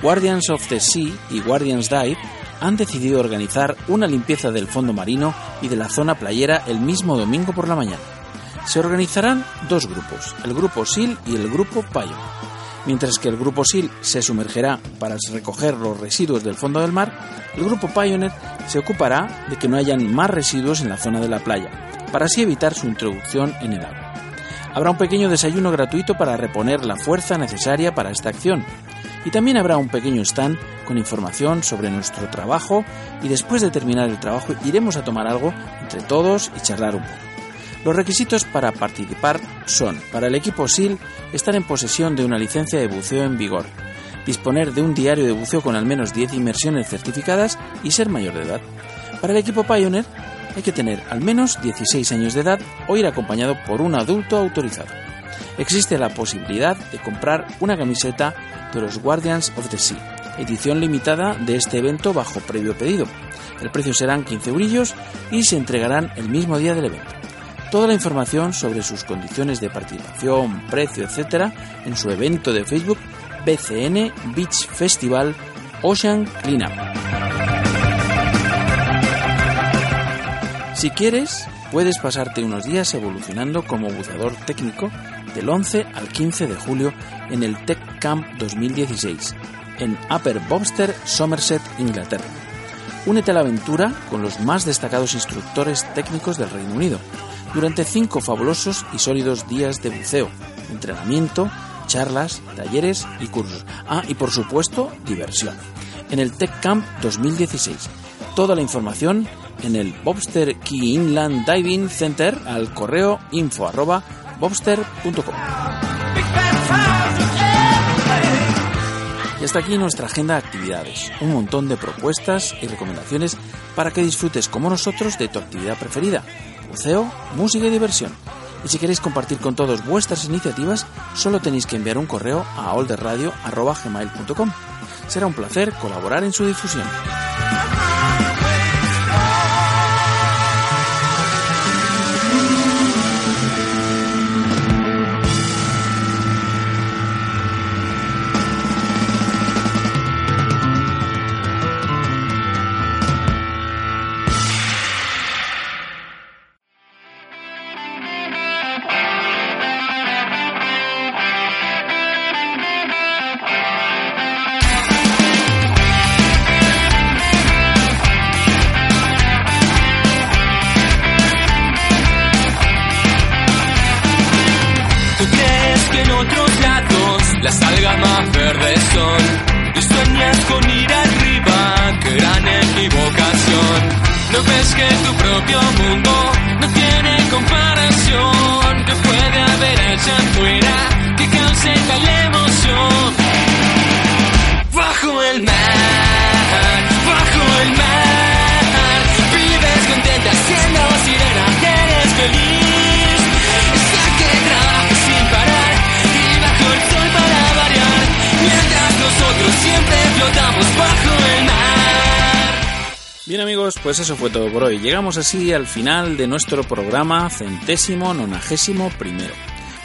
A: Guardians of the Sea y Guardians Dive han decidido organizar una limpieza del fondo marino y de la zona playera el mismo domingo por la mañana. Se organizarán dos grupos, el grupo SEAL y el grupo Payo. Mientras que el grupo SEAL se sumergerá para recoger los residuos del fondo del mar, el grupo Pioneer se ocupará de que no hayan más residuos en la zona de la playa, para así evitar su introducción en el agua. Habrá un pequeño desayuno gratuito para reponer la fuerza necesaria para esta acción. Y también habrá un pequeño stand con información sobre nuestro trabajo y después de terminar el trabajo iremos a tomar algo entre todos y charlar un poco. Los requisitos para participar son, para el equipo SEAL, estar en posesión de una licencia de buceo en vigor, disponer de un diario de buceo con al menos 10 inmersiones certificadas y ser mayor de edad. Para el equipo Pioneer hay que tener al menos 16 años de edad o ir acompañado por un adulto autorizado. Existe la posibilidad de comprar una camiseta de los Guardians of the Sea, edición limitada de este evento bajo previo pedido. El precio serán 15 eurillos y se entregarán el mismo día del evento. Toda la información sobre sus condiciones de participación, precio, etc. en su evento de Facebook BCN Beach Festival Ocean Cleanup. Si quieres, puedes pasarte unos días evolucionando como buceador técnico del 11 al 15 de julio en el Tech Camp 2016 en Upper Bobster, Somerset, Inglaterra. Únete a la aventura con los más destacados instructores técnicos del Reino Unido durante cinco fabulosos y sólidos días de buceo, entrenamiento, charlas, talleres y cursos. Ah, y por supuesto, diversión. En el Tech Camp 2016. Toda la información en el Bobster Key Inland Diving Center al correo info arroba bobster.com. Y hasta aquí nuestra agenda de actividades, un montón de propuestas y recomendaciones para que disfrutes como nosotros de tu actividad preferida, buceo, música y diversión. Y si queréis compartir con todos vuestras iniciativas, solo tenéis que enviar un correo a olderradio.gmail.com. Será un placer colaborar en su difusión. Pues eso fue todo por hoy. Llegamos así al final de nuestro programa centésimo nonagésimo primero.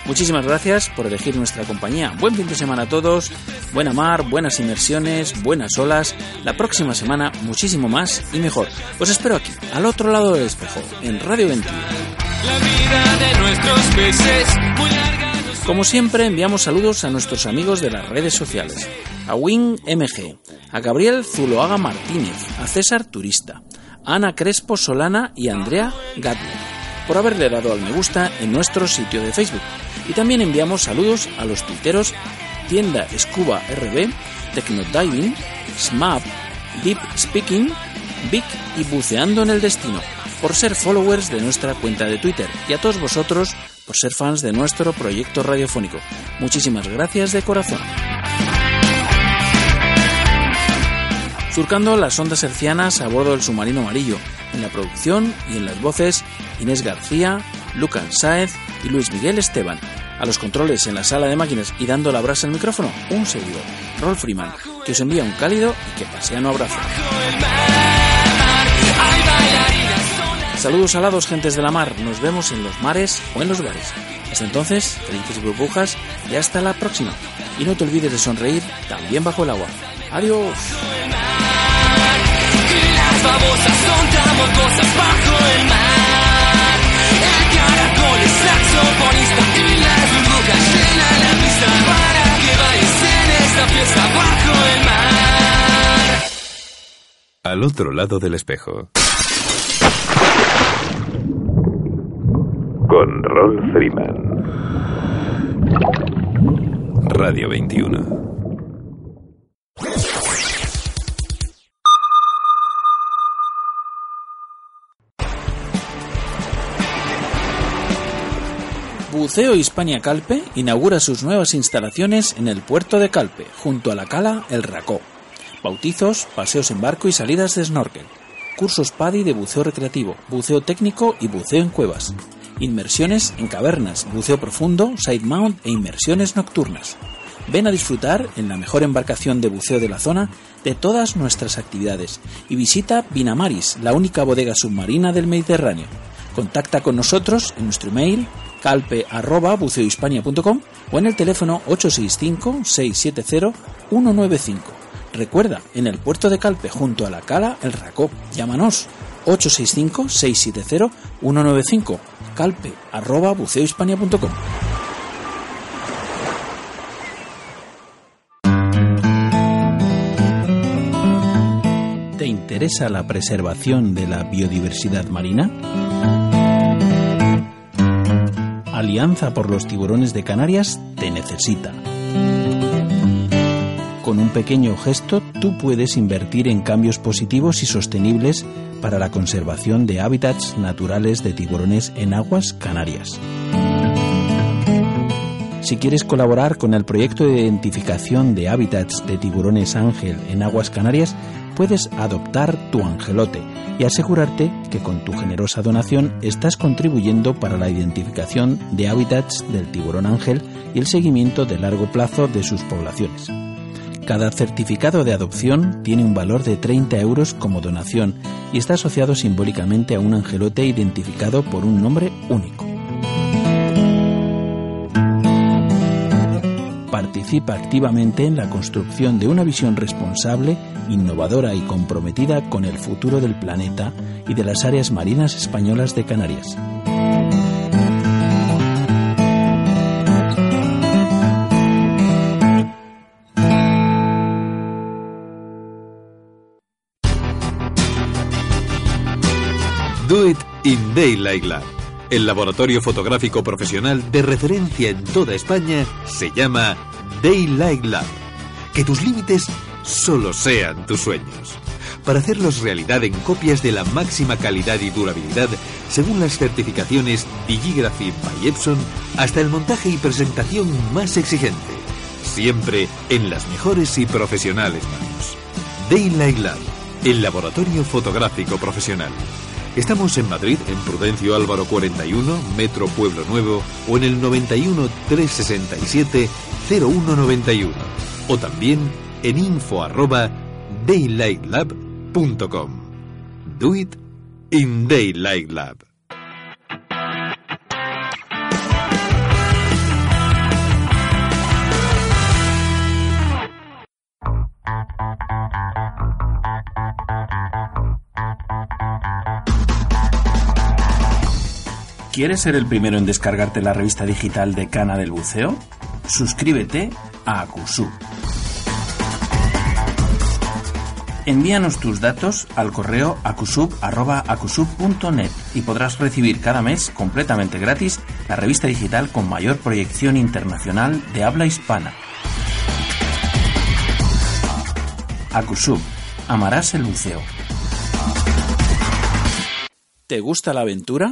A: Muchísimas gracias por elegir nuestra compañía. Buen fin de semana a todos, buena mar, buenas inmersiones, buenas olas. La próxima semana muchísimo más y mejor. Os espero aquí, al otro lado del espejo, en Radio 21.
O: La vida de nuestros peces, muy larga. nos-
A: Como siempre, enviamos saludos a nuestros amigos de las redes sociales. A Win MG, a Gabriel Zuloaga Martínez, a César Turista, Ana Crespo Solana y Andrea Gatler por haberle dado al me gusta en nuestro sitio de Facebook. Y también enviamos saludos a los tuiteros Tienda Scuba RB, Tecnodiving, Smap, Deep Speaking, Vic y Buceando en el Destino, por ser followers de nuestra cuenta de Twitter, y a todos vosotros por ser fans de nuestro proyecto radiofónico. Muchísimas gracias de corazón. Surcando las ondas hercianas a bordo del submarino amarillo, en la producción y en las voces Inés García, Lucas Sáez y Luis Miguel Esteban. A los controles en la sala de máquinas y dando la brasa al micrófono, un seguidor, Rolf Freeman, que os envía un cálido y que paseano abrazo. Saludos alados, gentes de la mar. Nos vemos en los mares o en los bares. Hasta entonces, felices burbujas y hasta la próxima. Y no te olvides de sonreír también bajo el agua. Adiós.
O: Las babosas son cosas bajo el mar. El caracol es saxofonista y las burbujas llenan la pista para que vayas en esta fiesta bajo el mar.
J: Al otro lado del espejo.
I: Con Rolf Freeman. Radio 21.
A: Buceo Hispania Calpe inaugura sus nuevas instalaciones en el puerto de Calpe, junto a la cala El Racó. Bautizos, paseos en barco y salidas de snorkel. Cursos PADI de buceo recreativo, buceo técnico y buceo en cuevas. Inmersiones en cavernas, buceo profundo, side mount e inmersiones nocturnas. Ven a disfrutar en la mejor embarcación de buceo de la zona de todas nuestras actividades y visita Vinamaris, la única bodega submarina del Mediterráneo. Contacta con nosotros en nuestro email calpe@buceohispania.com o en el teléfono 865-670-195. Recuerda, en el puerto de Calpe junto a la cala El Racó. Llámanos 865-670-195. calpe@buceohispania.com. ¿Te interesa la preservación de la biodiversidad marina? Alianza por los Tiburones de Canarias te necesita. Con un pequeño gesto tú puedes invertir en cambios positivos y sostenibles para la conservación de hábitats naturales de tiburones en aguas canarias. Si quieres colaborar con el proyecto de identificación de hábitats de tiburones ángel en aguas canarias, puedes adoptar tu angelote y asegurarte que con tu generosa donación estás contribuyendo para la identificación de hábitats del tiburón ángel y el seguimiento de largo plazo de sus poblaciones. Cada certificado de adopción tiene un valor de 30 euros como donación y está asociado simbólicamente a un angelote identificado por un nombre único. Participa activamente en la construcción de una visión responsable, innovadora y comprometida con el futuro del planeta y de las áreas marinas españolas de Canarias.
J: Do It in Daylight Lab. El laboratorio fotográfico profesional de referencia en toda España se llama Daylight Lab. Que tus límites solo sean tus sueños. Para hacerlos realidad en copias de la máxima calidad y durabilidad, según las certificaciones Digigraphy by Epson, hasta el montaje y presentación más exigente. Siempre en las mejores y profesionales manos. Daylight Lab, el laboratorio fotográfico profesional. Estamos en Madrid, en Prudencio Álvaro 41, Metro Pueblo Nuevo, o en el 91 367 0191, o también en info arroba daylightlab.com. Do it in Daylight Lab.
A: ¿Quieres ser el primero en descargarte la revista digital de Cana del Buceo? Suscríbete a Acusu. Envíanos tus datos al correo acusub.acusub.net y podrás recibir cada mes completamente gratis la revista digital con mayor proyección internacional de habla hispana. Acusub. Amarás el buceo. ¿Te gusta la aventura?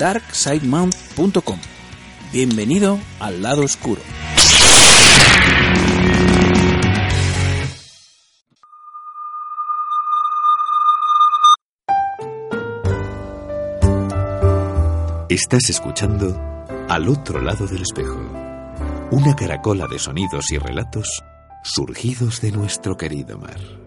A: darksidemount.com. Bienvenido al lado oscuro.
J: Estás escuchando Al otro lado del espejo, una caracola de sonidos y relatos surgidos de nuestro querido mar.